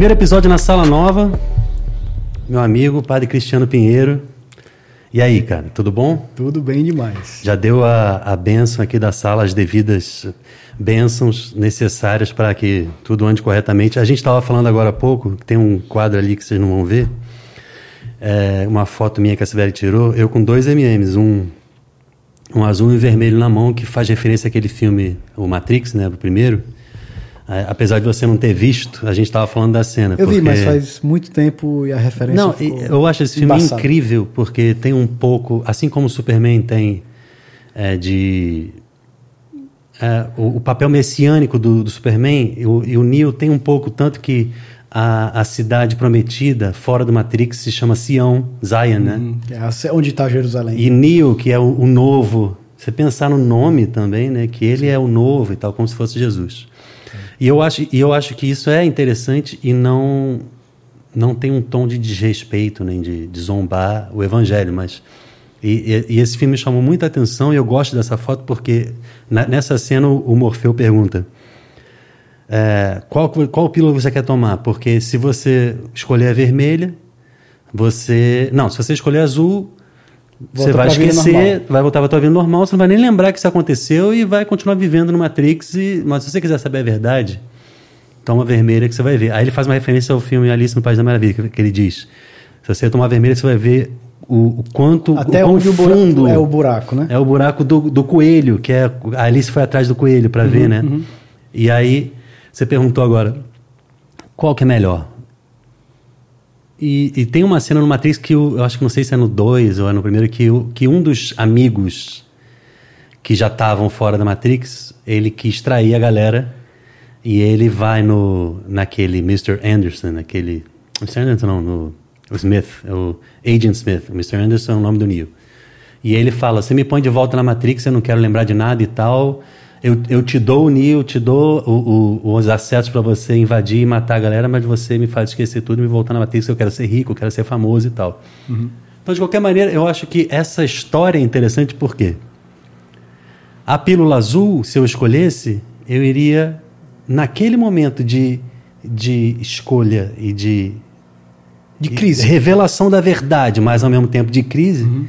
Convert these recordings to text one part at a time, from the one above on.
Primeiro episódio na Sala Nova. Meu amigo, Padre Cristiano Pinheiro. E aí, cara, tudo bom? Tudo bem demais. Já deu a, a benção aqui da sala, as devidas bênçãos necessárias para que tudo ande corretamente. A gente estava falando agora há pouco, tem um quadro ali que vocês não vão ver, é, uma foto minha que a Sibeli tirou, eu com dois MMs, um, um azul e um vermelho na mão, que faz referência àquele filme, o Matrix, né, o primeiro. É, apesar de você não ter visto, a gente estava falando da cena. Eu porque... vi, mas faz muito tempo e a referência. Não, eu acho esse filme embaçado. incrível, porque tem um pouco, assim como o Superman tem é, de. É, o, o, papel messiânico do, do Superman, e o, e o Neo tem um pouco, tanto que a, a cidade prometida fora do Matrix se chama Sião, Zion, né? Uhum, é onde está Jerusalém. E Neo, que é o, o novo, você pensar no nome também, né? Que ele é o novo e tal, como se fosse Jesus. E eu acho, e eu acho que isso é interessante e não não tem um tom de desrespeito nem de, de zombar o evangelho, mas e, e, e, esse filme me chamou muita atenção e eu gosto dessa foto porque na, nessa cena o Morfeu pergunta é, qual, qual pílula você quer tomar? Porque se você escolher a vermelha, você. Não, se você escolher azul, você vai esquecer, vai voltar para a tua vida normal, você não vai nem lembrar que isso aconteceu e vai continuar vivendo no Matrix. E, mas se você quiser saber a verdade, toma vermelha que você vai ver. Aí ele faz uma referência ao filme Alice no País da Maravilha, que, ele diz: se você tomar vermelha, você vai ver o, o quanto até o onde o fundo é o buraco, né? É o buraco do, do coelho, que é a Alice foi atrás do coelho para uhum, ver, né? Uhum. E aí você perguntou agora qual que é melhor? E, e, tem uma cena no Matrix que eu, eu, acho que não sei se é no 2 ou é no primeiro, que, que um dos amigos que já estavam fora da Matrix, ele quis trair a galera e ele vai no naquele Mr. Anderson, aquele. Mr. Anderson não, no o Smith, o Agent Smith. O Mr. Anderson é o nome do Neo. E ele fala: Você me põe de volta na Matrix, eu não quero lembrar de nada e tal eu, eu te dou o Neo, te dou o, o, os acessos para você invadir e matar a galera, mas você me faz esquecer tudo e me voltar na matriz. Eu quero ser rico, eu quero ser famoso e tal. Uhum. Então, de qualquer maneira, eu acho que essa história é interessante porque a pílula azul, se eu escolhesse, eu iria, naquele momento de, de escolha e de. De crise. Revelação da verdade, mas ao mesmo tempo de crise. Uhum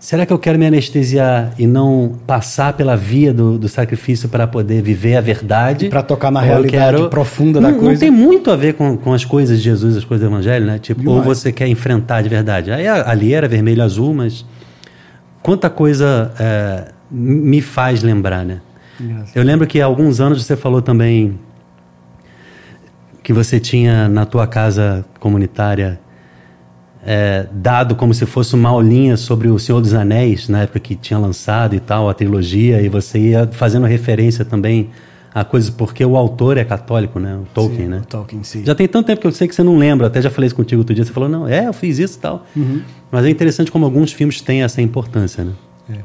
Será que eu quero me anestesiar e não passar pela via do, do sacrifício para poder viver a verdade? Para tocar na realidade quero... profunda da não, coisa? Não tem muito a ver com, com as coisas de Jesus, as coisas do Evangelho, né? Tipo, Demais. ou você quer enfrentar de verdade. Aí ali era vermelho azul, mas quanta coisa é, me faz lembrar, né? Eu lembro que há alguns anos você falou também que você tinha na tua casa comunitária é, dado como se fosse uma aulinha sobre o Senhor dos Anéis, na época que tinha lançado e tal, a trilogia, e você ia fazendo referência também a coisas, porque o autor é católico, né? O Tolkien, sim, né? O Tolkien, sim. Já tem tanto tempo que eu sei que você não lembra, até já falei isso contigo outro dia, você falou, não, é, eu fiz isso e tal. Uhum. Mas é interessante como alguns filmes têm essa importância, né? É.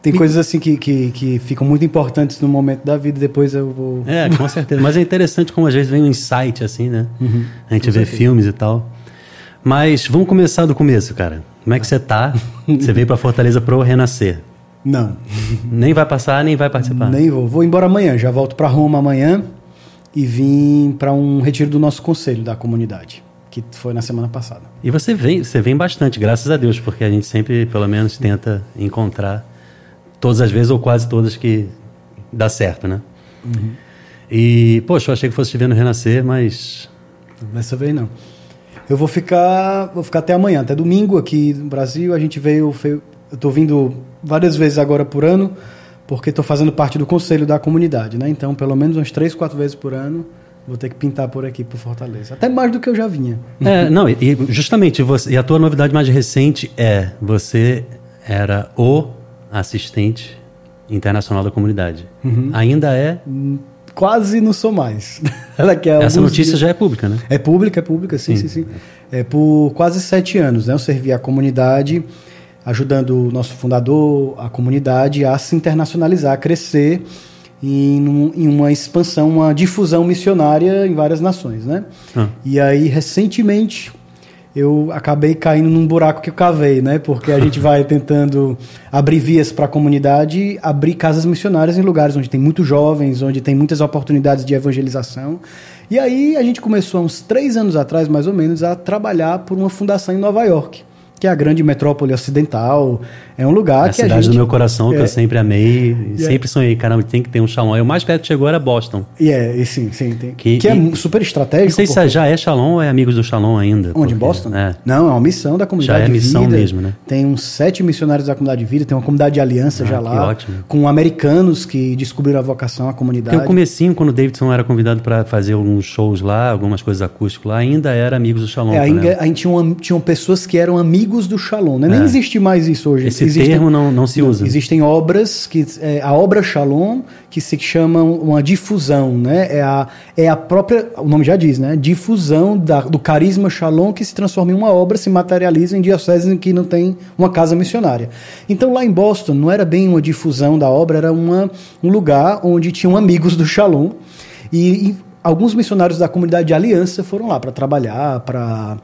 Tem coisas assim que, que, que, ficam muito importantes no momento da vida, depois eu vou... É, com certeza. Mas é interessante como às vezes vem um insight, assim, né? Uhum. A gente com vê certeza. filmes e tal. Mas vamos começar do começo, cara. Como é que você tá? Você veio para Fortaleza pro renascer? Não. Nem vai passar, nem vai participar? Nem vou. Vou embora amanhã. Já volto para Roma amanhã e vim para um retiro do nosso conselho da comunidade, que foi na semana passada. E você vem, você vem bastante, graças a Deus, porque a gente sempre, pelo menos, tenta encontrar todas as vezes ou quase todas que dá certo, né? Uhum. E, poxa, eu achei que fosse te ver no Renascer, mas. Dessa vez não. Eu vou ficar, vou ficar até amanhã, até domingo aqui no Brasil. A gente veio, eu estou vindo várias vezes agora por ano, porque estou fazendo parte do conselho da comunidade, né? Então, pelo menos umas três, quatro vezes por ano, vou ter que pintar por aqui por Fortaleza. Até mais do que eu já vinha. É, não, e justamente você, e a tua novidade mais recente é você era o assistente internacional da comunidade. Uhum. Ainda é? Quase não sou mais. Essa notícia dias... já é pública, né? É pública, é pública, sim, sim, sim. sim. É por quase sete anos, né? Eu servi a comunidade, ajudando o nosso fundador, a comunidade, a se internacionalizar, a crescer em, em uma expansão, uma difusão missionária em várias nações, né? Ah. E aí, recentemente, eu acabei caindo num buraco que eu cavei, né? Porque a gente vai tentando abrir vias para a comunidade, abrir casas missionárias em lugares onde tem muitos jovens, onde tem muitas oportunidades de evangelização. E aí a gente começou há uns três anos atrás, mais ou menos, a trabalhar por uma fundação em Nova York que é a grande metrópole ocidental. É um lugar a que cidade a gente... do meu coração, é, que eu sempre amei, é, sempre sonhei, caramba, tem que ter um Shalom. E o mais perto que chegou era Boston. E é, e sim, sim. Tem, Que- que, é e- super estratégico. Não sei se porque- já é Shalom ou é Amigos do Shalom ainda. Onde, porque- Boston? É. Não, é uma missão da comunidade Já é missão vida. mesmo, né? Tem uns sete missionários da comunidade de vida, tem uma comunidade de aliança Ah, já lá. ótimo. Com americanos que descobriram a vocação à comunidade. Porque o comecinho, quando o Davidson era convidado para fazer alguns shows lá, algumas coisas acústicas lá, ainda era Amigos do Shalom. É, ainda, vendo? a gente tinha uma- tinham pessoas que eram amigos do Shalom, né? Nem É. existe mais isso hoje. Esse Existem- termo não, não se usa. Existem obras que é, a obra Shalom que se chama uma difusão, né? É a, é a própria, o nome já diz, né? Difusão da- do carisma Shalom que se transforma em uma obra, se materializa em dioceses em que não tem uma casa missionária. Então lá em Boston não era bem uma difusão da obra, era uma, um lugar onde tinham amigos do Shalom e, e alguns missionários da comunidade de aliança foram lá para trabalhar, para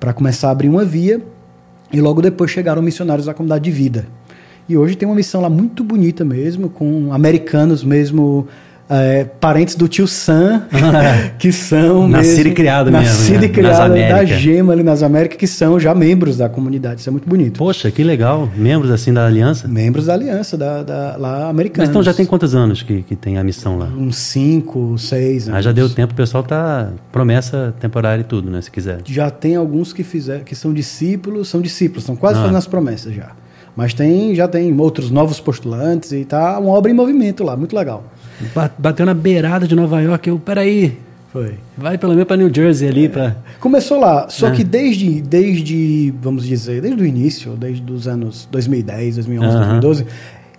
para começar a abrir uma via e logo depois chegaram missionários da comunidade de vida. E hoje tem uma missão lá muito bonita mesmo, com americanos mesmo, é, parentes do tio Sam, que são Nascido mesmo, e criado mesmo, nascido né? e criado Nas da gema ali nas Américas, que são já membros da comunidade. Isso é muito bonito. Poxa, que legal. Membros assim da aliança. Membros da aliança, da, da, lá Mas americanos. então já tem quantos anos que, que tem a missão lá? Uns cinco, seis anos. Ah, já deu tempo, o pessoal tá promessa temporária e tudo, né? Se quiser. Já tem alguns que fizeram, que são discípulos, são discípulos, estão quase Ah. fazendo as promessas já. Mas tem, já tem outros novos postulantes e tá uma obra em movimento lá, muito legal. Ba- Bateu na beirada de Nova York. Eu, peraí, Foi. vai pelo menos para New Jersey ali para. Começou lá, só É. que desde, desde, vamos dizer, desde o início, desde os anos 2010, 2011, Aham. 2012,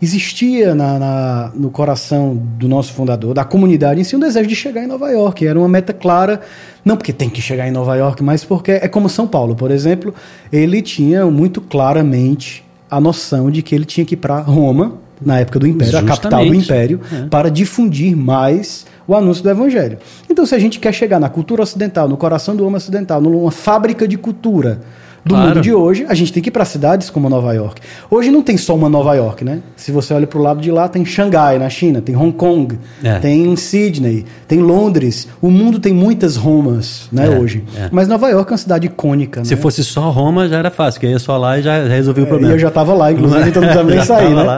existia na, na- no coração do nosso fundador, da comunidade em si, um desejo de chegar em Nova York. Era uma meta clara, não porque tem que chegar em Nova York, mas porque é como São Paulo, por exemplo, ele tinha muito claramente a noção de que ele tinha que ir para Roma, na época do Império, a capital do Justamente. Império, É. para difundir mais o anúncio do Evangelho. Então, se a gente quer chegar na cultura ocidental, no coração do homem ocidental, numa fábrica de cultura do Claro. mundo de hoje, a gente tem que ir para cidades como Nova York. Hoje não tem só uma Nova York, né? Se você olha para o lado de lá, tem Xangai, na China, tem Hong Kong, É. tem Sydney, tem Londres. O mundo tem muitas Romas, né, É, hoje. é. Mas Nova York é uma cidade icônica, Se né? fosse só Roma, já era fácil, que ia só lá e já, já resolvia o É, problema. E eu já estava lá, inclusive, então não precisava nem sair, né? lá.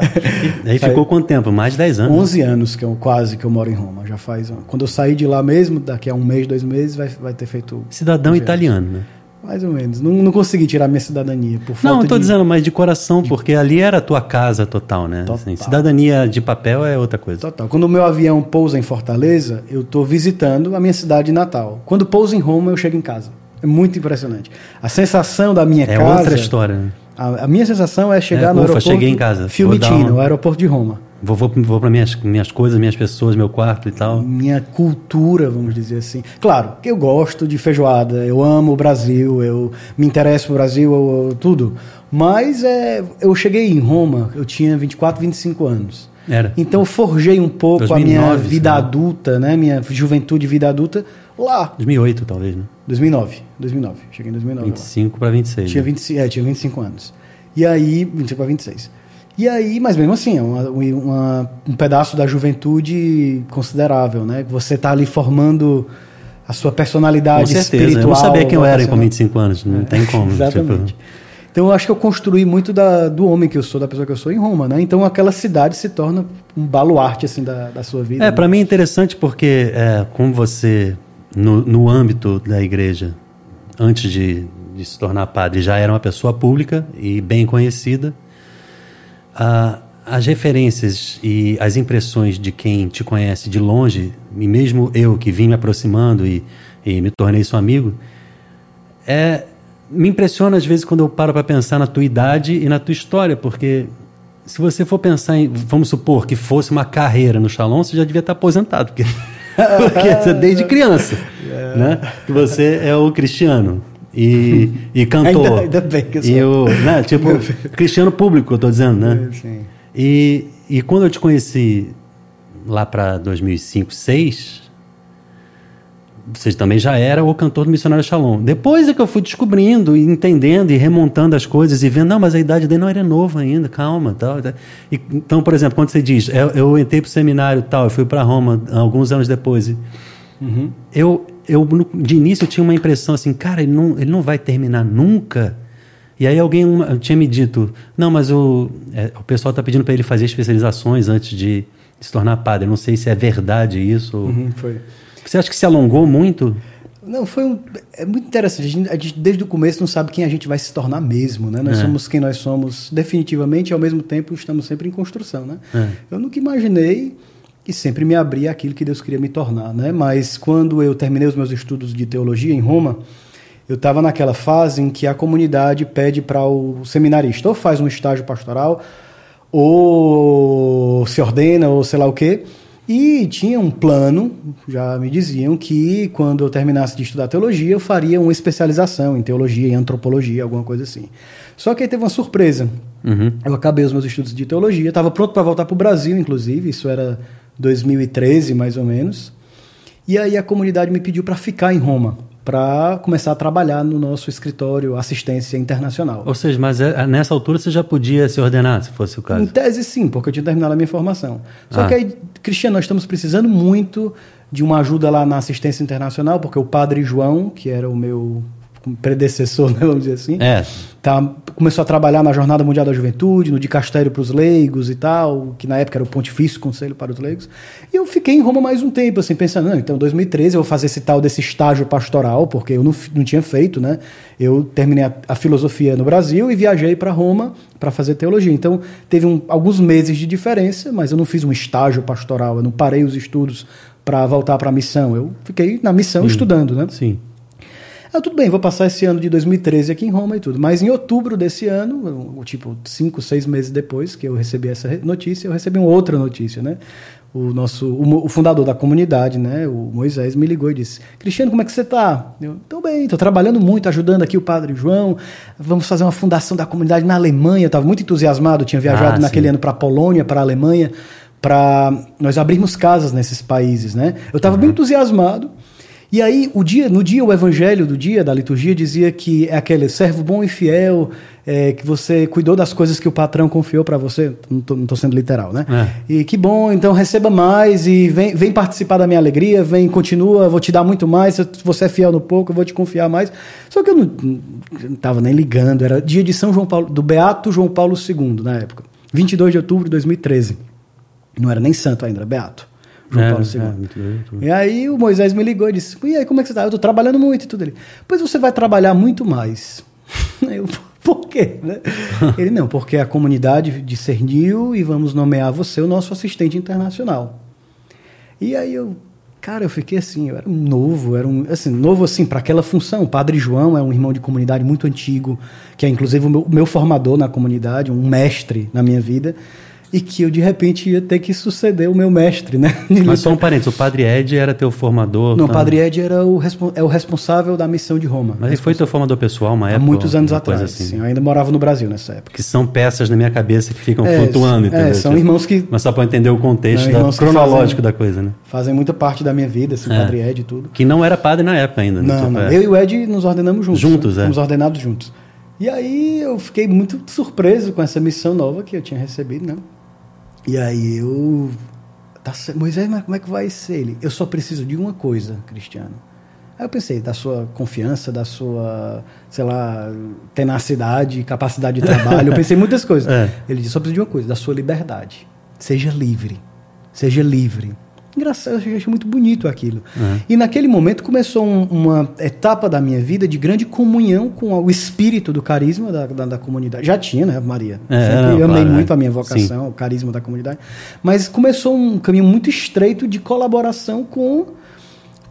E aí ficou quanto tempo? Mais de 10 anos. 11 anos que eu quase que eu moro em Roma, já faz. Quando eu sair de lá mesmo, daqui a um mês, dois meses, vai, vai ter feito Cidadão italiano, né? Mais ou menos. Não, não consegui tirar minha cidadania por falta Não, tô de... dizendo, mas de coração, porque ali era a tua casa total, né? Total. Assim, cidadania de papel é outra coisa. Total. Quando o meu avião pousa em Fortaleza, eu estou visitando a minha cidade natal. Quando pousa em Roma, eu chego em casa. É muito impressionante. A sensação da minha É casa. outra história, né? A, a minha sensação é chegar É, no ufa, aeroporto. cheguei em casa. Fiumicino, uma- o aeroporto de Roma. Vou, vou, vou para minhas, minhas coisas, minhas pessoas, meu quarto e tal. minha cultura, vamos dizer assim. Claro, eu gosto de feijoada, eu amo o Brasil, eu me interesso pelo Brasil, eu- eu- tudo. Mas é, eu cheguei em Roma, eu tinha 24, 25 anos. Era. Então eu forjei um pouco a 2009, minha vida lá. adulta, né, minha juventude, vida adulta lá. 2008, talvez, né? 2009, 2009, cheguei em 2009. lá. 25 para 26. Tinha, né? 25, é, tinha 25 anos. E aí, 25 para 26. E aí, mas mesmo assim, é uma, uma- um pedaço da juventude considerável, né? Você tá ali formando a sua personalidade Com certeza. espiritual. Eu não sabia quem eu era com vocacional. 25 anos. Não tem como. Exatamente. tipo, Então eu acho que eu construí muito da, do homem que eu sou, da pessoa que eu sou em Roma, né? Então aquela cidade se torna um baluarte assim da, da sua vida. É, né? para mim é interessante porque, é, como você, no, no âmbito da igreja, antes de, de se tornar padre, já era uma pessoa pública e bem conhecida, as referências e as impressões de quem te conhece de longe, e mesmo eu que vim me aproximando e, e me tornei seu amigo, é, me impressiona às vezes quando eu paro para pensar na tua idade e na tua história, porque se você for pensar em, vamos supor que fosse uma carreira no Shalom, você já devia estar aposentado, porque, porque é desde criança, né? Que você é o cristiano e, e cantor. Ainda- ainda bem que eu E sou. o, né, tipo, cristiano público, eu tô dizendo, né? Sim. E, e quando eu te conheci lá para 2005, 2006, você também já era o cantor do Missionário Shalom. Depois é que eu fui descobrindo e entendendo e remontando as coisas e vendo, não, mas a idade dele não era novo ainda, calma. Tal, E, então, por exemplo, quando você diz, eu, eu entrei para o seminário tal, eu fui para Roma alguns anos depois. Uhum. Eu, eu, de início, eu tinha uma impressão assim, cara, ele não, ele não vai terminar nunca. E aí alguém uma, tinha me dito, não, mas o, é, o pessoal está pedindo para ele fazer especializações antes de se tornar padre. Eu não sei se é verdade isso. Uhum, foi. Você acha que se alongou muito? Não, foi um, é muito interessante. A gente, a gente, desde o começo não sabe quem a gente vai se tornar mesmo, né? Nós é. somos quem nós somos definitivamente e ao mesmo tempo estamos sempre em construção, né? É. Eu nunca imaginei e sempre me abri aquilo que Deus queria me tornar, né? Mas quando eu terminei os meus estudos de teologia em Roma, eu estava naquela fase em que a comunidade pede para o seminarista ou faz um estágio pastoral ou se ordena ou sei lá o quê. E tinha um plano, já me diziam que quando eu terminasse de estudar teologia, eu faria uma especialização em teologia, em antropologia, alguma coisa assim. Só que aí teve uma surpresa. Uhum. Eu acabei os meus estudos de teologia, estava pronto para voltar para o Brasil, inclusive, isso era 2013 mais ou menos. E aí a comunidade me pediu para ficar em Roma para começar a trabalhar no nosso escritório assistência internacional. Ou seja, mas é, nessa altura você já podia se ordenar, se fosse o caso? Em tese, sim, porque eu tinha terminado a minha formação. Só ah. que aí, Cristiano, nós estamos precisando muito de uma ajuda lá na assistência internacional, porque o padre João, que era o meu predecessor, né, vamos dizer assim, é. tá, começou a trabalhar na Jornada Mundial da Juventude, no Dicastério para os Leigos e tal, que na época era o Pontifício Conselho para os Leigos. E eu fiquei em Roma mais um tempo, assim, pensando, não, então em 2013 eu vou fazer esse tal desse estágio pastoral, porque eu não, não tinha feito, né? Eu terminei a, a filosofia no Brasil e viajei para Roma para fazer teologia. Então teve um, alguns meses de diferença, mas eu não fiz um estágio pastoral, eu não parei os estudos para voltar para a missão. Eu fiquei na missão Sim. estudando, né? Sim. Ah, tudo bem, vou passar esse ano de 2013 aqui em Roma e tudo. Mas em outubro desse ano, tipo cinco, seis meses depois que eu recebi essa notícia, eu recebi uma outra notícia, né? O nosso, o, o fundador da comunidade, né? O Moisés me ligou e disse: Cristiano, como é que você está? Eu estou bem, estou trabalhando muito, ajudando aqui o Padre João. Vamos fazer uma fundação da comunidade na Alemanha. Estava muito entusiasmado, tinha viajado ah, naquele ano para a Polônia, para a Alemanha, para nós abrirmos casas nesses países, né? Eu estava uhum. bem entusiasmado. E aí, o dia, no dia, o evangelho do dia, da liturgia, dizia que é aquele servo bom e fiel, é, que você cuidou das coisas que o patrão confiou para você. Não estou sendo literal, né? É. E que bom, então receba mais e vem, vem participar da minha alegria, vem, continua, vou te dar muito mais. Se você é fiel no pouco, eu vou te confiar mais. Só que eu não estava nem ligando, era dia de São João Paulo, do Beato João Paulo II, na época. 22 de outubro de 2013. Não era nem santo ainda, era Beato. João é, Paulo II. É, muito bem, muito bem. E aí o Moisés me ligou e disse: E aí, como é que você está? Eu estou trabalhando muito e tudo ali. Pois você vai trabalhar muito mais. eu, por quê? Né? Ele, não, porque a comunidade discerniu e vamos nomear você o nosso assistente internacional. E aí eu, cara, eu fiquei assim, eu era novo, era um, assim, novo assim, para aquela função. O Padre João é um irmão de comunidade muito antigo, que é inclusive o meu, meu formador na comunidade, um mestre na minha vida e que eu de repente ia ter que suceder o meu mestre, né? Mas só um parênteses, o Padre Ed era teu formador? Não, o tá? Padre Ed era o, é o responsável da missão de Roma. Mas ele foi teu formador pessoal uma época? Há muitos anos atrás, assim. sim, eu ainda morava no Brasil nessa época. Que são peças na minha cabeça que ficam é, flutuando, entendeu? É, são irmãos que... Mas só para entender o contexto da, cronológico fazem, da coisa, né? Fazem muita parte da minha vida, assim, é. Padre Ed e tudo. Que não era padre na época ainda. Né? Não, tipo, não. É. Eu e o Ed nos ordenamos juntos. Juntos, né? é. Fomos ordenados juntos. E aí eu fiquei muito surpreso com essa missão nova que eu tinha recebido, né? E aí eu. Tá, Moisés, mas como é que vai ser ele? Eu só preciso de uma coisa, Cristiano. Aí eu pensei, da sua confiança, da sua, sei lá, tenacidade, capacidade de trabalho. Eu pensei muitas coisas. É. Ele disse: só preciso de uma coisa, da sua liberdade. Seja livre. Seja livre engraçado, eu achei muito bonito aquilo. Uhum. E naquele momento começou um, uma etapa da minha vida de grande comunhão com o espírito do carisma da, da, da comunidade. Já tinha, né, Maria? É, Sempre não, amei claro, muito é. a minha vocação, Sim. o carisma da comunidade. Mas começou um caminho muito estreito de colaboração com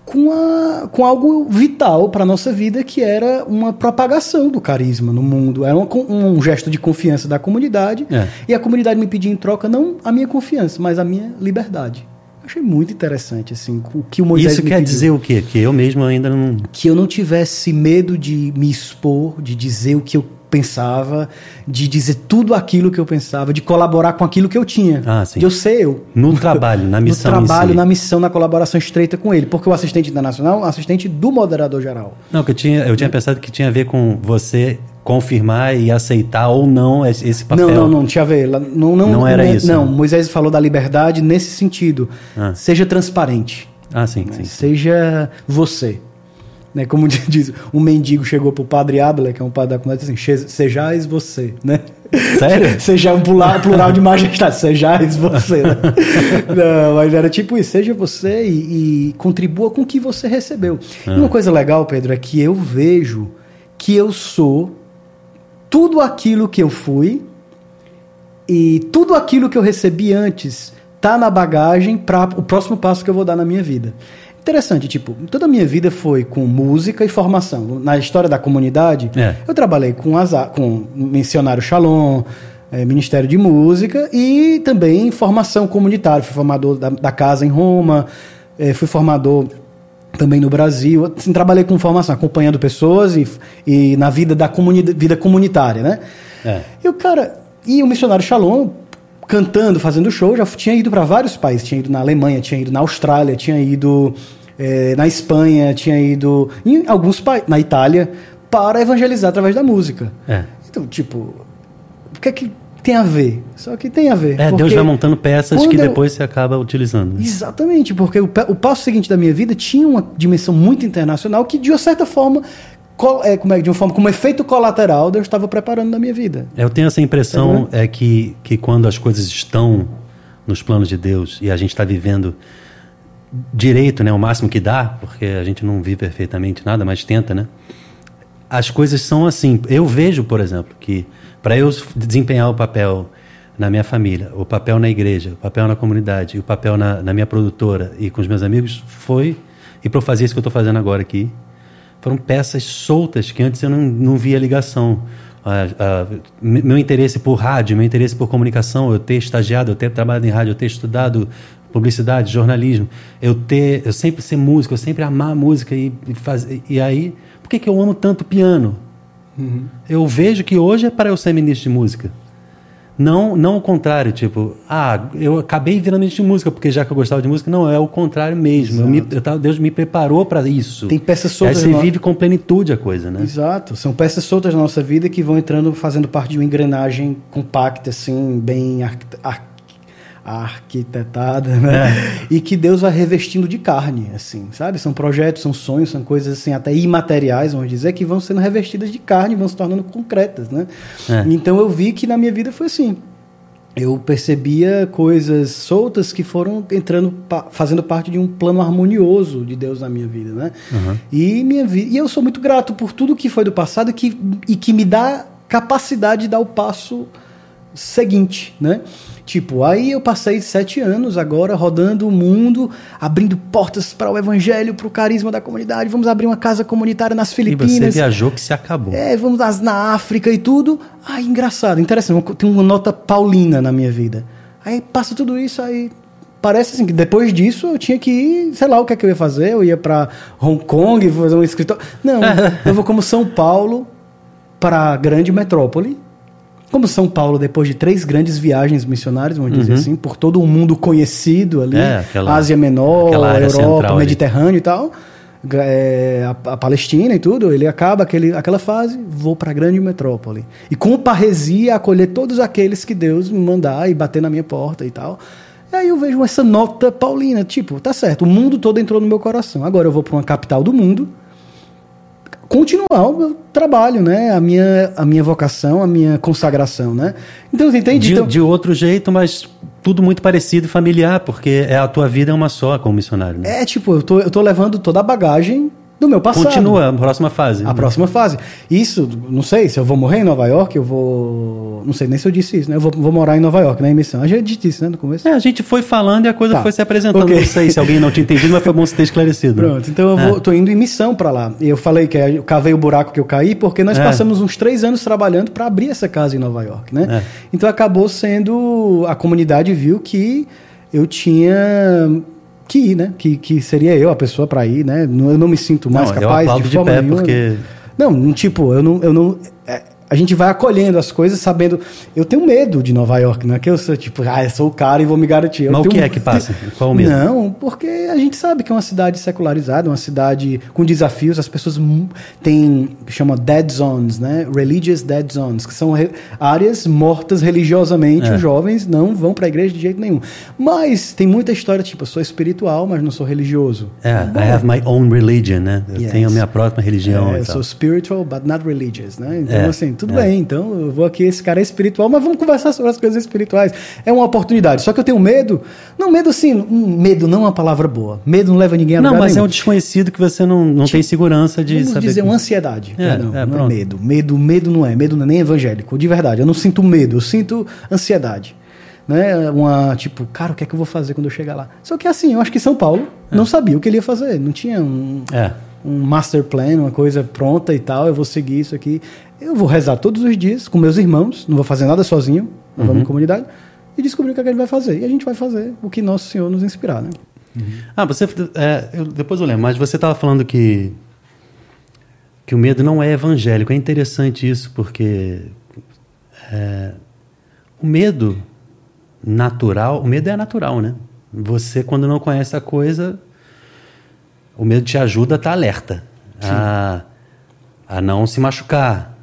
com, a, com algo vital para a nossa vida, que era uma propagação do carisma no mundo. Era um, um gesto de confiança da comunidade. É. E a comunidade me pedia em troca não a minha confiança, mas a minha liberdade. Achei muito interessante, assim, o que o Moisés Isso quer pediu. dizer o quê? Que eu mesmo ainda não... Que eu não tivesse medo de me expor, de dizer o que eu pensava, de dizer tudo aquilo que eu pensava, de colaborar com aquilo que eu tinha. Ah, sim. De eu ser eu. No trabalho, na missão. No trabalho, si. na missão, na colaboração estreita com ele. Porque o assistente internacional é um assistente do moderador geral. Não, que eu tinha, eu tinha pensado que tinha a ver com você confirmar e aceitar ou não esse papel. Não, não, não, tinha a ver. Não, não, Não era é- isso, Não, né? Moisés falou da liberdade nesse sentido. Ah. Seja transparente. Ah, sim, né? sim. Seja você. Né? Como diz, um mendigo chegou pro padre Abler, que é um padre da comunidade, assim, "Che- sejais você, né? Sério? Seja um plural, plural de majestade, sejais você. Né? Não, mas era tipo isso, seja você e, e contribua com o que você recebeu. E uma coisa legal, Pedro, é que eu vejo que eu sou tudo aquilo que eu fui e tudo aquilo que eu recebi antes tá na bagagem para o próximo passo que eu vou dar na minha vida. Interessante, tipo, toda a minha vida foi com música e formação. Na história da comunidade, É. eu trabalhei com, asa- com Missionário Shalom, eh, Ministério de Música e também formação comunitária. Fui formador da, da casa em Roma, eh, fui formador também no Brasil. Assim, trabalhei com formação, acompanhando pessoas e, e na vida da comuni vida comunitária, né? É. E o cara, e o missionário Shalom cantando, fazendo show, já tinha ido para vários países, tinha ido na Alemanha, tinha ido na Austrália, tinha ido eh, na Espanha, tinha ido em alguns países, na Itália, para evangelizar através da música. É. Então, tipo, o que é que tem a ver? Só que tem a ver. É, Deus vai montando peças que eu- depois você acaba utilizando. né? Exatamente, porque o, o passo seguinte da minha vida tinha uma dimensão muito internacional que, de uma certa forma, é, como é, de uma forma, como efeito colateral, Deus estava preparando na minha vida. Eu tenho essa impressão é que, que quando as coisas estão nos planos de Deus e a gente está vivendo direito, né, o máximo que dá, porque a gente não vive perfeitamente nada, mas tenta, né? As coisas são assim. Eu vejo, por exemplo, que para eu desempenhar o papel na minha família, o papel na igreja, o papel na comunidade, o papel na, na minha produtora e com os meus amigos foi e para eu fazer isso que eu estou fazendo agora aqui foram peças soltas que antes eu não, não via ligação. Ah, ah, me- meu interesse por rádio, meu interesse por comunicação, eu ter estagiado, eu ter trabalhado em rádio, eu ter estudado publicidade, jornalismo, eu ter, eu sempre ser músico, eu sempre amar música e, e fazer. E aí, por que, que eu amo tanto piano? Eu vejo que hoje é para eu ser ministro de música. Não, não o contrário, tipo, ah, eu acabei virando ministro de música porque já que eu gostava de música. Não, é o contrário mesmo. Eu me- eu tava- Deus me preparou para isso. Tem peças Aí soltas você no- vive com plenitude a coisa, né? Exato. São peças soltas na nossa vida que vão entrando, fazendo parte de uma engrenagem compacta, assim, bem arquite- ar- arquitetada, né? E que Deus vai revestindo de carne, assim, sabe? São projetos, são sonhos, são coisas assim até imateriais, vamos dizer, que vão sendo revestidas de carne, vão se tornando concretas, né? É. Então eu vi que na minha vida foi assim. Eu percebia coisas soltas que foram entrando, fazendo parte de um plano harmonioso de Deus na minha vida, né? E minha vi- e eu sou muito grato por tudo que foi do passado que, e que me dá capacidade de dar o passo seguinte, né? Tipo, aí eu passei sete anos agora rodando o mundo, abrindo portas para o evangelho, para o carisma da comunidade. Vamos abrir uma casa comunitária nas E Filipinas. você viajou que se acabou. É, vamos nas- na África e tudo. Ah, engraçado, interessante. Tem uma nota paulina na minha vida. Aí passa tudo isso, aí parece assim que depois disso eu tinha que ir, sei lá o que, é que eu ia fazer. Eu ia para Hong Kong fazer um escritório. Não, eu vou como São Paulo para a grande metrópole. Como São Paulo, depois de três grandes viagens missionárias, vamos dizer assim, por todo o mundo conhecido ali, Uhum. É, aquela- Ásia Menor, Europa, ali. Mediterrâneo e tal, é, a, a Palestina e tudo, ele acaba aquele, aquela fase, vou para a grande metrópole. E com parresia acolher todos aqueles que Deus me mandar e bater na minha porta e tal. E aí eu vejo essa nota paulina, tipo, tá certo, o mundo todo entrou no meu coração. Agora eu vou para uma capital do mundo, continuar o meu trabalho, né? A minha, a minha vocação, a minha consagração, né? Então, você entende? De, Então, de outro jeito, mas tudo muito parecido e familiar, porque é, a tua vida é uma só como missionário. Né? é tipo, eu tô, eu tô levando toda a bagagem do meu passado. Continua, a próxima fase. A próxima fase. Isso, não sei, se eu vou morrer em Nova York, eu vou. Não sei nem se eu disse isso, né? Eu vou, vou morar em Nova York, na emissão. A gente disse né, no começo. É, a gente foi falando e a coisa Tá. foi se apresentando. Ok. Não sei se alguém não tinha entendido, mas foi bom você ter esclarecido. Pronto, então eu vou, tô indo em missão para lá. E eu falei que eu cavei o buraco que eu caí, porque nós É. passamos uns três anos trabalhando para abrir essa casa em Nova York, né? É. Então acabou sendo. A comunidade viu que eu tinha que ir, né? Que, que seria eu a pessoa para ir, né? Eu não me sinto mais Não, capaz de de forma pé, nenhuma. porque- Não, não, tipo, eu não. Eu não é, a gente vai acolhendo as coisas sabendo. Eu tenho medo de Nova York, não é que eu sou tipo, ah, eu sou o cara e vou me garantir. Eu Mas o que é que passa? Qual o medo? Não, porque a gente sabe que é uma cidade secularizada, uma cidade com desafios. As pessoas têm, chama dead zones, né? Religious dead zones, que são re- áreas mortas religiosamente. É. Os jovens não vão para a igreja de jeito nenhum. Mas tem muita história, tipo, eu sou espiritual, mas não sou religioso. É, I have my own religion, né? Eu Yes. tenho a minha própria religião É, eu tal. sou spiritual, but not religious, né? Então, É, assim, tudo é. bem. Então, eu vou aqui, esse cara é espiritual, mas vamos conversar sobre as coisas espirituais. É uma oportunidade. Só que eu tenho medo. Não, medo um medo não é uma palavra boa. Medo não leva ninguém a Não, mas é nenhum. um desconhecido que você não, não tem segurança de Vamos saber. dizer que- uma ansiedade. É, é, não é pronto. medo. Medo, medo não é. Medo não é nem evangélico. De verdade. Eu não sinto medo, eu sinto ansiedade. Né? Uma, tipo, cara, o que é que eu vou fazer quando eu chegar lá? Só que assim, eu acho que São Paulo não sabia o que ele ia fazer. Não tinha um, É. um master plan, uma coisa pronta e tal, eu vou seguir isso aqui. Eu vou rezar todos os dias com meus irmãos, não vou fazer nada sozinho, nós vamos em comunidade, e descobrir o que, é que a gente vai fazer. E a gente vai fazer o que Nosso Senhor nos inspirar, né? Ah, você. é, eu- depois eu lembro, mas você estava falando que. que o medo não é evangélico. É interessante isso, porque. é, o medo natural. O medo é natural, né? Você, quando não conhece a coisa. O medo te ajuda a estar alerta. A, a não se machucar.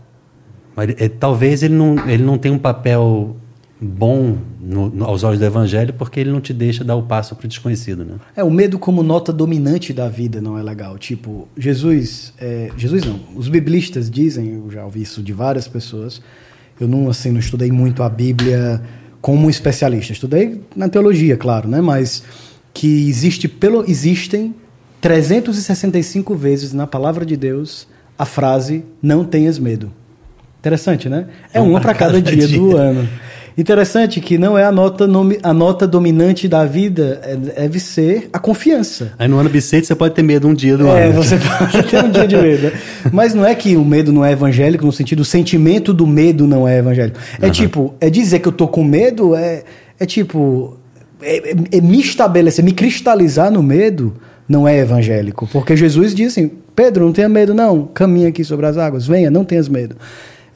Mas, é, talvez ele não, ele não tenha um papel bom no- no- aos olhos do evangelho porque ele não te deixa dar o passo para o desconhecido, né? É, o medo como nota dominante da vida não é legal. Tipo, Jesus, é, Jesus não, os biblistas dizem, eu já ouvi isso de várias pessoas, eu não, assim, não estudei muito a Bíblia como um especialista, estudei na teologia, claro, né, mas que existe pelo, existem 365 vezes na palavra de Deus a frase não tenhas medo. Interessante, né? É Uma uma para pra cada cada dia, dia. do ano. Interessante que não é a nota, nomi- a nota dominante da vida, é- deve ser a confiança. Aí no ano bissexto você pode ter medo um dia do É, ano. você pode ter um dia de medo. né? Mas não é que o medo não é evangélico, no sentido, o sentimento do medo não é evangélico. É tipo, é dizer que eu tô com medo, é, é tipo, é, é- é me estabelecer, me cristalizar no medo não é evangélico. Porque Jesus disse assim, Pedro, não tenha medo não, caminha aqui sobre as águas, venha, não tenhas medo.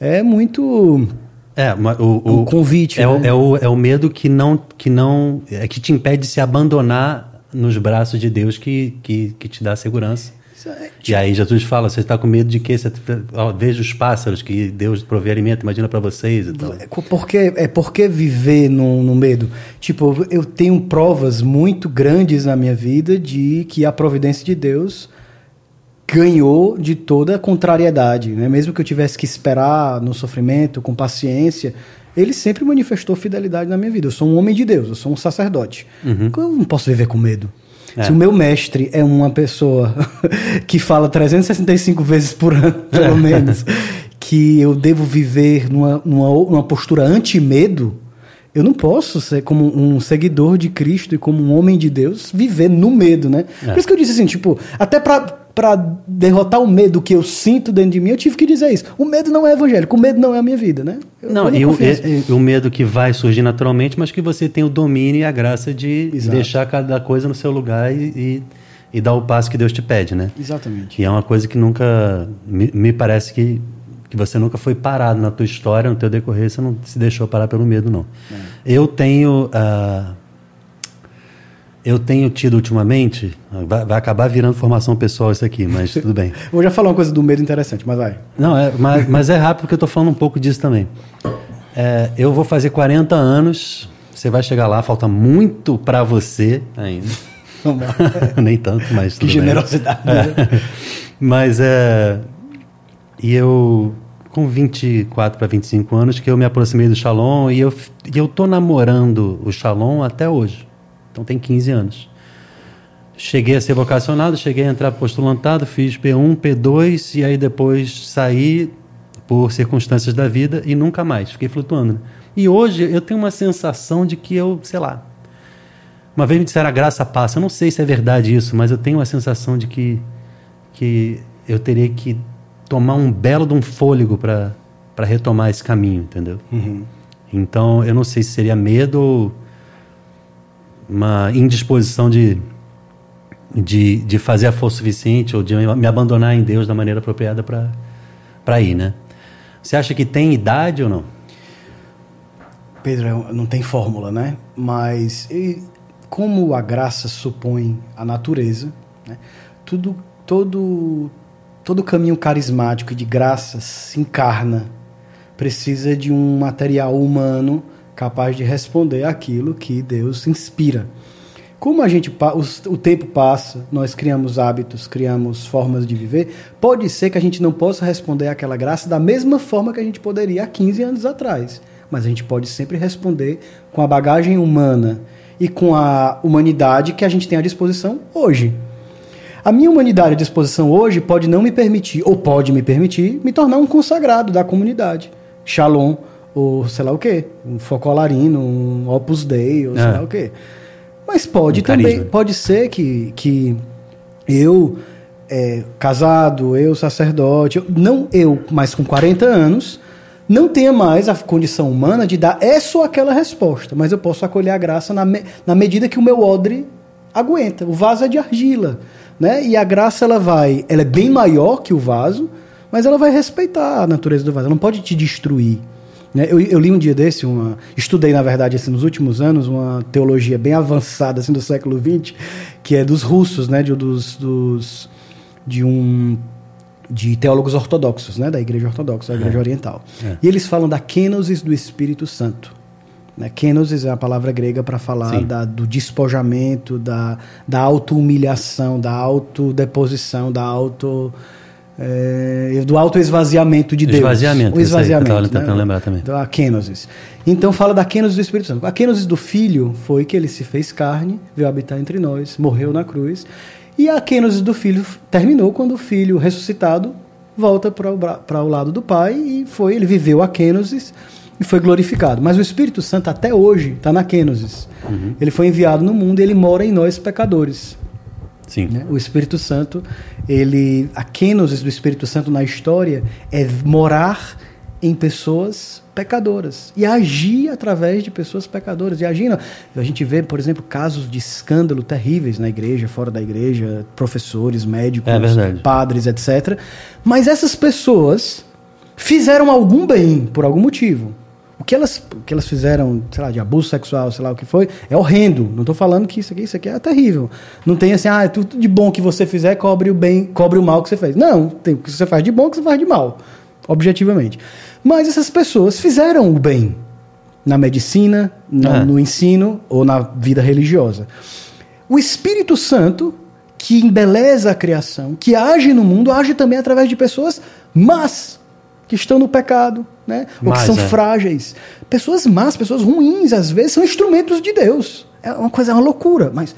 É muito... É, o, o convite, É, o, né? é, o, é o medo que não, que não. É que te impede de se abandonar nos braços de Deus que, que, que te dá segurança. é, E aí Jesus fala: você está com medo de quê? Você, ó, veja os pássaros que Deus provê alimento, imagina para vocês e. É co- porque, é porque viver no, no medo. Tipo, eu tenho provas muito grandes na minha vida de que a providência de Deus ganhou de toda a contrariedade. Né? Mesmo que eu tivesse que esperar no sofrimento, com paciência, ele sempre manifestou fidelidade na minha vida. Eu sou um homem de Deus, eu sou um sacerdote. Eu não posso viver com medo. É. Se o meu mestre é uma pessoa que fala 365 vezes por ano, pelo menos, que eu devo viver numa, numa, numa postura anti-medo, eu não posso ser como um seguidor de Cristo e como um homem de Deus viver no medo, né? É. Por isso que eu disse assim, tipo, até pra para derrotar o medo que eu sinto dentro de mim, eu tive que dizer isso. O medo não é evangélico, o medo não é a minha vida, né? Eu Não, na e o, e o medo que vai surgir naturalmente, mas que você tem o domínio e a graça de Exato. deixar cada coisa no seu lugar e, e, e dar o passo que Deus te pede, né? Exatamente. E é uma coisa que nunca. Me, me parece que, que você nunca foi parado na tua história, no teu decorrer, você não se deixou parar pelo medo, não. Eu tenho. ah, eu tenho tido ultimamente. Vai, vai acabar virando formação pessoal isso aqui, mas tudo bem. Vou já falar uma coisa do medo interessante, mas vai. Não, é, mas, mas é rápido porque eu estou falando um pouco disso também. É, eu vou fazer 40 anos, você vai chegar lá, falta muito para você ainda. Nem tanto, mas que generosidade. né? É. Mas é. E eu, com 24 para 25 anos, que eu me aproximei do Shalom e eu, e eu tô namorando o Shalom até hoje. Então tem 15 anos. Cheguei a ser vocacionado, cheguei a entrar postulantado, fiz P1, P2 e aí depois saí por circunstâncias da vida e nunca mais, fiquei flutuando. né? E hoje eu tenho uma sensação de que eu, sei lá, uma vez me disseram a graça passa. Eu não sei se é verdade isso, mas eu tenho a sensação de que, que eu teria que tomar um belo de um fôlego para retomar esse caminho, entendeu? Uhum. Então, eu não sei se seria medo ou uma indisposição de, de, de fazer a força suficiente ou de me abandonar em Deus da maneira apropriada para ir, né? Você acha que tem idade ou não? Pedro, não tem fórmula, né? Mas como a graça supõe a natureza, né? tudo, todo, todo caminho carismático de graça se encarna, precisa de um material humano capaz de responder aquilo que Deus inspira. Como a gente o tempo passa, nós criamos hábitos, criamos formas de viver, pode ser que a gente não possa responder àquela graça da mesma forma que a gente poderia há 15 anos atrás, mas a gente pode sempre responder com a bagagem humana e com a humanidade que a gente tem à disposição hoje. A minha humanidade à disposição hoje pode não me permitir, ou pode me permitir, me tornar um consagrado da comunidade. Shalom, ou sei lá o quê, um focolarino, um Opus Dei, ou sei é. lá o quê. Mas pode um também, pode ser que, que eu, é, casado, eu sacerdote, não eu, mas com 40 anos, não tenha mais a condição humana de dar essa ou aquela resposta, mas eu posso acolher a graça na, me, na medida que o meu odre aguenta. O vaso é de argila, né? E a graça ela vai, ela é bem maior que o vaso, mas ela vai respeitar a natureza do vaso. Ela não pode te destruir. Né? Eu, eu, li um dia desse, uma, estudei, na verdade, assim, nos últimos anos, uma teologia bem avançada assim, do século XX, que é dos russos, né? de, dos, dos, de um de teólogos ortodoxos, né, da Igreja Ortodoxa, da Igreja é. Oriental. É. E eles falam da kenosis do Espírito Santo. Né? Kenosis é a palavra grega para falar da, do despojamento, da, da auto-humilhação, da autodeposição, da auto é, do autoesvaziamento de Deus. Esvaziamento. O esvaziamento. Aí, tentando né? lembrar também. Então, a kenosis. Então fala da kenosis do Espírito Santo. A kenosis do Filho foi que ele se fez carne, veio habitar entre nós, morreu na cruz. E a kenosis do Filho terminou quando o Filho ressuscitado volta para o lado do Pai e foi ele viveu a kenosis e foi glorificado. Mas o Espírito Santo até hoje está na kenosis. Uhum. Ele foi enviado no mundo e ele mora em nós pecadores. Sim. Né? O Espírito Santo, ele, a kenosis do Espírito Santo na história é morar em pessoas pecadoras e agir através de pessoas pecadoras. E agindo, a gente vê, por exemplo, casos de escândalo terríveis na igreja, fora da igreja, professores, médicos, é padres, etc. Mas essas pessoas fizeram algum bem por algum motivo. O que elas, o que elas fizeram, sei lá, de abuso sexual, sei lá o que foi, é horrendo. Não estou falando que isso aqui, isso aqui é terrível. Não tem assim, ah, é tudo de bom que você fizer cobre o bem, cobre o mal que você fez. Não, tem o que você faz de bom, que você faz de mal, objetivamente. Mas essas pessoas fizeram o bem na medicina, no, é. no ensino ou na vida religiosa. O Espírito Santo, que embeleza a criação, que age no mundo, age também através de pessoas más que estão no pecado, né? Ou que são é. frágeis. Pessoas más, pessoas ruins, às vezes, são instrumentos de Deus. É uma coisa, é uma loucura, mas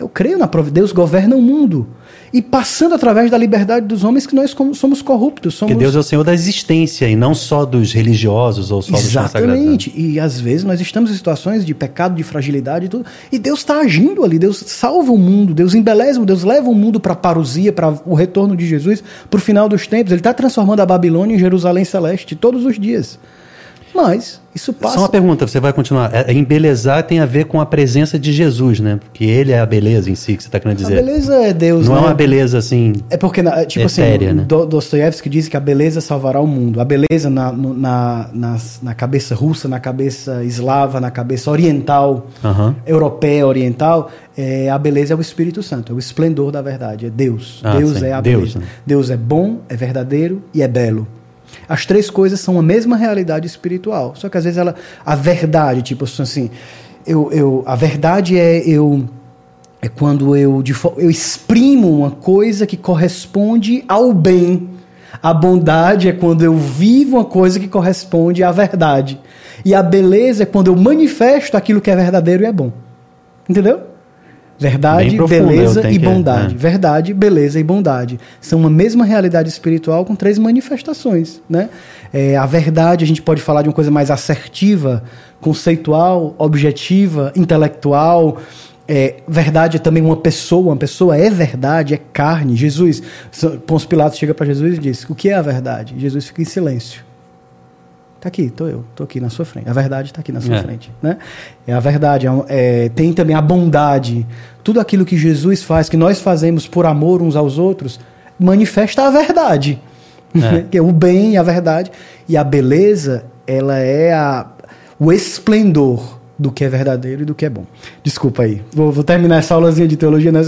eu creio na providência. Deus governa o mundo. E passando através da liberdade dos homens que nós somos corruptos. Somos... Porque Deus é o Senhor da existência e não só dos religiosos ou só Exatamente. dos Exatamente. E às vezes nós estamos em situações de pecado, de fragilidade e tudo. E Deus está agindo ali. Deus salva o mundo. Deus embeleza, Deus leva o mundo para a parousia, para o retorno de Jesus, para o final dos tempos. Ele está transformando a Babilônia em Jerusalém celeste todos os dias. Mas isso passa. Só uma pergunta, você vai continuar. É, é, embelezar tem a ver com a presença de Jesus, né? Porque ele é a beleza em si que você está querendo dizer. A beleza é Deus, Não né? é uma beleza assim. É porque, tipo assim, etérea, assim, né? Dostoiévski diz que a beleza salvará o mundo. A beleza na, na, na, na cabeça russa, na cabeça eslava, na cabeça oriental, uhum. europeia, oriental, é, a beleza é o Espírito Santo, é o esplendor da verdade, é Deus. Ah, Deus sim. é a Deus, beleza. Né? Deus é bom, é verdadeiro e é belo. As três coisas são a mesma realidade espiritual. Só que às vezes ela. A verdade, tipo assim. Eu, eu, a verdade é eu. É quando eu, eu exprimo uma coisa que corresponde ao bem. A bondade é quando eu vivo uma coisa que corresponde à verdade. E a beleza é quando eu manifesto aquilo que é verdadeiro e é bom. Entendeu? Verdade, beleza e bondade. Que, é. Verdade, beleza e bondade. São uma mesma realidade espiritual com três manifestações. Né? É, a verdade, a gente pode falar de uma coisa mais assertiva, conceitual, objetiva, intelectual. É, verdade é também uma pessoa, uma pessoa é verdade, é carne. Jesus, Pôncio Pilatos chega para Jesus e diz: O que é a verdade? Jesus fica em silêncio. Está aqui, estou eu, estou aqui na sua frente. A verdade está aqui na sua é. frente. Né? É a verdade. É, é, tem também a bondade. Tudo aquilo que Jesus faz, que nós fazemos por amor uns aos outros, manifesta a verdade. É. que é o bem, a verdade. E a beleza, ela é a, o esplendor do que é verdadeiro e do que é bom. Desculpa aí. Vou, vou terminar essa aulazinha de teologia, né?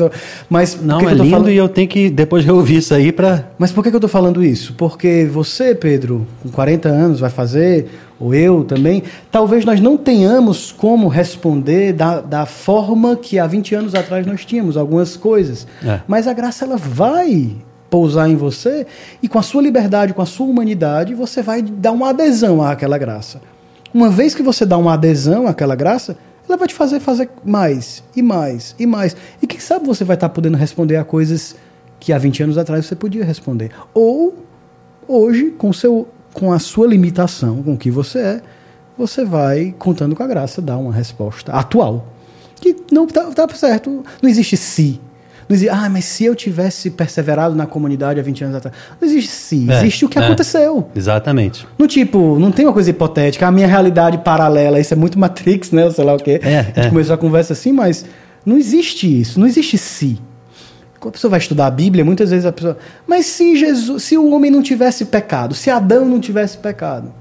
Mas não que é que lindo falando... e eu tenho que depois reouvir isso aí para. Mas por que, que eu estou falando isso? Porque você, Pedro, com 40 anos vai fazer, ou eu também, talvez nós não tenhamos como responder da, da forma que há 20 anos atrás nós tínhamos algumas coisas. É. Mas a graça ela vai pousar em você e com a sua liberdade, com a sua humanidade, você vai dar uma adesão àquela graça. Uma vez que você dá uma adesão àquela graça, ela vai te fazer fazer mais e mais e mais. E quem sabe você vai estar podendo responder a coisas que há 20 anos atrás você podia responder. Ou hoje, com, seu, com a sua limitação, com o que você é, você vai, contando com a graça, dar uma resposta atual. Que não está tá certo. Não existe se. Não existe, ah, mas se eu tivesse perseverado na comunidade há 20 anos atrás. Não existe se, É, existe o que é. aconteceu. Exatamente. No tipo, não tem uma coisa hipotética, a minha realidade paralela, isso é muito Matrix, né? Ou sei lá o quê. É, a gente é. começou a conversa assim, mas não existe isso, não existe se. Quando a pessoa vai estudar a Bíblia, muitas vezes a pessoa. Mas se Jesus, se o homem não tivesse pecado, se Adão não tivesse pecado.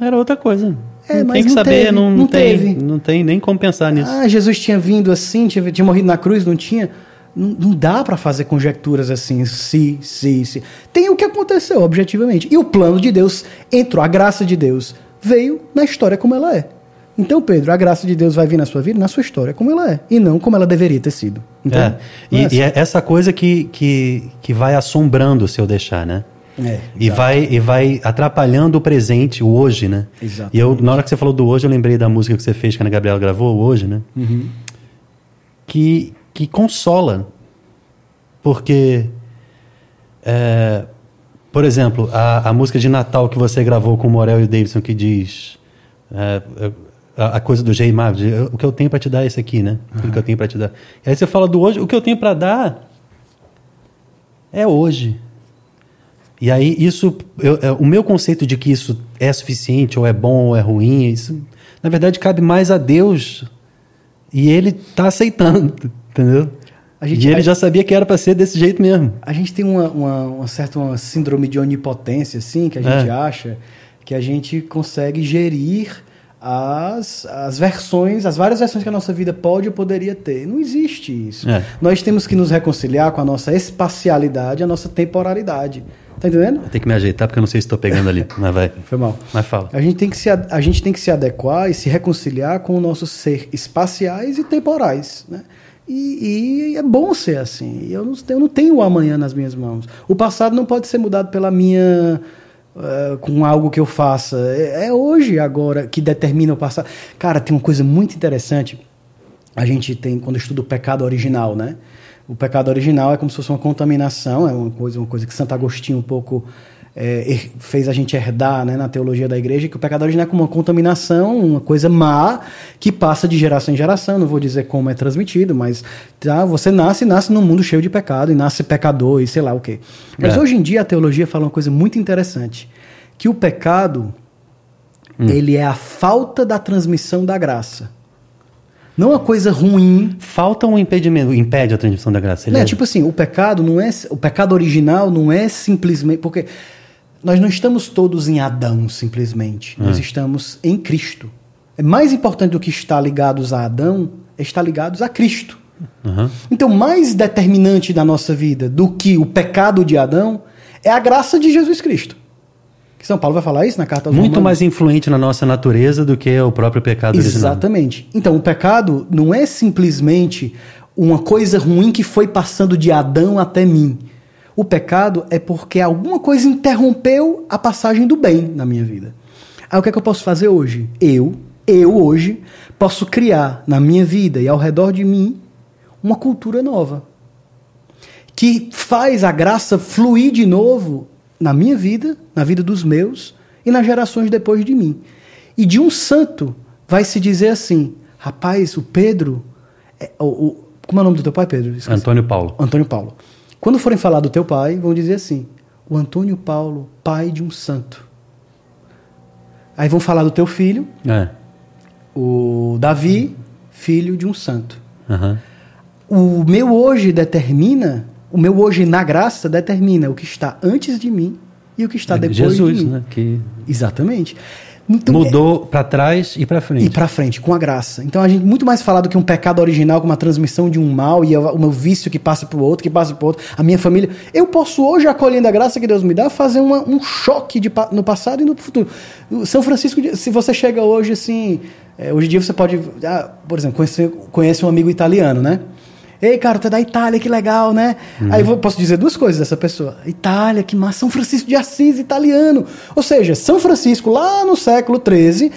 Era outra coisa. É, tem que não saber, teve, não, não, não tem, teve. não tem nem como pensar nisso. Ah, Jesus tinha vindo assim, tinha, tinha morrido na cruz, não tinha. Não, não dá para fazer conjecturas assim, se, se, se. Tem o que aconteceu, objetivamente. E o plano de Deus entrou, a graça de Deus veio na história como ela é. Então, Pedro, a graça de Deus vai vir na sua vida, na sua história, como ela é, e não como ela deveria ter sido. Então, É. E, e é essa coisa que, que, que vai assombrando se eu deixar, né? É, E vai, e vai atrapalhando o presente, o hoje, né? Exatamente. E eu, na hora que você falou do hoje, eu lembrei da música que você fez, que a Ana Gabriela gravou, o hoje, né? Uhum. Que, que consola. Porque, é, por exemplo, a, a música de Natal que você gravou com o Morel e o Davidson, que diz é, é, a, a coisa do J. Marvel, de, o que eu tenho para te dar é esse aqui, né? Tudo que eu tenho para te dar. E aí você fala do hoje, o que eu tenho para dar é hoje. E aí isso, eu- é, o meu conceito de que isso é suficiente ou é bom ou é ruim, isso na verdade cabe mais a Deus e Ele está aceitando, entendeu? Gente- e Ele já sabia que era para ser desse jeito mesmo. A gente tem uma, uma, uma certa uma síndrome de onipotência, assim, que a gente É. acha que a gente consegue gerir as, as versões, as várias versões que a nossa vida pode ou poderia ter. Não existe isso. É. Nós temos que nos reconciliar com a nossa espacialidade, a nossa temporalidade. Tá entendendo? Ter que me ajeitar porque eu não sei se estou pegando ali, mas vai. Foi mal. Mas fala. A gente, tem que se, a gente tem que se adequar e se reconciliar com o nosso ser espaciais e temporais. Né? E, e é bom ser assim. Eu não, eu não tenho o amanhã nas minhas mãos. O passado não pode ser mudado pela minha. eh, com algo que eu faça. É, é hoje, agora, que determina o passado. Cara, tem uma coisa muito interessante. A gente tem, quando estuda o pecado original, né? O pecado original é como se fosse uma contaminação, é uma coisa, uma coisa que Santo Agostinho um pouco é, her- fez a gente herdar né, na teologia da igreja, que o pecado original é como uma contaminação, uma coisa má, que passa de geração em geração. Não vou dizer como é transmitido, mas tá, você nasce e nasce num mundo cheio de pecado, e nasce pecador, e sei lá o quê. Mas É. hoje em dia a teologia fala uma coisa muito interessante, que o pecado, ele é a falta da transmissão da graça. Não uma coisa ruim, Falta um impedimento, impede a transmissão da graça. Ele não, é- tipo assim, o pecado não é o pecado original não é simplesmente porque nós não estamos todos em Adão simplesmente, nós estamos em Cristo. É mais importante do que estar ligados a Adão, é estar ligados a Cristo. Aham. Então, mais determinante da nossa vida do que o pecado de Adão é a graça de Jesus Cristo. Que São Paulo vai falar isso na carta aos Muito Romanos. mais influente na nossa natureza do que o próprio pecado original. Exatamente. Então, o pecado não é simplesmente uma coisa ruim que foi passando de Adão até mim. O pecado é porque alguma coisa interrompeu a passagem do bem na minha vida. Aí o que é que eu posso fazer hoje? Eu, eu hoje, posso criar na minha vida e ao redor de mim uma cultura nova. Que faz a graça fluir de novo na minha vida, na vida dos meus e nas gerações depois de mim. E de um santo vai se dizer assim: rapaz, o Pedro. é- o, o- como é o nome do teu pai, Pedro? Esqueci. Antônio Paulo. Antônio Paulo. Quando forem falar do teu pai, vão dizer assim: o Antônio Paulo, pai de um santo. Aí vão falar do teu filho, É. o Davi, filho de um santo. Aham. O meu hoje determina, o meu hoje na graça determina o que está antes de mim e o que está É depois Jesus, de mim. né? Que Exatamente. Então, mudou para trás e para frente. e para frente, com a graça. Então a gente muito mais falar do que um pecado original, com uma transmissão de um mal e o meu vício que passa pro outro, que passa pro outro, a minha família. Eu posso hoje, acolhendo a graça que Deus me dá, fazer uma- um choque de, no passado e no futuro. São Francisco, se você chega hoje assim, é, hoje em dia você pode, ah, por exemplo, conhecer, conhece um amigo italiano, né? Ei, cara, tu é da Itália, que legal, né? Aí eu posso dizer duas coisas dessa pessoa. Itália, que massa, São Francisco de Assis, italiano. Ou seja, São Francisco, lá no século XIII,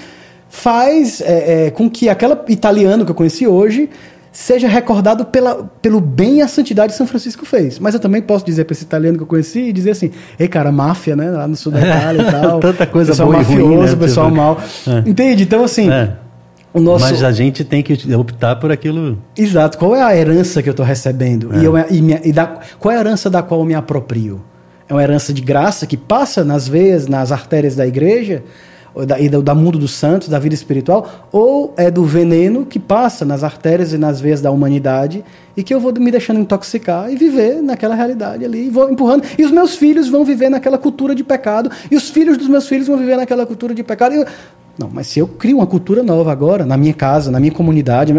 faz é, é, com que aquele italiano que eu conheci hoje seja recordado pela, pelo bem e a santidade que São Francisco fez. Mas eu também posso dizer para esse italiano que eu conheci e dizer assim: ei, cara, máfia, né? Lá no sul da Itália e tal. Tanta coisa pessoal boa e ruim, mafioso, né? pessoal Tipo, mal. é. Entende? Então, assim, É. nosso. Mas a gente tem que optar por aquilo. Exato. Qual é a herança que eu estou recebendo? E, eu, e, minha- e da, qual é a herança da qual eu me aproprio? É uma herança de graça que passa nas veias, nas artérias da igreja, ou da, e do, da mundo dos santos, da vida espiritual? Ou é do veneno que passa nas artérias e nas veias da humanidade e que eu vou me deixando intoxicar e viver naquela realidade ali, e vou empurrando. E os meus filhos vão viver naquela cultura de pecado, e os filhos dos meus filhos vão viver naquela cultura de pecado. Eu, não, mas se eu crio uma cultura nova agora, na minha casa, na minha comunidade,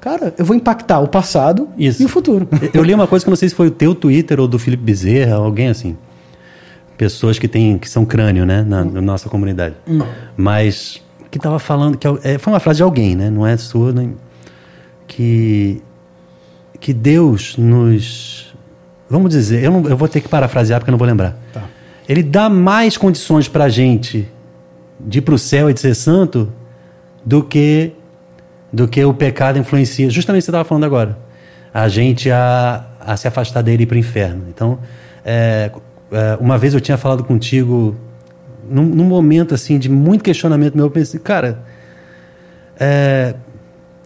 cara, eu vou impactar o passado Isso. e o futuro. Eu li uma coisa que eu não sei se foi o teu Twitter ou do Felipe Bezerra, alguém assim. Pessoas que, têm, que são crânio, né, na, na nossa comunidade. Mas que estava falando, que é, foi uma frase de alguém, né, não é sua, nem, que, que Deus nos. Vamos dizer, eu, não, eu vou ter que parafrasear porque eu não vou lembrar. Tá. Ele dá mais condições para a gente de ir para o céu e de ser santo do que do que o pecado influencia. Justamente o que você estava falando agora. A gente a, a se afastar dele e ir para o inferno. Então, é, é, uma vez eu tinha falado contigo, num, num momento assim de muito questionamento meu, eu pensei, cara, é,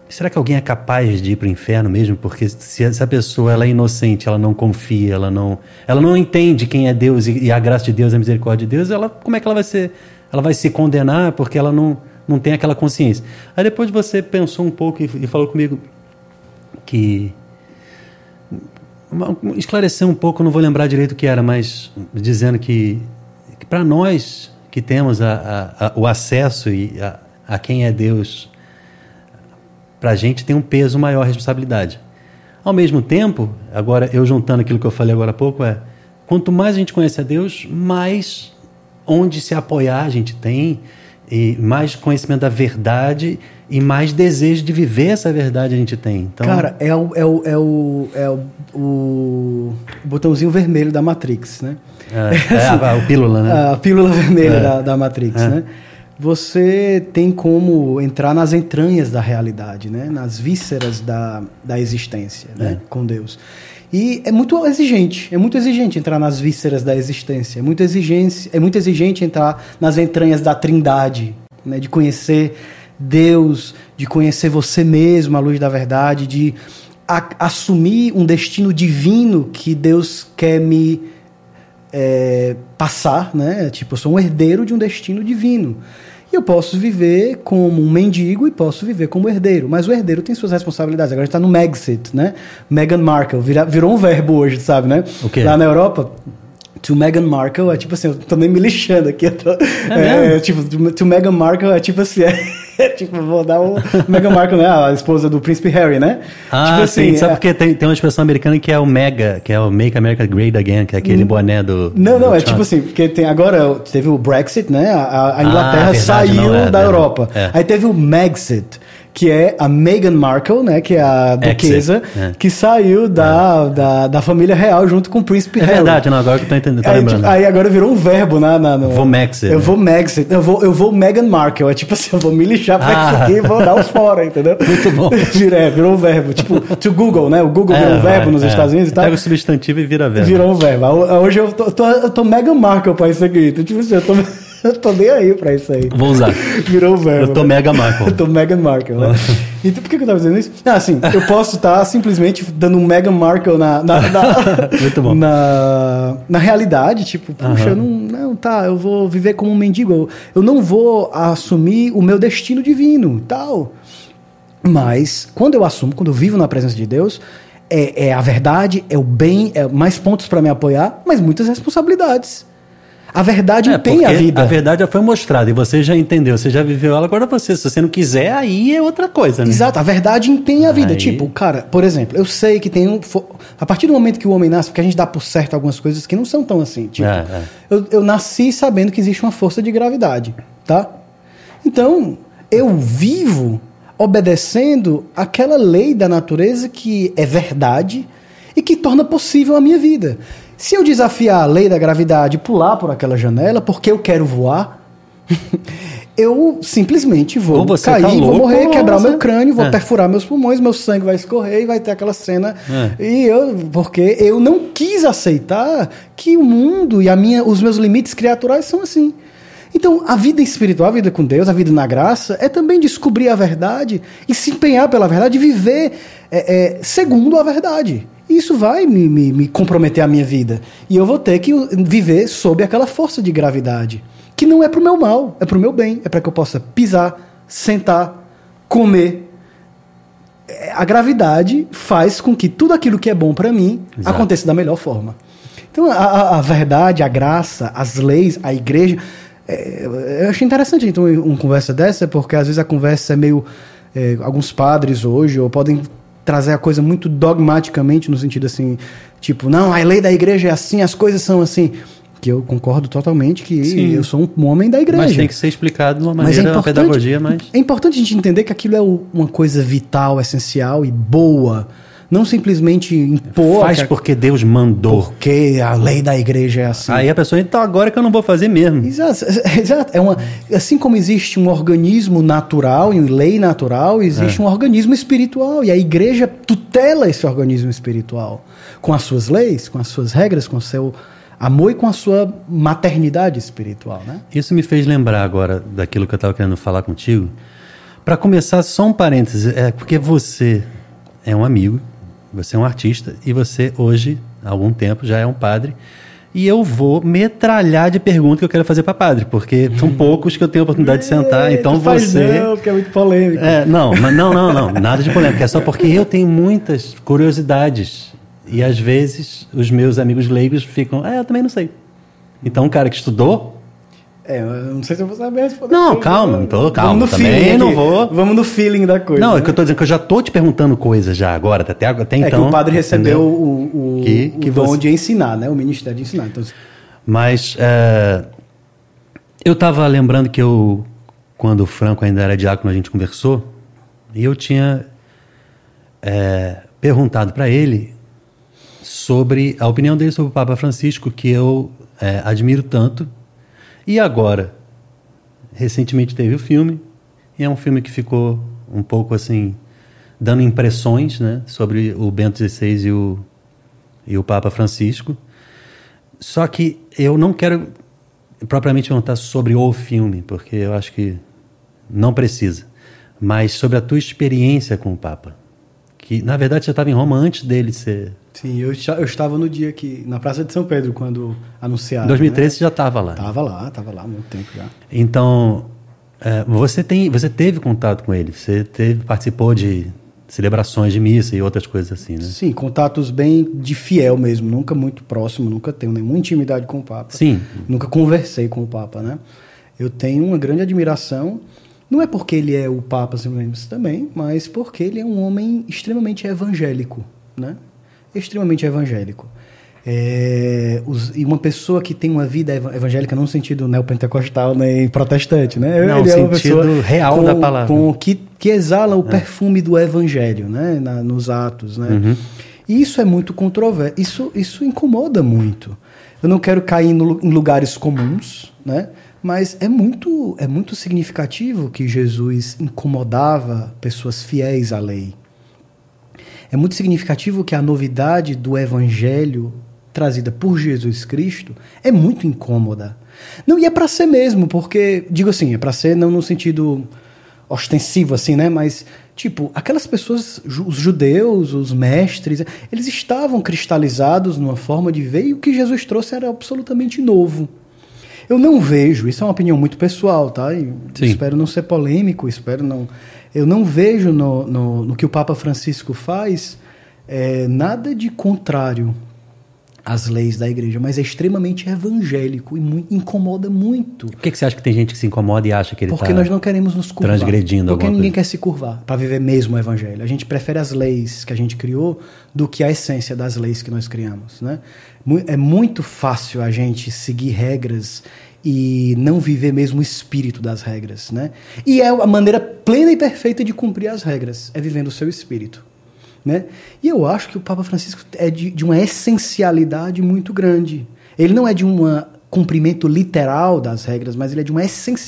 será que alguém é capaz de ir para o inferno mesmo? Porque se essa pessoa ela é inocente, ela não confia, ela não, ela não entende quem é Deus e, e a graça de Deus, a misericórdia de Deus, ela, como é que ela vai ser? Ela vai se condenar porque ela não, não tem aquela consciência. Aí depois você pensou um pouco e, e falou comigo que esclarecer um pouco, não vou lembrar direito o que era, mas dizendo que, que para nós que temos a, a- a- o acesso e a quem é Deus, para a gente tem um peso maior, responsabilidade. Ao mesmo tempo, agora eu juntando aquilo que eu falei agora há pouco, é quanto mais a gente conhece a Deus, mais onde se apoiar a gente tem, e mais conhecimento da verdade e mais desejo de viver essa verdade a gente tem. Então, Cara, é o, é o, é o, é o, o botãozinho vermelho da Matrix, né? é, é a, a pílula, né? A pílula vermelha É. da, da Matrix, É. né? Você tem como entrar nas entranhas da realidade, né? Nas vísceras da, da existência, né? Com Deus. E é muito exigente, é muito exigente entrar nas vísceras da existência, é muito exigente, é muito exigente entrar nas entranhas da trindade, né? De conhecer Deus, de conhecer você mesmo à luz da verdade, de a- assumir um destino divino que Deus quer me é, passar, né? Tipo, eu sou um herdeiro de um destino divino. E eu posso viver como um mendigo e posso viver como herdeiro. Mas o herdeiro tem suas responsabilidades. Agora a gente está no Megxit, né? Meghan Markle. Vira- virou um verbo hoje, sabe, né? O quê? Lá na Europa, to Meghan Markle é tipo assim, eu tô nem me lixando aqui. Tô, é, mesmo? tipo, to, to Meghan Markle é tipo assim, é, tipo, vou dar o Meghan Markle, né? A esposa do príncipe Harry, né? Ah, tipo sim. Sabe é- porque tem, tem uma expressão americana que é o MEGA, que é o Make America Great Again, que é aquele boné do. Não, não, do é Trump. tipo assim, porque tem agora teve o Brexit, né? A, a Inglaterra Ah, verdade, saiu não, é, da é, Europa. é. Aí teve o Megxit, que é a Meghan Markle, né? Que é a duquesa, é. que saiu da, da, da família real junto com o príncipe É Harry. verdade, não, agora que eu tô entendendo, tô Aí, lembrando. tipo, aí agora virou um verbo na, na, no... Vou Megxit, Eu né? vou Megxit. Eu vou, eu vou Meghan Markle. É tipo assim, eu vou me lixar pra Ah. isso aqui e vou dar os fora, entendeu? Muito bom. Virou, é, virou um verbo. Tipo, to Google, né? O Google virou um verbo nos é. Estados Unidos e tal. Pega o substantivo e vira verbo. Virou um verbo. Hoje eu tô, tô, eu tô mega Markle pra isso aqui. Então, tipo assim, eu tô, eu tô nem aí pra isso aí. Vou usar. Virou um verbo. Eu tô né? mega Markle. Eu tô Meghan Markle, né? Então por que que eu tava dizendo isso? Ah, assim, eu posso estar simplesmente dando um Meghan Markle na, na, na, Muito bom. na, na realidade, tipo, puxa, eu não, não, tá, eu vou viver como um mendigo, eu, eu não vou assumir o meu destino divino, tal. Mas, quando eu assumo, quando eu vivo na presença de Deus, é, é a verdade, é o bem, é mais pontos para me apoiar, mas muitas responsabilidades. A verdade É, empenha a vida. A verdade já foi mostrada e você já entendeu, você já viveu ela. Agora você, se você não quiser, aí é outra coisa, né? Exato, a verdade empenha a vida. Aí- Tipo, cara, por exemplo, eu sei que tem um. A partir do momento que o homem nasce, porque a gente dá por certo algumas coisas que não são tão assim. Tipo, É, é. Eu, eu nasci sabendo que existe uma força de gravidade, tá? Então, eu vivo obedecendo aquela lei da natureza que é verdade e que torna possível a minha vida. Se eu desafiar a lei da gravidade e pular por aquela janela porque eu quero voar, eu simplesmente vou cair, tá vou louco, morrer, ou quebrar você- meu crânio, vou É. perfurar meus pulmões, meu sangue vai escorrer e vai ter aquela cena. É. E eu, porque eu não quis aceitar que o mundo e a minha, os meus limites criaturais são assim. Então, a vida espiritual, a vida com Deus, a vida na graça, é também descobrir a verdade e se empenhar pela verdade e viver é, é, segundo a verdade. Isso vai me, me, me comprometer a minha vida. E eu vou ter que viver sob aquela força de gravidade. Que não é pro meu mal, é pro meu bem. É para que eu possa pisar, sentar, comer, a gravidade faz com que tudo aquilo que é bom para mim Exato. aconteça da melhor forma. Então, a, a- a verdade, a graça, as leis, a igreja. é, eu achei interessante então uma conversa dessa, porque às vezes a conversa é meio. é, alguns padres hoje, ou podem trazer a coisa muito dogmaticamente, no sentido assim, tipo, não, a lei da igreja é assim, as coisas são assim. Que eu concordo totalmente que Sim. eu sou um homem da igreja. Mas tem que ser explicado de uma Mas é maneira, uma pedagogia mais. é importante a gente entender que aquilo é uma coisa vital, essencial e boa. Não simplesmente impor. Faz que porque Deus mandou. porque a lei da igreja é assim. Aí a pessoa, então agora que eu não vou fazer mesmo. Exato, exato. É uma, assim como existe um organismo natural e lei natural, existe É. um organismo espiritual. E a igreja tutela esse organismo espiritual. Com as suas leis, com as suas regras, com o seu amor e com a sua maternidade espiritual, né? Isso me fez lembrar agora daquilo que eu estava querendo falar contigo. Para começar, só um parêntese, é porque você é um amigo, você é um artista e você hoje, há algum tempo, já é um padre. E eu vou metralhar de perguntas que eu quero fazer para padre, porque são poucos que eu tenho a oportunidade de sentar. Ei, Então você. Não, porque é muito polêmico. É, não, não, não, não, nada de polêmica. É só porque eu tenho muitas curiosidades. E às vezes os meus amigos leigos ficam, ah, eu também não sei. Então, um cara que estudou, É, eu não sei se eu vou saber responder. Não, calma, não tô- calma, Vamos no também feeling não vou- Vamos no feeling da coisa. Não, é né? que eu tô dizendo que eu já tô te perguntando coisas já agora, até, até É então. que o padre recebeu o, o, Que- o que dom você- de ensinar, né? O ministério de ensinar. Então, Mas é, eu tava lembrando que eu, quando o Franco ainda era diácono, a gente conversou, e eu tinha é, perguntado para ele sobre a opinião dele sobre o Papa Francisco, que eu é, admiro tanto. E agora, recentemente teve o filme, e é um filme que ficou um pouco assim, dando impressões né, sobre o Bento XVI e o, e o Papa Francisco. Só que eu não quero propriamente perguntar sobre o filme, porque eu acho que não precisa. Mas sobre a tua experiência com o Papa. Que, na verdade, você estava em Roma antes dele ser. Sim, eu, eu estava no dia que. Na Praça de São Pedro, quando anunciaram. Em 2013 você já estava lá. Né? Tava lá, tava lá há muito tempo já. Então, é, você, tem, você teve contato com ele, você teve, participou de celebrações de missa e outras coisas assim, né? Sim, contatos bem de fiel mesmo, nunca muito próximo, nunca tenho nenhuma intimidade com o Papa. Sim. Nunca conversei com o Papa, né? Eu tenho uma grande admiração, não é porque ele é o Papa simplesmente também, mas porque ele é um homem extremamente evangélico, né? Extremamente evangélico. É, os- e uma pessoa que tem uma vida eva- evangélica não no sentido neopentecostal nem protestante, né? Não, Ele é sentido pessoa real com- da palavra. com que, que exala o perfume do evangelho, né? Na- nos atos, né? Uhum. E isso é muito controverso. Isso, isso incomoda muito. Eu não quero cair no- em lugares comuns, né? Mas é muito, é muito significativo que Jesus incomodava pessoas fiéis à lei. É muito significativo que a novidade do evangelho trazida por Jesus Cristo é muito incômoda. Não, e é para ser mesmo, porque, digo assim, é para ser não no sentido ostensivo assim, né, mas tipo, aquelas pessoas, os judeus, os mestres, eles estavam cristalizados numa forma de ver e o que Jesus trouxe era absolutamente novo. Eu não vejo, isso é uma opinião muito pessoal, tá? E espero não ser polêmico, espero não. Eu não vejo no, no, no que o Papa Francisco faz é, nada de contrário as leis da igreja, mas é extremamente evangélico e muito, incomoda muito. Por que, que você acha que tem gente que se incomoda e acha que ele Porque tá nós não queremos nos curvar. transgredindo Porque ninguém coisa? quer se curvar para viver mesmo o evangelho. A gente prefere as leis que a gente criou do que a essência das leis que nós criamos, né? É muito fácil a gente seguir regras e não viver mesmo o espírito das regras, né? E é a maneira plena e perfeita de cumprir as regras, é vivendo o seu espírito. Né? E eu acho que o Papa Francisco é de, de uma essencialidade muito grande. Ele não é de um cumprimento literal das regras, mas ele é de uma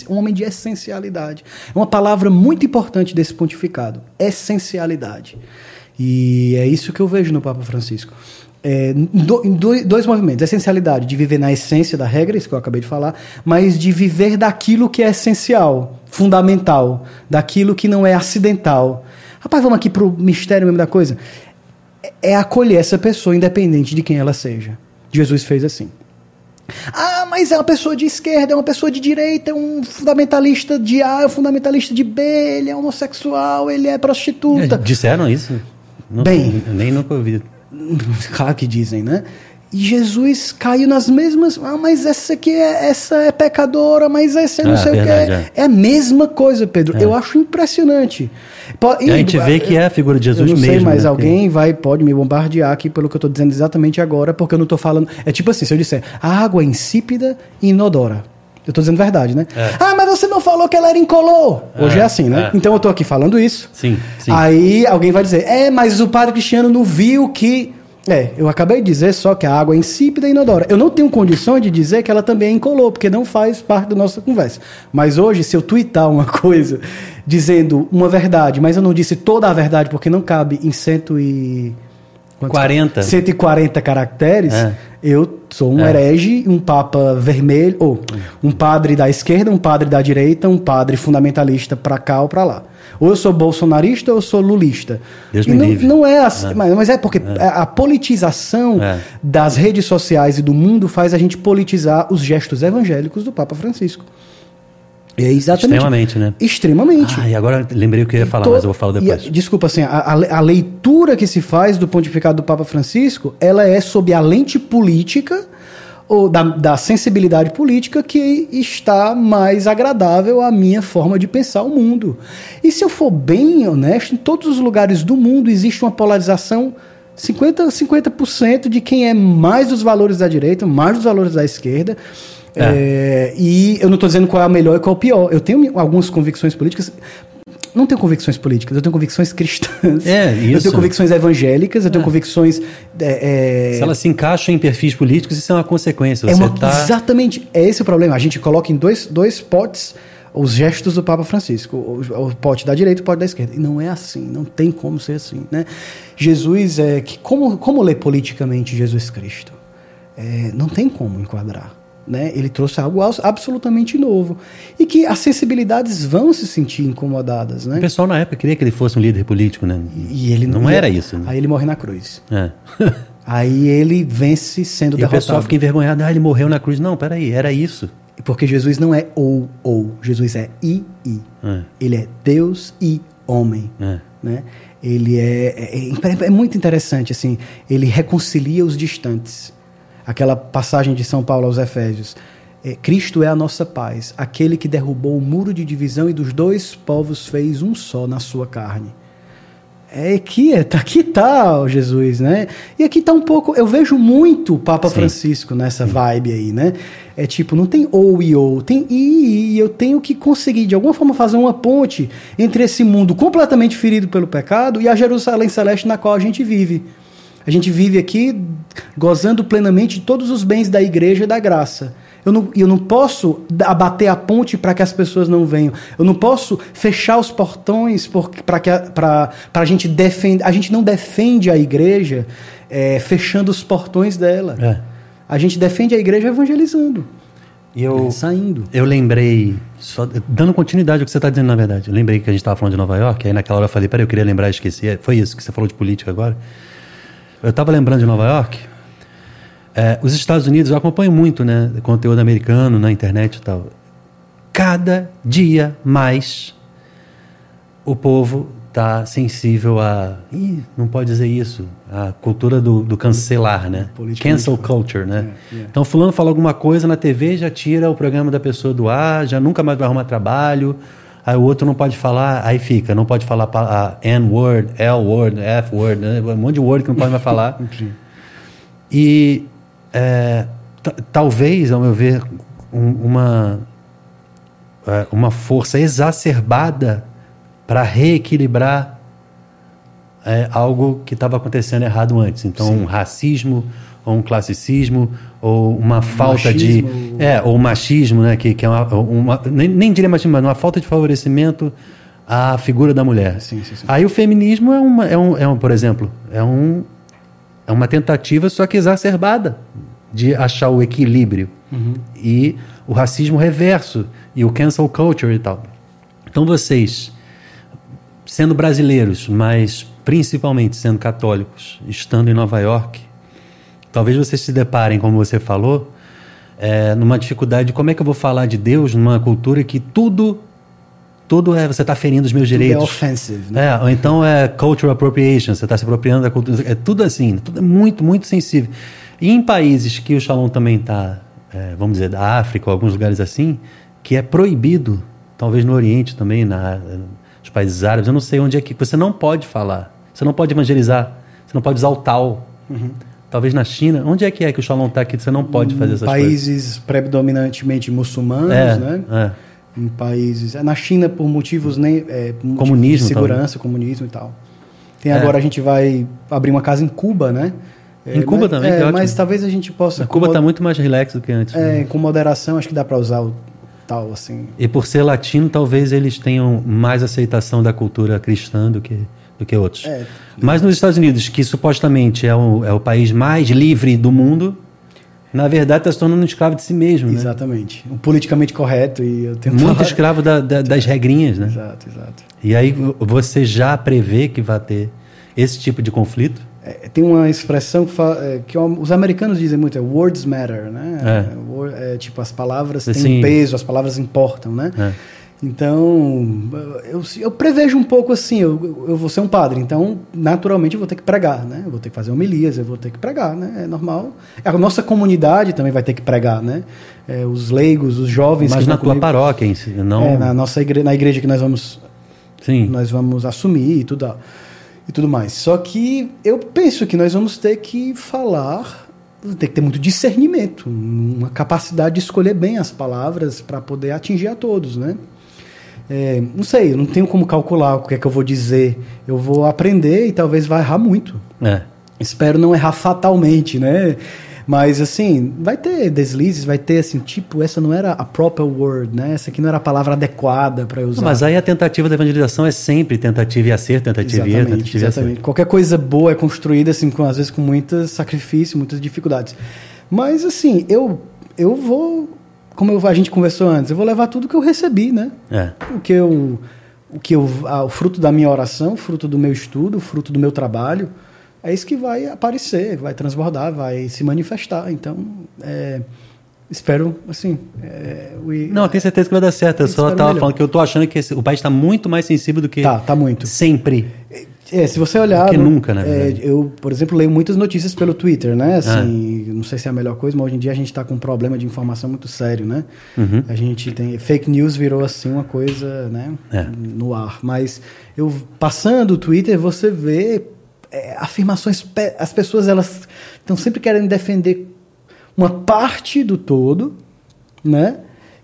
um homem de essencialidade. É uma palavra muito importante desse pontificado: essencialidade. E é isso que eu vejo no Papa Francisco. É, do- em dois, movimentos: essencialidade de viver na essência da regra, isso que eu acabei de falar, mas de viver daquilo que é essencial, fundamental, daquilo que não é acidental. Rapaz, vamos aqui pro mistério mesmo da coisa. É- acolher essa pessoa, independente de quem ela seja. Jesus fez assim. Ah, mas é uma pessoa de esquerda, é uma pessoa de direita, é um fundamentalista de A, é um fundamentalista de B, ele é homossexual, ele é prostituta. Disseram isso? Não, Bem. nem nunca ouvi. Claro que dizem, né? E Jesus caiu nas mesmas. Ah, mas essa aqui é, essa é pecadora, mas essa é não Ah, sei verdade, o que. É. a mesma coisa, Pedro. Eu acho impressionante. E a gente vê que é a figura de Jesus eu não sei, mesmo, mas né? alguém vai, pode me bombardear aqui pelo que eu estou dizendo exatamente agora, porque eu não estou falando. É tipo assim, se eu disser a água é insípida e inodora. Eu estou dizendo verdade, né? É. Ah, mas você não falou que ela era incolor. Hoje é, É, assim, né? é. Então eu estou aqui falando isso. Sim, sim. Aí alguém vai dizer, é, mas o padre Cristiano não viu que. É, eu acabei de dizer só que a água é insípida e inodora. Eu não tenho condições de dizer que ela também é incolor, porque não faz parte da nossa conversa. Mas hoje, se eu twittar uma coisa dizendo uma verdade, mas eu não disse toda a verdade, porque não cabe em cento e... quantos- 40. 140 caracteres, É. eu sou um É. herege, um papa vermelho, ou um padre da esquerda, um padre da direita, um padre fundamentalista pra cá ou pra lá. Ou eu sou bolsonarista ou eu sou lulista. Deus e me não, livre. não é assim, mas, mas é porque a politização É. das redes sociais e do mundo faz a gente politizar os gestos evangélicos do Papa Francisco. É exatamente. Extremamente, né? Extremamente. Ah, e agora lembrei o que eu ia falar, To- mas eu vou falar depois. a- desculpa, assim, a, a- a leitura que se faz do pontificado do Papa Francisco, ela é sob a lente política ou da, da sensibilidade política que está mais agradável à minha forma de pensar o mundo. E se eu for bem honesto, em todos os lugares do mundo existe uma polarização 50 50% de quem é mais dos valores da direita, mais dos valores da esquerda. É, e eu não estou dizendo qual é o melhor e qual é o pior. Eu tenho algumas convicções políticas. Não tenho convicções políticas, eu tenho convicções cristãs. É, Eu isso. tenho convicções evangélicas, eu tenho convicções. é, é, Se ela se encaixa em perfis políticos, isso é uma consequência. é Você uma, tá... Exatamente, é esse o problema. A gente coloca em dois, dois potes os gestos do Papa Francisco, o, o pote da direita e o pote da esquerda. E não é assim, não tem como ser assim. Né? Jesus é que. Como, como ler politicamente Jesus Cristo? É, não tem como enquadrar. Né? Ele trouxe algo abs- absolutamente novo. E que as sensibilidades vão se sentir incomodadas. O Né? pessoal na época queria que ele fosse um líder político, né? E ele não e- era isso. Né? Aí ele morre na cruz. É. Aí ele vence sendo E o derrotado. pessoal fica envergonhado, ah, ele morreu na cruz. Não, peraí, era isso. Porque Jesus não é ou ou, Jesus é i i. É. Ele é Deus e homem, É. né? Ele é, é, é- é muito interessante assim, ele reconcilia os distantes. Aquela passagem de São Paulo aos Efésios. É, Cristo é a nossa paz, aquele que derrubou o muro de divisão e dos dois povos fez um só na sua carne. É aqui, é, tá, aqui tá Jesus, né? E aqui tá um pouco, eu vejo muito o Papa Sim. Francisco nessa vibe aí, né? É tipo, não tem ou e ou, tem e i, e eu tenho que conseguir de alguma forma fazer uma ponte entre esse mundo completamente ferido pelo pecado e a Jerusalém celeste na qual a gente vive. A gente vive aqui gozando plenamente de todos os bens da igreja e da graça. Eu não, eu não posso abater a ponte para que as pessoas não venham. Eu não posso fechar os portões para que a- pra- pra gente defender. A gente não defende a igreja eh, fechando os portões dela. É. A gente defende a igreja evangelizando, E eu, né, saindo. eu lembrei, só dando continuidade ao que você está dizendo, na verdade. Eu lembrei que a gente estava falando de Nova York, aí naquela hora eu falei, peraí, eu queria lembrar e esqueci. É, Foi isso que você falou de política agora. Eu estava lembrando de Nova York. É, os Estados Unidos, eu acompanho muito, né? Conteúdo americano na internet e tal. Cada dia mais o povo está sensível a. Ih, não pode dizer isso. a cultura do, do cancelar, né? Cancel culture, né? Yeah, yeah. Então, fulano fala alguma coisa na TV, já tira o programa da pessoa do ar, já nunca mais vai arrumar trabalho. Aí o outro não pode falar, aí fica, não pode falar a N-word, L-word, F-word, né? um monte de word que não pode mais falar. e é, talvez, ao meu ver, um, uma, é, uma força exacerbada para reequilibrar é, algo que estava acontecendo errado antes. Então, um racismo, ou um classicismo, ou uma falta machismo. de. É, ou machismo, né? Que, que é uma. uma nem, nem, diria machismo, mas uma falta de favorecimento à figura da mulher. Sim, sim, sim. Aí o feminismo é, uma, é, um, é um, por exemplo, é, um, é uma tentativa, só que exacerbada, de achar o equilíbrio. Uhum. E o racismo reverso, e o cancel culture e tal. Então vocês, sendo brasileiros, mas principalmente sendo católicos, estando em Nova York, talvez vocês se deparem, como você falou, é, numa dificuldade de como é que eu vou falar de Deus numa cultura que tudo tudo é você está ferindo os meus tudo é direitos. É offensive, né? É, ou então é cultural appropriation, você está se apropriando da cultura. É tudo assim, tudo é muito, muito sensível. E em países que o Shalom também está, é, vamos dizer, da África, ou alguns lugares assim, que é proibido, talvez no Oriente também, na, nos países árabes, eu não sei onde é que você não pode falar você não pode evangelizar, você não pode usar o tal. Uhum. Talvez na China. Onde é que é que o Shalom está aqui? Você não pode fazer essas países coisas? Países predominantemente muçulmanos, é, né? É. Em países. Na China, por motivos nem. É, por comunismo. De segurança, comunismo e tal. Tem agora a gente vai abrir uma casa em Cuba, né? Em Cuba mas, também, é, mas talvez a gente possa. Cuba está muito mais relax do que antes. É, né? com moderação, acho que dá para usar o tal, assim. E por ser latino, talvez eles tenham mais aceitação da cultura cristã do que do que outros. É. Mas nos Estados Unidos, que supostamente é o, é o país mais livre do mundo, na verdade está se tornando um escravo de si mesmo. Exatamente. Né? O politicamente correto e eu tenho Muito falar... escravo da, da, das regrinhas, né? Exato, exato. E aí você já prevê que vai ter esse tipo de conflito? É, tem uma expressão que, fala, é, que, os americanos dizem muito, é words matter, né? É. é tipo, as palavras têm Sim. peso, as palavras importam, né? Então, eu, eu prevejo um pouco assim, eu, eu vou ser um padre, então, naturalmente, eu vou ter que pregar, né? Eu vou ter que fazer homilias, eu vou ter que pregar, né? É normal. A nossa comunidade também vai ter que pregar, né? É, os leigos, os jovens... Mas na tua comigo, paróquia, em si, não... É, na nossa igreja, na igreja que nós vamos... Sim. Nós vamos assumir e tudo, e tudo mais. Só que eu penso que nós vamos ter que falar tem que ter muito discernimento, uma capacidade de escolher bem as palavras para poder atingir a todos, né? É, não sei, eu não tenho como calcular o que é que eu vou dizer. Eu vou aprender e talvez vá errar muito. É. Espero não errar fatalmente, né? Mas assim, vai ter deslizes, vai ter assim, tipo, essa não era a proper word, né? Essa aqui não era a palavra adequada para usar. Mas aí a tentativa da evangelização é sempre tentativa e acerto, tentativa exatamente, e tentativa exatamente. Acerto. Qualquer coisa boa é construída assim, com, às vezes com muito sacrifício, muitas dificuldades. Mas assim, eu eu vou como eu, a gente conversou antes, eu vou levar tudo que eu recebi, né? É. O que eu, o que eu, o fruto da minha oração, fruto do meu estudo, fruto do meu trabalho, é isso que vai aparecer, vai transbordar, vai se manifestar. Então, é, espero, assim. É, we, Não, tenho certeza que vai dar certo. Eu só estava falando que eu estou achando que esse, o país está muito mais sensível do que. Tá, tá muito. Sempre. É, se você olhar. Porque nunca, né? É, eu, por exemplo, leio muitas notícias pelo Twitter, né? Assim, ah. não sei se é a melhor coisa, mas hoje em dia a gente está com um problema de informação muito sério, né? Uhum. A gente tem. Fake news virou assim uma coisa, né? É. No ar. Mas eu passando o Twitter, você vê é, afirmações. As pessoas elas estão sempre querendo defender uma parte do todo, né?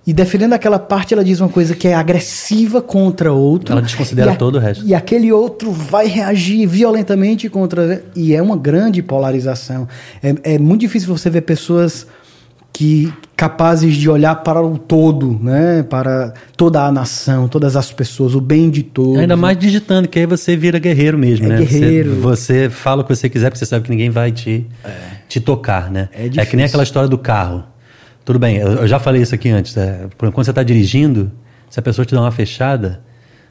E defendendo aquela parte, ela diz uma coisa que é agressiva contra outro. Ela desconsidera a, todo o resto. E aquele outro vai reagir violentamente contra. E é uma grande polarização. É, é muito difícil você ver pessoas que capazes de olhar para o todo, né? Para toda a nação, todas as pessoas, o bem de todos. Ainda mais digitando, que aí você vira guerreiro mesmo, é né? Guerreiro. Você, você, fala o que você quiser, porque você sabe que ninguém vai te, é. te tocar, né? É, é que nem aquela história do carro. Tudo bem, eu, já falei isso aqui antes. É, quando você está dirigindo, se a pessoa te dá uma fechada,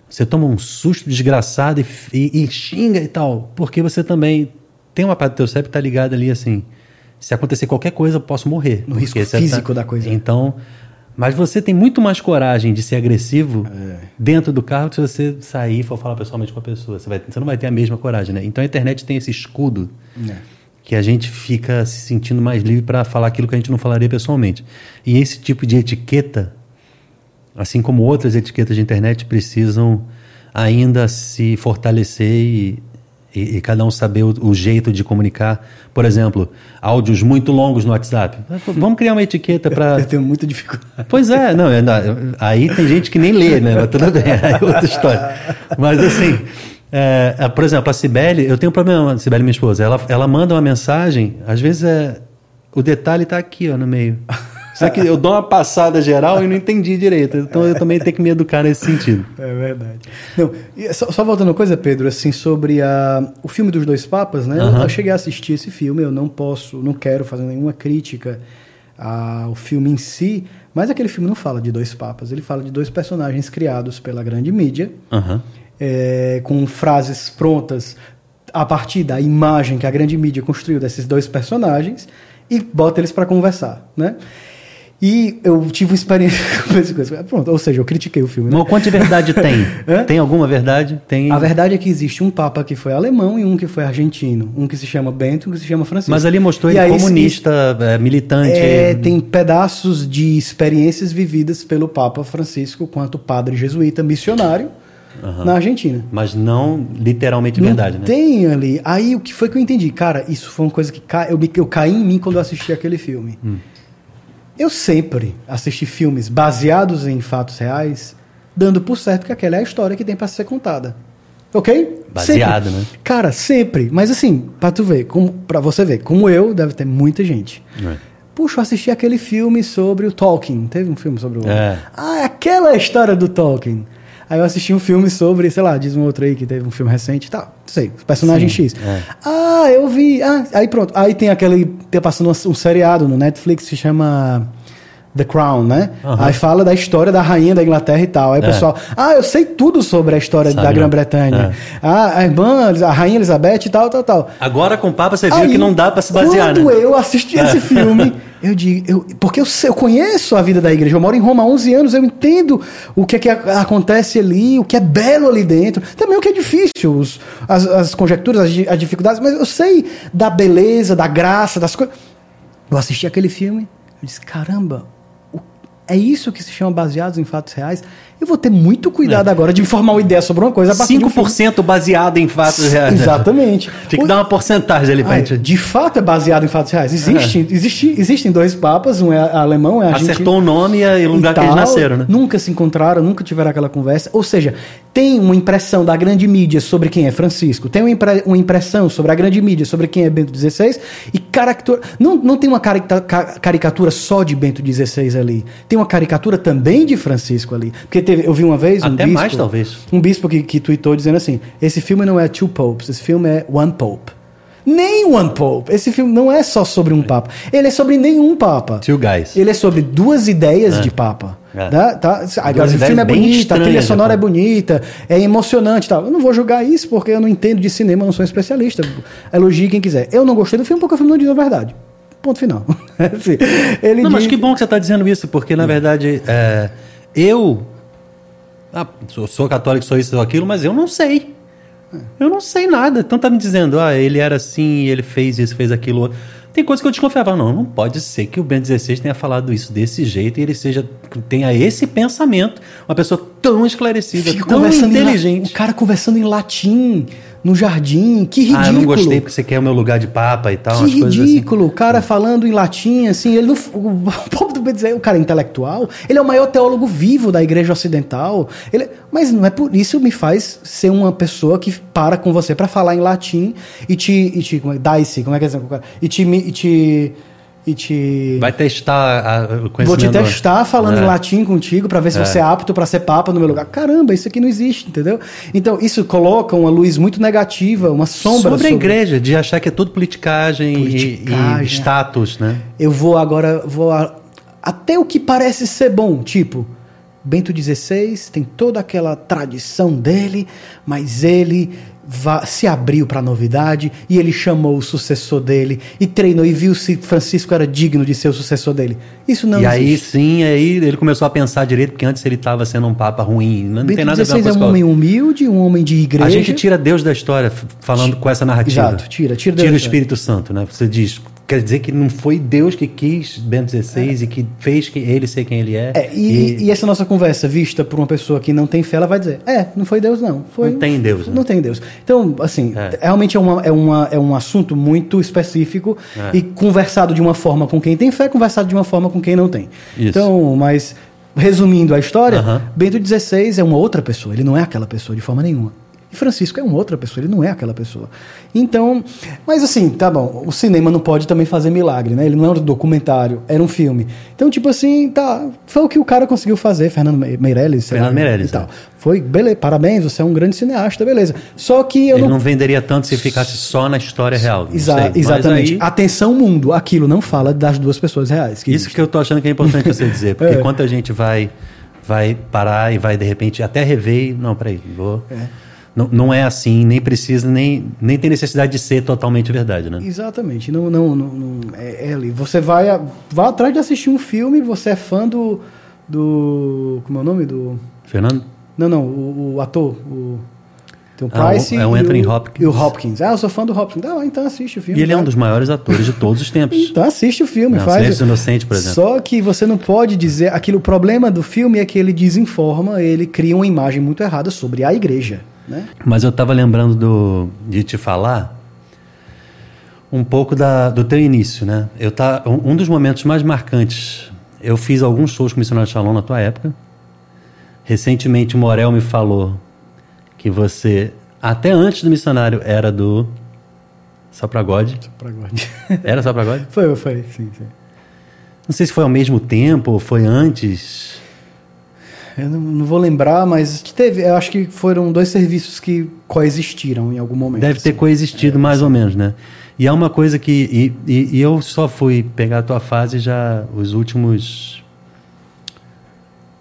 você toma um susto desgraçado e, e, e xinga e tal, porque você também tem uma parte do teu cérebro que está ligada ali assim. Se acontecer qualquer coisa, eu posso morrer. No risco tá físico tá... da coisa. Então, Mas você tem muito mais coragem de ser agressivo dentro do carro se você sair e for falar pessoalmente com a pessoa. Você, vai, você não vai ter a mesma coragem, né? Então a internet tem esse escudo É. que a gente fica se sentindo mais livre para falar aquilo que a gente não falaria pessoalmente. E esse tipo de etiqueta, assim como outras etiquetas de internet, precisam ainda se fortalecer e, e- e cada um saber o, o jeito de comunicar. Por exemplo, áudios muito longos no WhatsApp. Vamos criar uma etiqueta para. Eu tenho muita dificuldade. Pois é, não, aí tem gente que nem lê, né? Mas tudo bem, aí é outra história. Mas assim, é, é, por exemplo, a Cibele, eu tenho um problema, a Cibele, minha esposa, ela, ela manda uma mensagem, às vezes é, o detalhe está aqui, ó, no meio. Só que eu dou uma passada geral e não entendi direito. Então eu também tenho que me educar nesse sentido. É verdade. Não, só, só voltando uma coisa, Pedro, assim, sobre a, o filme dos dois papas, né? Eu- Aham. Eu, cheguei a assistir esse filme, eu não posso, não quero fazer nenhuma crítica ao filme em si, mas aquele filme não fala de dois papas, ele fala de dois personagens criados pela grande mídia, Aham. É, com frases prontas a partir da imagem que a grande mídia construiu desses dois personagens e bota eles para conversar, né? E eu tive uma experiência com essa coisa. Pronto, ou seja, eu critiquei o filme. né? Mas quanto de verdade tem? Tem alguma verdade? Tem. A verdade é que existe um papa que foi alemão e um que foi argentino. Um que se chama Bento e um que se chama Francisco. Mas ali mostrou E ele aí, comunista, é, militante. É, tem pedaços de experiências vividas pelo Papa Francisco quanto padre jesuíta missionário na Argentina. Mas não literalmente Não verdade, né? Tem ali. Aí o que foi que eu entendi? Cara, isso foi uma coisa que ca... eu, me- eu caí em mim quando eu assisti aquele filme. Hum. Eu sempre assisti filmes baseados em fatos reais, dando por certo que aquela é a história que tem pra ser contada. Ok? Baseado, Sempre. né? Cara, sempre. Mas assim, pra tu ver, como, pra você ver, como eu, deve ter muita gente. É. Puxa, eu assisti aquele filme sobre o Tolkien. Teve um filme sobre o. É. Ah, é aquela história do Tolkien. Aí eu assisti um filme sobre, sei lá, diz um outro aí que teve um filme recente, tá, não sei, personagem Sim, X. é. Ah, eu vi. Ah, aí pronto. Aí tem aquele. Tá passando um, seriado no Netflix que se chama. The Crown, né? Aham. Aí fala da história da rainha da Inglaterra e tal. Aí o É. pessoal, ah, eu sei tudo sobre a história Sabe da não. Grã-Bretanha. É. Ah, a irmã, a rainha Elizabeth e tal, tal, tal. Agora com o Papa você viu Aí, que não dá pra se basear, quando né? eu assisti esse filme, eu digo, eu, porque eu, eu conheço a vida da igreja, eu moro em Roma há 11 anos, eu entendo o que é que acontece ali, o que é belo ali dentro, também o que é difícil, os- as, as conjecturas, as, as dificuldades, mas eu sei da beleza, da graça, das coisas. Eu assisti aquele filme, eu disse, caramba, é isso que se chama baseados em fatos reais? Eu vou ter muito cuidado agora de me formar uma ideia sobre uma coisa a partir de um filme. 5% baseado em fatos reais. Exatamente. Tinha que O- dar uma porcentagem ali pra gente. de fato é baseado em fatos reais. Existe, existe, existem dois papas, um é alemão, é argentino. Acertou o nome e o lugar e que eles tal, nasceram, né? Nunca se encontraram, nunca tiveram aquela conversa. Ou seja, tem uma impressão da grande mídia sobre quem é Francisco, tem uma, impre- uma impressão sobre a grande mídia sobre quem é Bento XVI, e caricatura. Não, não tem uma carica- ca- caricatura só de Bento XVI ali. Tem uma caricatura também de Francisco ali. Porque teve, eu vi uma vez um Até bispo, mais, talvez. um bispo que, que tweetou dizendo assim: esse filme não é Two Popes, esse filme é One Pope. Nem One Pope. Esse filme não é só sobre um papa. Ele é sobre nenhum papa. Two guys. Ele é sobre duas ideias de papa. É. Tá? Tá? O filme é bonito, a trilha sonora né? é bonita, é emocionante tal. Eu não vou julgar isso porque eu não entendo de cinema, não sou especialista. Elogie quem quiser. Eu não gostei do filme porque o filme não diz a verdade. Ponto final. Assim, ele Não, mas diz- que bom que você está dizendo isso, porque na verdade é, eu ah, sou, sou católico, sou isso, sou aquilo, mas eu não sei. Eu não sei nada. Então tá me dizendo, ah, ele era assim, ele fez isso, fez aquilo. Tem coisas que eu desconfiava. Não, não pode ser que o Bento XVI tenha falado isso desse jeito e ele seja tenha esse pensamento. Uma pessoa tão esclarecida, Fica tão em la- inteligente. o cara conversando em latim no jardim. Que ridículo. Ah, eu não gostei porque você quer o meu lugar de papa e tal. Que assim. ridículo, o cara falando em latim, assim, ele não, o povo do Bezerra, o cara é intelectual, ele é o maior teólogo vivo da igreja ocidental, ele, mas não é por isso me faz ser uma pessoa que para com você para falar em latim e te, e te como é, dá-se, como é que é e te, e te, e te Vai testar a, o Vou te conhecimento. testar falando É. em latim contigo para ver se você é apto para ser papa no meu lugar. Caramba, isso aqui não existe, entendeu? Então, isso coloca uma luz muito negativa, uma sombra sobre a igreja, de achar que é tudo politicagem, e- Politicagem. E, status, né? Eu vou agora, vou a- até o que parece ser bom, tipo, Bento XVI tem toda aquela tradição dele, mas ele se abriu para a novidade e ele chamou o sucessor dele e treinou e viu se Francisco era digno de ser o sucessor dele. Isso não E existe. aí sim, aí ele começou a pensar direito, porque antes ele estava sendo um papa ruim. Não Bento tem nada a ver com é um homem humilde, um homem de igreja. A gente tira Deus da história falando com essa narrativa. Exato, tira, tira Deus Tira o Espírito Santo, né? Você diz, quer dizer que não foi Deus que quis Bento XVI e que fez que ele ser quem ele é. É, e, e essa nossa conversa vista por uma pessoa que não tem fé, ela vai dizer: é, não foi Deus, não. Foi, Não tem Deus, né? Não tem Deus. Então, assim, É. realmente é, uma, é, uma, é um assunto muito específico É. e conversado de uma forma com quem tem fé, conversado de uma forma com quem não tem. Isso. Então, mas, resumindo a história, Aham. Bento XVI é uma outra pessoa, ele não é aquela pessoa de forma nenhuma. E Francisco é uma outra pessoa, ele não é aquela pessoa. Então, mas assim, tá bom, o cinema não pode também fazer milagre, né? Ele não era um documentário, era um filme. Então, tipo assim, tá, foi o que o cara conseguiu fazer, Fernando Me- Meirelles, Fernando lá, Meirelles, e tal. é. Foi, beleza, parabéns, você é um grande cineasta, beleza. Só que eu Ele não não venderia tanto se ficasse só na história real. Exa- sei. Exatamente. aí- Atenção mundo, aquilo não fala das duas pessoas reais. que Isso que eu tô achando que é importante você dizer, porque É. quanta gente vai vai parar e vai de repente até rever, e, não, peraí, vou. Não, não é assim, nem precisa, nem, nem tem necessidade de ser totalmente verdade, né? Exatamente. Não, não, não, não- é, é. Você vai, vai atrás de assistir um filme, você é fã do. do como é o nome? Do. Fernando? Não, não, o, o ator. O, tem o Ah, o- Price é o Anthony Hopkins. E o Hopkins. Ah, eu sou fã do Hopkins. Ah, então assiste o filme. E ele é um vai. dos maiores atores de todos os tempos. Então assiste o filme, Não, faz. Silêncio Inocente, por exemplo. Só que você não pode dizer. Aquilo, o problema do filme é que ele desinforma, ele cria uma imagem muito errada sobre a igreja. Né? Mas eu estava lembrando do, de te falar um pouco da, do teu início, né? Eu tá, um, um dos momentos mais marcantes, eu fiz alguns shows com o Missionário Shalom na tua época. Recentemente o Morel me falou que você, até antes do Missionário, era do Só Pra God. Pra agora. Era Só Pra God? foi, foi, sim, sim. Não sei se foi ao mesmo tempo ou foi antes. Eu não, não vou lembrar, mas teve. Eu acho que foram dois serviços que coexistiram em algum momento. Deve ter assim. coexistido mais ou menos, né? E é uma coisa que. E, e- e eu só fui pegar a tua fase já os últimos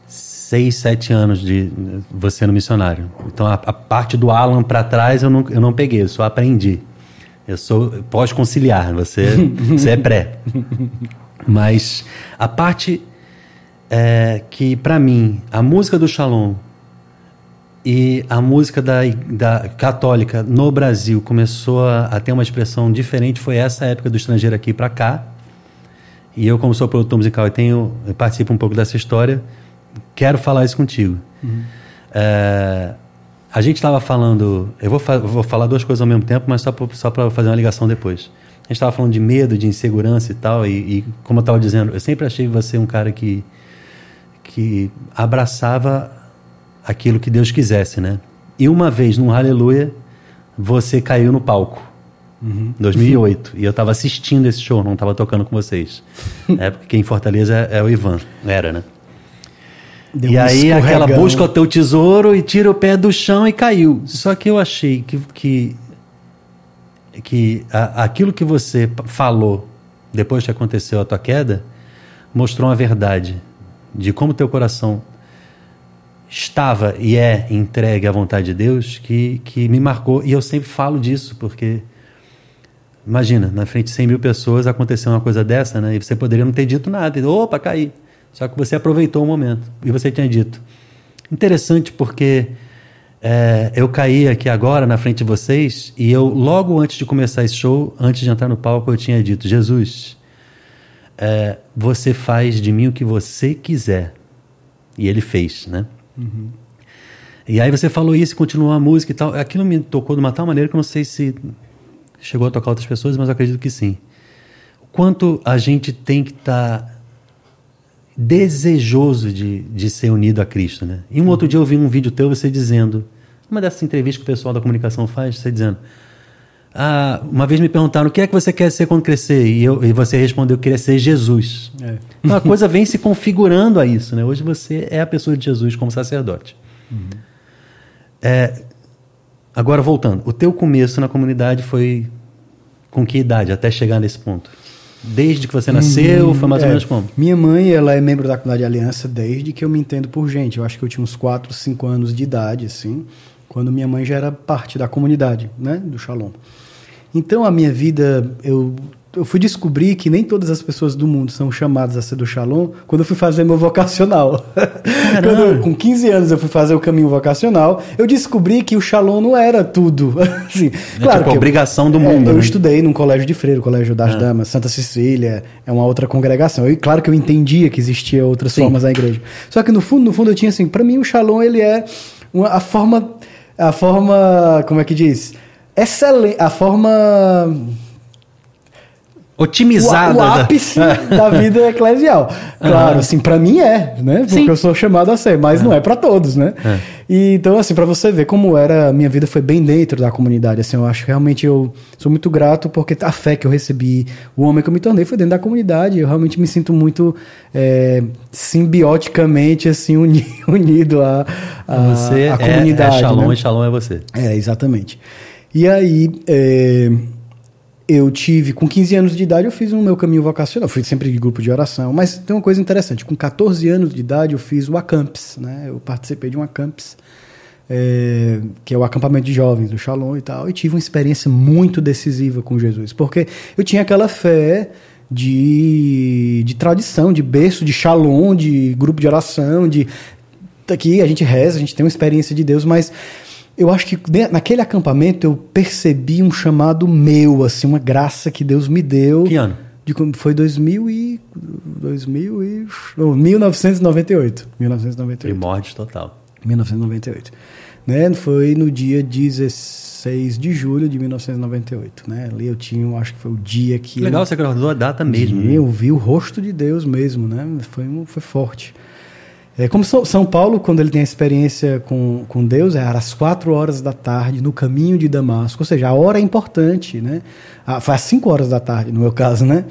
seis, sete anos de você no missionário. Então a, a parte do Alan para trás eu não, eu não peguei, eu só aprendi. Eu sou pós-conciliar, você, você é pré. Mas a parte é, que, para mim, a música do Shalom e a música da, da católica no Brasil começou a, a ter uma expressão diferente foi essa época do estrangeiro aqui para cá. E eu, como sou produtor musical e tenho, eu participo um pouco dessa história, quero falar isso contigo. É, a gente estava falando, eu vou, fa- vou falar duas coisas ao mesmo tempo, mas só para fazer uma ligação depois. A gente estava falando de medo, de insegurança e tal, e, e como eu estava dizendo, eu sempre achei você um cara que, que abraçava aquilo que Deus quisesse, né? E uma vez, num Aleluia, você caiu no palco. Uhum. 2008. E eu estava assistindo esse show, não estava tocando com vocês. É porque em Fortaleza é, é o Ivan. Era, né? Deu e aí aquela busca o teu tesouro e tira o pé do chão e caiu. Só que eu achei que, que, que a- aquilo que você falou depois que aconteceu a tua queda mostrou uma verdade de como teu coração estava e é entregue à vontade de Deus que, que me marcou. E eu sempre falo disso porque Imagina, na frente de 100 mil pessoas aconteceu uma coisa dessa, né? E você poderia não ter dito nada. E, Opa, caí. Só que você aproveitou o momento. E você tinha dito. Interessante porque é, eu caí aqui agora na frente de vocês e eu, logo antes de começar esse show, antes de entrar no palco, eu tinha dito: Jesus, é, você faz de mim o que você quiser. E ele fez, né? E aí você falou isso, continuou a música e tal. Aquilo me tocou de uma tal maneira que eu não sei se chegou a tocar outras pessoas, mas eu acredito que sim. O quanto a gente tem que estar desejoso de, de ser unido a Cristo, né? E um outro dia eu vi um vídeo teu você dizendo, uma dessas entrevistas que o pessoal da comunicação faz, você dizendo, ah, uma vez me perguntaram o que é que você quer ser quando crescer e, eu, e você respondeu que queria ser Jesus. É. Então a coisa vem se configurando a isso, né? Hoje você é a pessoa de Jesus como sacerdote. É, agora voltando, o teu começo na comunidade foi com que idade até chegar nesse ponto? desde que você nasceu? Hum, foi mais é, ou menos como? Minha mãe, ela é membro da comunidade Aliança desde que eu me entendo por gente. Eu acho que eu tinha uns 4, 5 anos de idade, assim, quando minha mãe já era parte da comunidade, né, do Shalom. Então a minha vida, eu eu fui descobrir que nem todas as pessoas do mundo são chamadas a ser do Shalom quando eu fui fazer meu vocacional. com 15 anos eu fui fazer o caminho vocacional, eu descobri que o Shalom não era tudo. assim, é claro tipo, que obrigação do é, mundo. Eu né? estudei num colégio de freiro, colégio das ah. damas, Santa Cecília, é uma outra congregação. E claro que eu entendia que existia outras Sim. formas na igreja. Só que no fundo, no fundo eu tinha assim, para mim o Shalom ele é uma, a forma a forma, como é que diz? Excelente, a forma otimizada. O, o ápice da... da vida eclesial. Claro, uhum. assim, para mim é, né? Porque Sim. eu sou chamado a ser, mas uhum. não é para todos, né? Uhum. E, então, assim, para você ver como era, a minha vida foi bem dentro da comunidade, assim, eu acho que realmente eu sou muito grato porque a fé que eu recebi, o homem que eu me tornei foi dentro da comunidade, eu realmente me sinto muito é, simbioticamente, assim, uni, unido à, você à é, comunidade. É Shalom né? e Shalom é você. É, exatamente. E aí... É, eu tive, com 15 anos de idade, eu fiz o meu caminho vocacional. Fui sempre de grupo de oração. Mas tem uma coisa interessante: com 14 anos de idade, eu fiz o Acampes. Né? Eu participei de um Acampes, é, que é o acampamento de jovens do Shalom e tal. E tive uma experiência muito decisiva com Jesus. Porque eu tinha aquela fé de, de tradição, de berço, de Shalom, de grupo de oração, de. Aqui a gente reza, a gente tem uma experiência de Deus, mas eu acho que naquele acampamento eu percebi um chamado meu, assim, uma graça que Deus me deu. Que ano? De, foi 2000 e, 2000 e, oh, 1998. 1998. Primórdio total. 1998. Né? Foi no dia 16 de julho de 1998. Né? Ali eu tinha, acho que foi o dia que. Legal, eu, você gravou a data mesmo. Né? Eu vi o rosto de Deus mesmo, né? Foi, foi forte. É, como São Paulo, quando ele tem a experiência com, com Deus, é às quatro horas da tarde, no caminho de Damasco. Ou seja, a hora é importante, né? Ah, foi às cinco horas da tarde, no meu caso, né?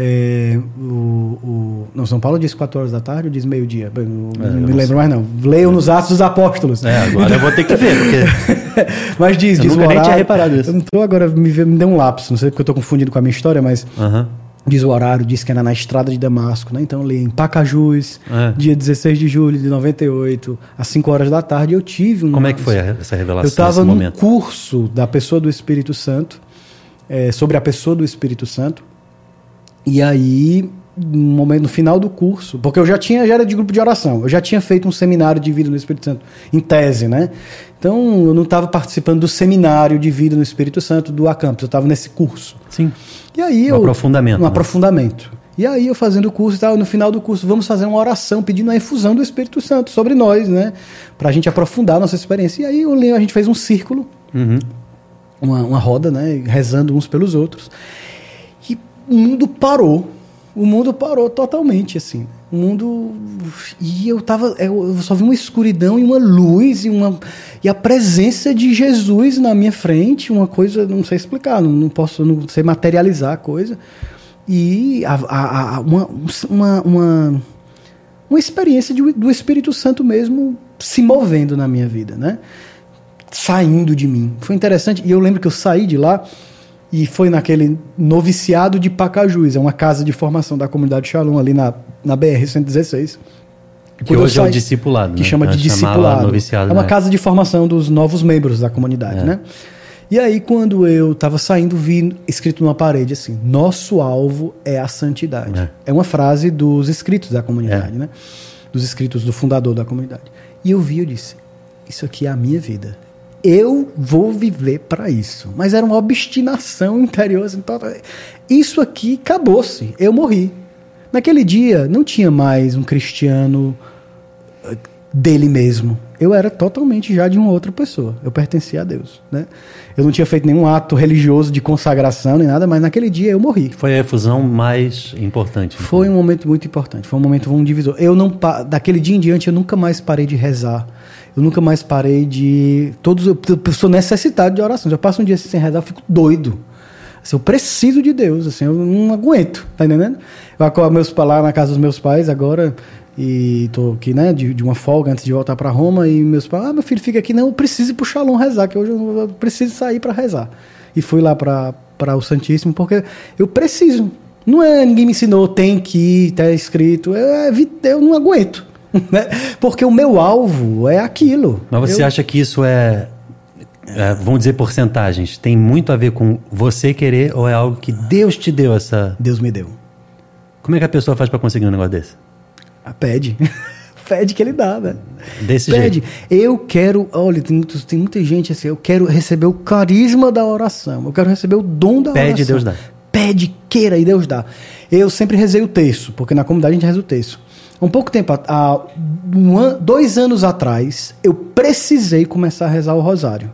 É, o, o, não, São Paulo diz quatro horas da tarde ou diz meio-dia? Não, é, não me lembro mais, não. Leio nos Atos dos Apóstolos. É, agora eu vou ter que ver, porque. mas diz, eu diz nunca o horário. Nem tinha reparado isso. Eu não estou agora, me, me deu um lapso, não sei porque eu estou confundindo com a minha história, mas. Uhum diz o horário, diz que era na estrada de Damasco, né? Então ali em Pacajus, é. dia 16 de julho de 98, às 5 horas da tarde, eu tive um. Como é que foi essa revelação? Eu estava num momento? curso da pessoa do Espírito Santo, é, sobre a pessoa do Espírito Santo. E aí, no, momento, no final do curso, porque eu já tinha, já era de grupo de oração, eu já tinha feito um seminário de vida no Espírito Santo, em tese, né? Então eu não estava participando do seminário de vida no Espírito Santo do Acampus, eu estava nesse curso. Sim. E aí um eu, aprofundamento. Um né? aprofundamento. E aí eu fazendo o curso e tal, no final do curso vamos fazer uma oração pedindo a infusão do Espírito Santo sobre nós, né? Para a gente aprofundar a nossa experiência. E aí a gente fez um círculo, uhum. uma, uma roda, né? Rezando uns pelos outros. E o mundo parou. O mundo parou totalmente, assim. O mundo. E eu tava. Eu só vi uma escuridão e uma luz e uma. E a presença de Jesus na minha frente, uma coisa, não sei explicar, não, não posso, não sei materializar a coisa. E a, a, a, uma, uma, uma, uma experiência de, do Espírito Santo mesmo se movendo na minha vida, né? Saindo de mim. Foi interessante. E eu lembro que eu saí de lá e foi naquele noviciado de Pacajus, é uma casa de formação da comunidade Shalom ali na, na BR-116. Que hoje saí, é o discipulado, Que né? chama de discipulado. Noviciado, é uma né? casa de formação dos novos membros da comunidade, é. né? E aí, quando eu estava saindo, vi escrito numa parede assim: Nosso alvo é a santidade. É, é uma frase dos escritos da comunidade, é. né? Dos escritos do fundador da comunidade. E eu vi, eu disse: Isso aqui é a minha vida eu vou viver para isso. Mas era uma obstinação interior. Assim, isso aqui acabou-se. Eu morri. Naquele dia não tinha mais um cristiano eh, dele mesmo. Eu era totalmente já de uma outra pessoa. Eu pertencia a Deus, né? Eu não tinha feito nenhum ato religioso de consagração nem nada, mas naquele dia eu morri. Foi a efusão mais importante. Então. Foi um momento muito importante. Foi um momento um divisor. Eu não daquele dia em diante eu nunca mais parei de rezar eu nunca mais parei de. Todos, eu, sou necessitado de orações. Eu passo um dia assim, sem rezar, eu fico doido. Assim, eu preciso de Deus, assim, eu não aguento, tá entendendo? Eu acordo meus, lá na casa dos meus pais agora e tô aqui, né, de, de uma folga antes de voltar para Roma e meus pais, ah, meu filho fica aqui, não, eu preciso ir pro Shalom rezar, que hoje eu, eu preciso sair para rezar. E fui lá para o Santíssimo porque eu preciso, Não é, ninguém me ensinou, tem que ir, tá escrito. Eu, eu não aguento. Né? Porque o meu alvo é aquilo. Mas você eu... acha que isso é, é, vamos dizer porcentagens, tem muito a ver com você querer ou é algo que Deus te deu essa. Deus me deu. Como é que a pessoa faz para conseguir um negócio desse? Ah, pede. pede que ele dá, né? Desse pede. jeito. Eu quero, olha, tem, tem muita gente assim, eu quero receber o carisma da oração, eu quero receber o dom da Pede, oração. Deus dá. Pede, queira e Deus dá. Eu sempre rezei o texto, porque na comunidade a gente reza o texto. Um pouco tempo, há um an, dois anos atrás, eu precisei começar a rezar o rosário.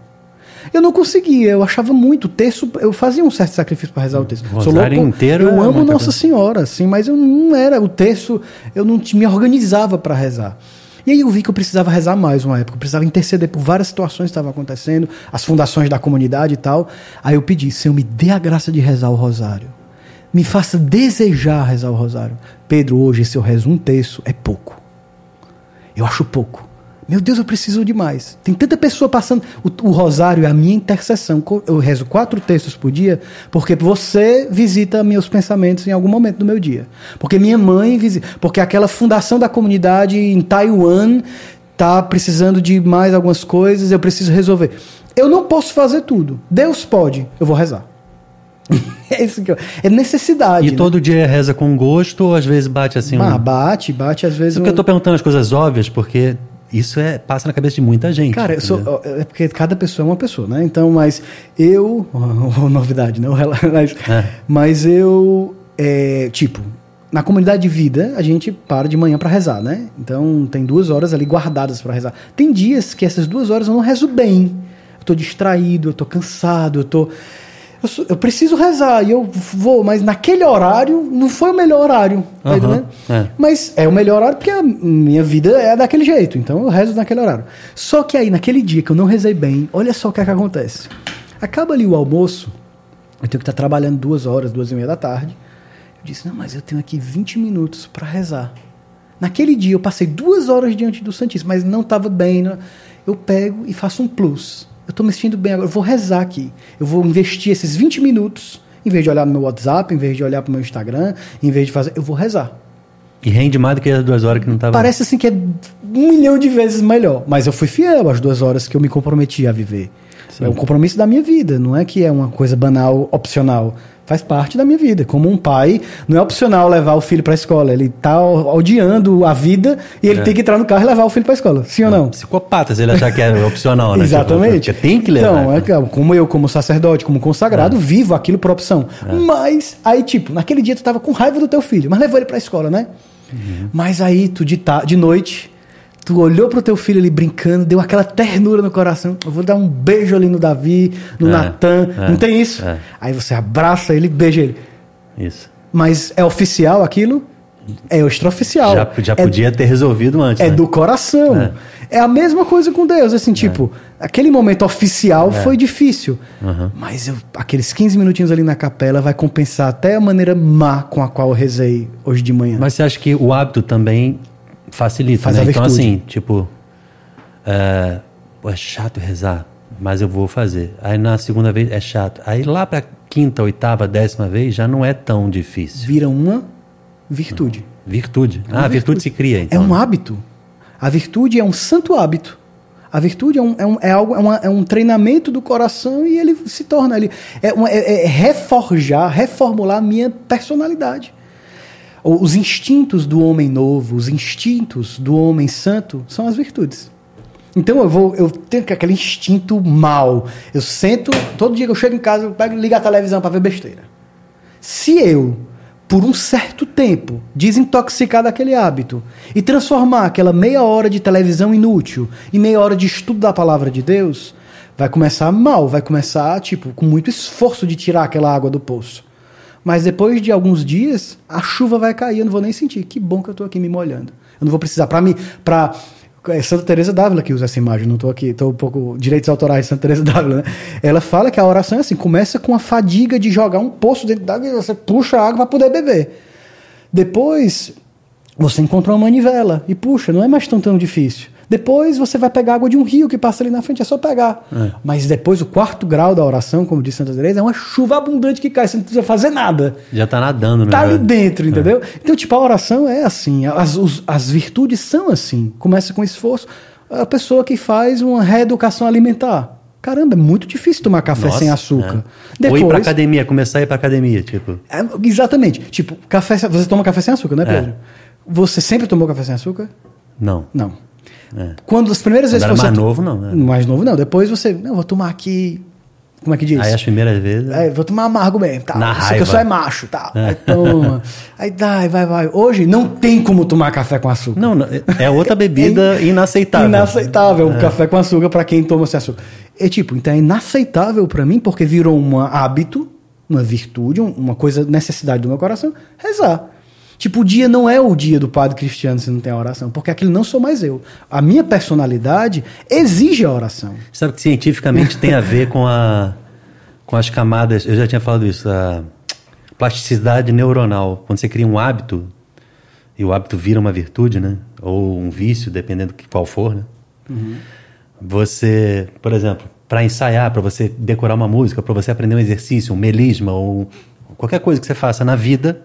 Eu não conseguia, eu achava muito. O texto, eu fazia um certo sacrifício para rezar o texto. O rosário louco, inteiro Eu é amo Nossa coisa. Senhora, assim, mas eu não era. O texto, eu não me organizava para rezar. E aí eu vi que eu precisava rezar mais uma época. Eu precisava interceder por várias situações que estavam acontecendo, as fundações da comunidade e tal. Aí eu pedi, Senhor, me dê a graça de rezar o rosário. Me faça desejar rezar o rosário. Pedro, hoje, se eu rezo um terço, é pouco. Eu acho pouco. Meu Deus, eu preciso demais. Tem tanta pessoa passando. O, o rosário é a minha intercessão. Eu rezo quatro textos por dia, porque você visita meus pensamentos em algum momento do meu dia. Porque minha mãe visita. Porque aquela fundação da comunidade em Taiwan tá precisando de mais algumas coisas, eu preciso resolver. Eu não posso fazer tudo. Deus pode. Eu vou rezar. é isso que eu, É necessidade. E né? todo dia reza com gosto ou às vezes bate assim? Ah, um... bate, bate, às vezes. Só que eu um- tô perguntando as coisas óbvias porque isso é, passa na cabeça de muita gente. Cara, eu sou, é porque cada pessoa é uma pessoa, né? Então, mas eu. novidade, não? Mas, É. mas eu. é, tipo, na comunidade de vida, a gente para de manhã para rezar, né? Então, tem duas horas ali guardadas para rezar. Tem dias que essas duas horas eu não rezo bem. Eu tô distraído, eu tô cansado, eu tô. Eu, sou- eu preciso rezar e eu vou, mas naquele horário não foi o melhor horário. Tá entendendo? é. Mas é o melhor horário porque a minha vida é daquele jeito. Então eu rezo naquele horário. Só que aí, naquele dia que eu não rezei bem, olha só o que, é que acontece. Acaba ali o almoço, eu tenho que estar trabalhando duas horas, duas e meia da tarde. Eu disse, não, mas eu tenho aqui 20 minutos para rezar. Naquele dia eu passei duas horas diante do Santíssimo, mas não estava bem. né? Eu pego e faço um plus. Eu estou me sentindo bem agora, eu vou rezar aqui. Eu vou investir esses 20 minutos, em vez de olhar no meu WhatsApp, em vez de olhar para o meu Instagram, em vez de fazer. Eu vou rezar. E rende mais do que as duas horas que não tava. Parece assim que é um milhão de vezes melhor. Mas eu fui fiel às duas horas que eu me comprometi a viver. Sim. É um compromisso da minha vida, não é que é uma coisa banal, opcional. Faz parte da minha vida. Como um pai, não é opcional levar o filho para a escola. Ele está odiando a vida e ele É. tem que entrar no carro e levar o filho para a escola. Sim ou não? Psicopata, se ele achar que é opcional, né? Exatamente. Tipo, tem que levar. Então, é, como eu, como sacerdote, como consagrado, vivo aquilo por opção. Mas, aí, tipo, naquele dia tu tava com raiva do teu filho, mas levou ele pra escola, né? Mas aí, tu de, ta de noite, tu olhou pro teu filho ali brincando, deu aquela ternura no coração. Eu vou dar um beijo ali no Davi, no É, Natan. é, Não tem isso? é. Aí você abraça ele, beija ele. Isso. Mas é oficial aquilo? É extraoficial. Já, já É- podia ter resolvido antes. é né? do coração. É. É. a mesma coisa com Deus. Assim, tipo, aquele momento oficial foi difícil. Aham. Mas eu- aqueles 15 minutinhos ali na capela vai compensar até a maneira má com a qual eu rezei hoje de manhã. Mas você acha que o hábito também facilita, Faz né? Então, virtude. assim, tipo, é, é chato rezar, mas eu vou fazer. Aí na segunda vez é chato. Aí lá pra quinta, oitava, décima vez já não é tão difícil. Vira uma virtude. Virtude. É uma ah, a virtude se cria, É então. um hábito. A virtude é um santo hábito. A virtude é, um, é, um- é algo, é, uma- é um treinamento do coração e ele se torna ele é, uma- é- é reforjar, reformular a minha personalidade. Os instintos do homem novo, os instintos do homem santo são as virtudes. Então eu vou, eu tenho aquele instinto mal. Eu sento, todo dia que eu chego em casa, eu pego e ligo a televisão para ver besteira. Se eu, por um certo tempo, desintoxicar daquele hábito e transformar aquela meia hora de televisão inútil em meia hora de estudo da palavra de Deus, vai começar mal, vai começar, tipo, com muito esforço de tirar aquela água do poço. Mas depois de alguns dias, a chuva vai cair, eu não vou nem sentir. Que bom que eu estou aqui me molhando. Eu não vou precisar. Para mim, para é Santa Teresa d'Ávila que usa essa imagem, não estou aqui, estou um pouco direitos autorais de Santa Teresa d'Ávila, né? Ela fala que a oração é assim, começa com a fadiga de jogar um poço dentro d'água e você puxa a água para poder beber. Depois você encontra uma manivela e puxa, não é mais tão tão difícil. Depois você vai pegar água de um rio que passa ali na frente, é só pegar. É. Mas depois o quarto grau da oração, como disse Santa Teresa, é uma chuva abundante que cai, você não precisa fazer nada. Já tá nadando, né? Tá ali dentro, entendeu? Então, tipo, a oração é assim, as, os- as virtudes são assim. Começa com esforço. A pessoa que faz uma reeducação alimentar. Caramba, é muito difícil tomar café Nossa, sem açúcar. é. Ou ir pra academia, começar a ir pra academia, tipo. É, exatamente. Tipo, café, você toma café sem açúcar, né, Pedro? Você sempre tomou café sem açúcar? Não. Não. É. Quando as primeiras Quando vezes que você. mais novo, não, né? Mais novo, não. Depois você. Não, vou tomar aqui. Como é que diz? Aí as primeiras vezes. É, vou tomar amargo mesmo, tá? Na Isso que raiva. eu sou é macho, tá? Aí toma. Aí dá, vai, vai. Hoje não tem como tomar café com açúcar. Não, não, é outra bebida inaceitável. Inaceitável o café com açúcar para quem toma sem açúcar. É tipo, então é inaceitável para mim porque virou um hábito, uma virtude, um- uma coisa, necessidade do meu coração, rezar. Tipo, o dia não é o dia do padre cristiano se não tem a oração, porque aquilo não sou mais eu. A minha personalidade exige a oração. Sabe que cientificamente tem a ver com a com as camadas, eu já tinha falado isso, a plasticidade neuronal. Quando você cria um hábito, e o hábito vira uma virtude, né? Ou um vício, dependendo de qual for, né? Você, por exemplo, para ensaiar, para você decorar uma música, para você aprender um exercício, um melisma ou qualquer coisa que você faça na vida,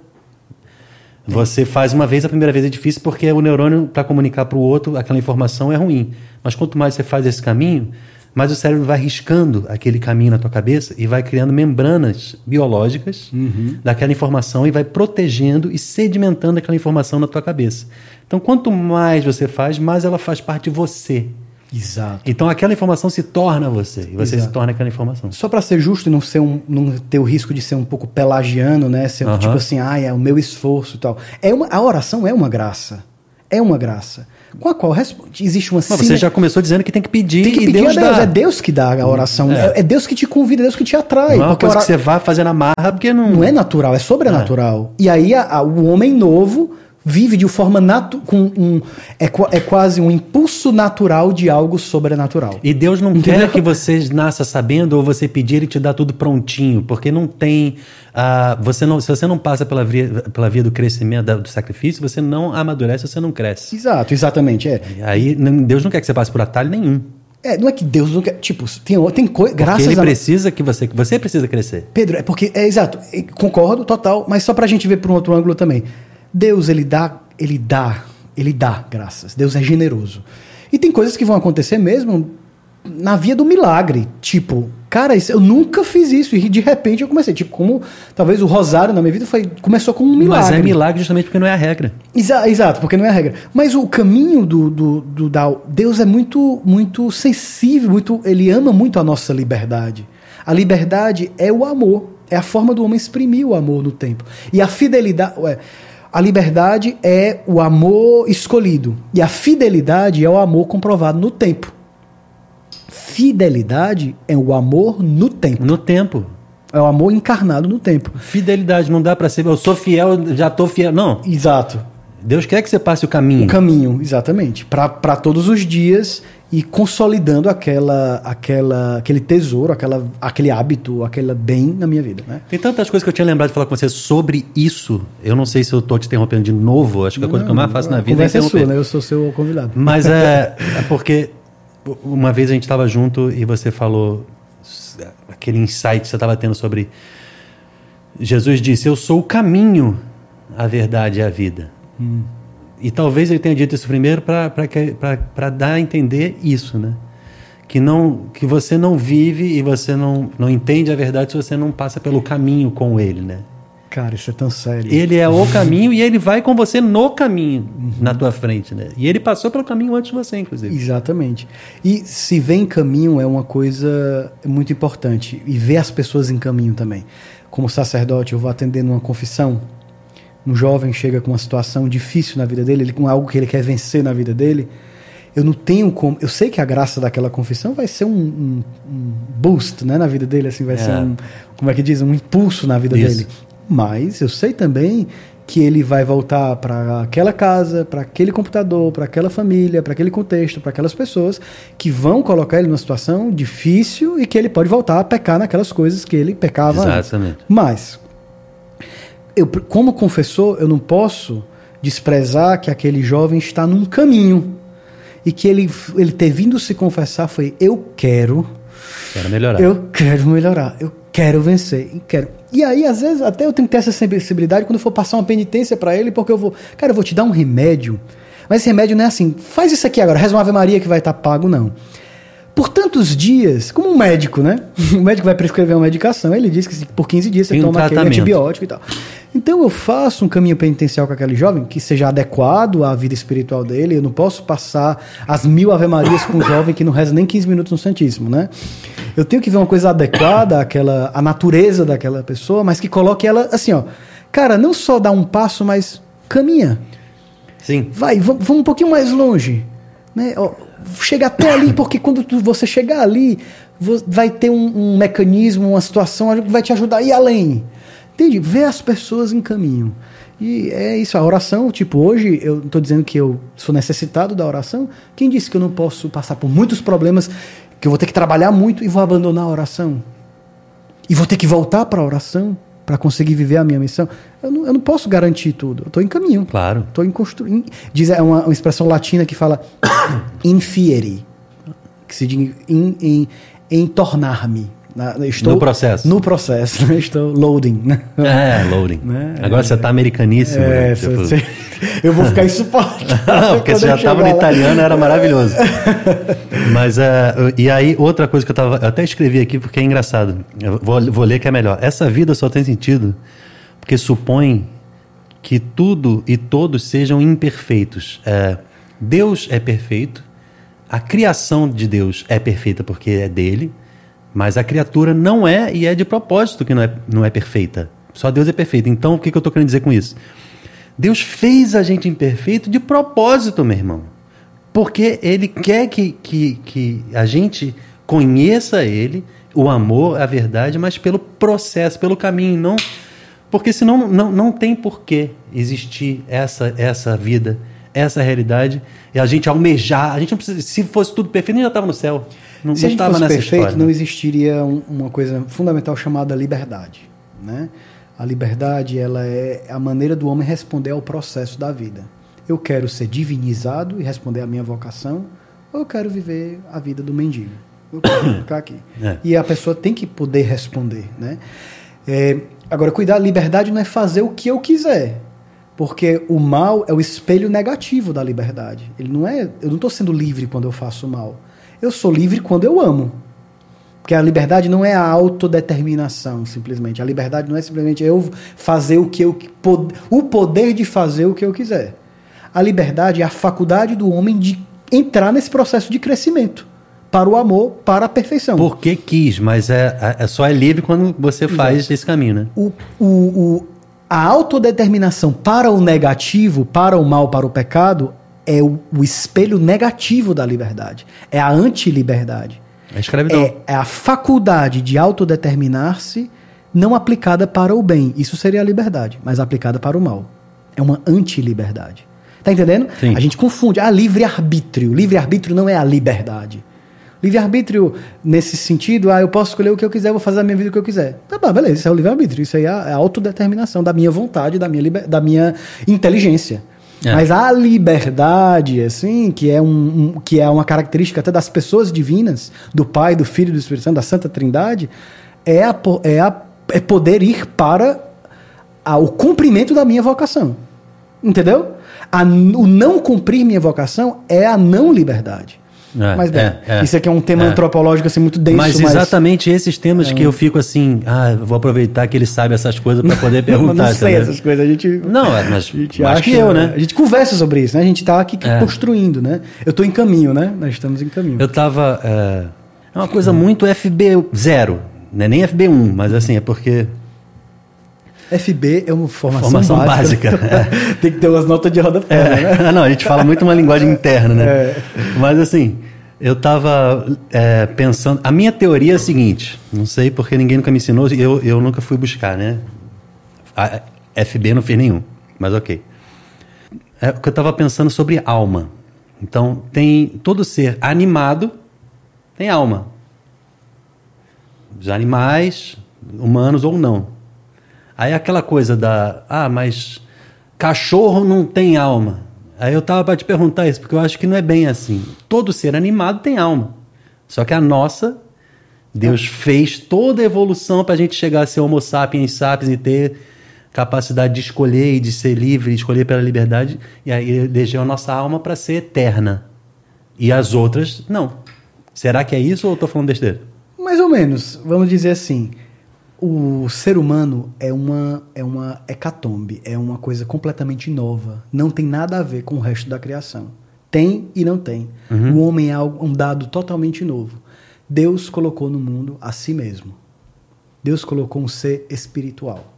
você faz uma vez, a primeira vez é difícil porque o neurônio, para comunicar para o outro, aquela informação é ruim. Mas quanto mais você faz esse caminho, mais o cérebro vai riscando aquele caminho na tua cabeça e vai criando membranas biológicas daquela informação e vai protegendo e sedimentando aquela informação na tua cabeça. Então, quanto mais você faz, mais ela faz parte de você. Exato. Então, aquela informação se torna você e você Exato. se torna aquela informação. Só para ser justo e não ser um, não ter o risco de ser um pouco pelagiano, né? Ser Aham. tipo assim, ah, é o meu esforço e tal. É uma, a oração é uma graça. É uma graça. Com a qual responde. Existe uma Mas você já começou dizendo que tem que pedir tem que pedir Deus a Deus. dá. É Deus que dá a oração. É. É, é Deus que te convida, é Deus que te atrai. Não é uma coisa ora- que você vai fazer na marra, porque não... não é natural, é sobrenatural. E aí a- a- o homem novo vive de forma natu com um é, é quase um impulso natural de algo sobrenatural. E Deus não Entendeu? quer que você nasça sabendo ou você pedir ele te dá tudo prontinho, porque não tem, ah, você não, se você não passa pela via, pela via do crescimento, da- do sacrifício, você não amadurece, você não cresce. Exato, exatamente, é. E aí Deus não quer que você passe por atalho nenhum, É, não é que Deus não quer, tipo, tem tem coisa, graças ele a precisa que você, você precisa crescer. Pedro, é porque é exato, concordo total, mas só pra gente ver por um outro ângulo também. Deus ele dá, ele dá, ele dá graças. Deus é generoso. E tem coisas que vão acontecer mesmo na via do milagre, tipo, cara, isso- eu nunca fiz isso e de repente eu comecei, tipo, como talvez o rosário na minha vida foi começou com um milagre. Mas é milagre justamente porque não é a regra. Exa- exato, porque não é a regra. Mas o caminho do, do, do da- Deus é muito muito sensível, muito ele ama muito a nossa liberdade. A liberdade é o amor, é a forma do homem exprimir o amor no tempo. E a fidelidade, ué, a liberdade é o amor escolhido e a fidelidade é o amor comprovado no tempo. Fidelidade é o amor no tempo, No tempo. é o amor encarnado no tempo. Fidelidade não dá pra ser, eu sou fiel, já tô fiel. Não. Exato. Deus quer que você passe o caminho. O caminho, exatamente. Para todos os dias e consolidando aquela, aquela, aquele tesouro, aquela, aquele hábito, aquele bem na minha vida. Né? Tem tantas coisas que eu tinha lembrado de falar com você sobre isso. Eu não sei se eu tô te interrompendo de novo. Acho que a coisa que eu mais faço na vida é é interromper. sua, né? Eu sou seu convidado. Mas é, é porque uma vez a gente estava junto e você falou aquele insight que você estava tendo sobre Jesus disse: Eu sou o caminho, a verdade e a vida. E talvez ele tenha dito isso primeiro para dar a entender isso, né? Que, não, que você não vive e você não, não entende a verdade se você não passa pelo caminho com ele, né? Cara, isso é tão sério. Ele é o caminho e ele vai com você no caminho, na tua frente, né? E ele passou pelo caminho antes de você, inclusive. Exatamente. E se ver em caminho é uma coisa muito importante. E ver as pessoas em caminho também. Como sacerdote, eu vou atender numa confissão. Um jovem chega com uma situação difícil na vida dele, ele, com algo que ele quer vencer na vida dele. Eu não tenho como. Eu sei que a graça daquela confissão vai ser um, um- um boost né, na vida dele, assim, vai É. ser um. Como é que diz? Um impulso na vida Isso. dele. Mas eu sei também que ele vai voltar para aquela casa, para aquele computador, para aquela família, para aquele contexto, para aquelas pessoas que vão colocar ele numa situação difícil e que ele pode voltar a pecar naquelas coisas que ele pecava antes. Exatamente. Mas eu, como confessor, eu não posso desprezar que aquele jovem está num caminho. e que ele, ele ter vindo se confessar foi: Eu quero. Quero melhorar. Eu quero melhorar. Eu quero vencer. Eu quero. E aí, às vezes, até eu tenho que ter essa sensibilidade quando eu for passar uma penitência para ele, porque eu vou. Cara, eu vou te dar um remédio. Mas esse remédio não é assim. Faz isso aqui agora, reza uma Ave Maria que vai estar tá pago, não por tantos dias, como um médico, né? O médico vai prescrever uma medicação, ele diz que por 15 dias você Tem toma um aquele antibiótico e tal. Então eu faço um caminho penitencial com aquele jovem que seja adequado à vida espiritual dele. Eu não posso passar as mil ave-marias com um jovem que não reza nem 15 minutos no Santíssimo, né? Eu tenho que ver uma coisa adequada àquela, à natureza daquela pessoa, mas que coloque ela assim, ó. Cara, não só dá um passo, mas caminha. Sim. Vai, vamos um pouquinho mais longe. Né? Ó, chega até ali, porque quando tu, você chegar ali, vai ter um, um, mecanismo, uma situação que vai te ajudar a ir além. Entende? Ver as pessoas em caminho. E é isso, a oração, tipo, hoje eu estou dizendo que eu sou necessitado da oração. Quem disse que eu não posso passar por muitos problemas, que eu vou ter que trabalhar muito e vou abandonar a oração? E vou ter que voltar para a oração? Para conseguir viver a minha missão, eu não, eu não posso garantir tudo. Eu estou em caminho. Claro. Estou em construir. Diz é uma, uma, expressão latina que fala infiere, que se diz em, em, em tornar-me. Estou no processo. No processo, né? estou loading. Né? É, loading. Né? Agora é, você está americaníssimo. É, né? tipo... você, eu vou ficar insuportável. Porque você já estava no italiano, era maravilhoso. Mas, uh, e aí, outra coisa que eu tava. Eu até escrevi aqui porque é engraçado. Eu vou, vou ler que é melhor. Essa vida só tem sentido porque supõe que tudo e todos sejam imperfeitos. É, Deus é perfeito, a criação de Deus é perfeita porque é dele. Mas a criatura não é e é de propósito que não é, não é perfeita. Só Deus é perfeito. Então, o que, que eu estou querendo dizer com isso? Deus fez a gente imperfeito de propósito, meu irmão. Porque Ele quer que, que, que a gente conheça Ele, o amor, a verdade, mas pelo processo, pelo caminho, não. Porque senão não, não tem porquê existir essa, essa vida, essa realidade, e a gente almejar. A gente não precisa, se fosse tudo perfeito, já estava no céu. Não, Se não a gente fosse perfeito, história, não existiria um, uma coisa fundamental chamada liberdade. Né? A liberdade ela é a maneira do homem responder ao processo da vida. Eu quero ser divinizado e responder à minha vocação, ou eu quero viver a vida do mendigo. Eu quero ficar aqui. É. E a pessoa tem que poder responder. Né? É, agora, cuidar, liberdade não é fazer o que eu quiser. Porque o mal é o espelho negativo da liberdade. Ele não é. Eu não estou sendo livre quando eu faço mal. Eu sou livre quando eu amo. Porque a liberdade não é a autodeterminação, simplesmente. A liberdade não é simplesmente eu fazer o que eu. o poder de fazer o que eu quiser. A liberdade é a faculdade do homem de entrar nesse processo de crescimento para o amor, para a perfeição. Porque quis, mas é, é só é livre quando você faz Exato. esse caminho, né? O, o, o, a autodeterminação para o negativo, para o mal, para o pecado, é o, o espelho negativo da liberdade. É a antiliberdade. É escravidão. É, é a faculdade de autodeterminar-se não aplicada para o bem. Isso seria a liberdade, mas aplicada para o mal. É uma antiliberdade. Tá entendendo? Sim. A gente confunde. Ah, livre-arbítrio. Livre-arbítrio não é a liberdade. Livre-arbítrio, nesse sentido, ah, eu posso escolher o que eu quiser, vou fazer a minha vida o que eu quiser. Tá bom, beleza, isso é o livre-arbítrio. Isso aí é a autodeterminação da minha vontade, da minha, liber... da minha inteligência. É. Mas a liberdade, assim, que é, um, um, que é uma característica até das pessoas divinas, do Pai, do Filho e do Espírito Santo, da Santa Trindade, é, a, é, a, é poder ir para a, o cumprimento da minha vocação. Entendeu? A, o não cumprir minha vocação é a não liberdade. É, mas bem, é, é, isso aqui é um tema é. antropológico assim muito denso. Mas exatamente mas... esses temas que eu fico assim, ah, vou aproveitar que ele sabe essas coisas para poder perguntar. não sei essas coisas, a gente Não, é, mas a gente acha, que eu, né? A gente conversa sobre isso, né? A gente está aqui é. construindo, né? Eu estou em caminho, né? Nós estamos em caminho. Eu estava é, uma coisa muito FB zero, né? Nem FB1, mas assim, é porque FB é uma formação, formação básica. básica. Tem que ter umas notas de rodapé, é. né? Não, a gente fala muito uma linguagem interna, né? É. Mas assim, eu estava é, pensando. A minha teoria é a seguinte: não sei porque ninguém nunca me ensinou, eu, eu nunca fui buscar, né? A FB não fez nenhum, mas ok. É o que eu estava pensando sobre alma. Então, tem todo ser animado tem alma. Os animais, humanos ou não. Aí aquela coisa da, ah, mas cachorro não tem alma. Aí eu tava para te perguntar isso, porque eu acho que não é bem assim. Todo ser animado tem alma. Só que a nossa, Deus fez toda a evolução para a gente chegar a ser Homo sapiens sapiens e ter capacidade de escolher e de ser livre, escolher pela liberdade. E aí deixou a nossa alma para ser eterna. E as outras, não. Será que é isso ou eu tô falando besteira? Mais ou menos. Vamos dizer assim. O ser humano é uma, é uma hecatombe, é uma coisa completamente nova. Não tem nada a ver com o resto da criação. Tem e não tem. Uhum. O homem é um dado totalmente novo. Deus colocou no mundo a si mesmo. Deus colocou um ser espiritual.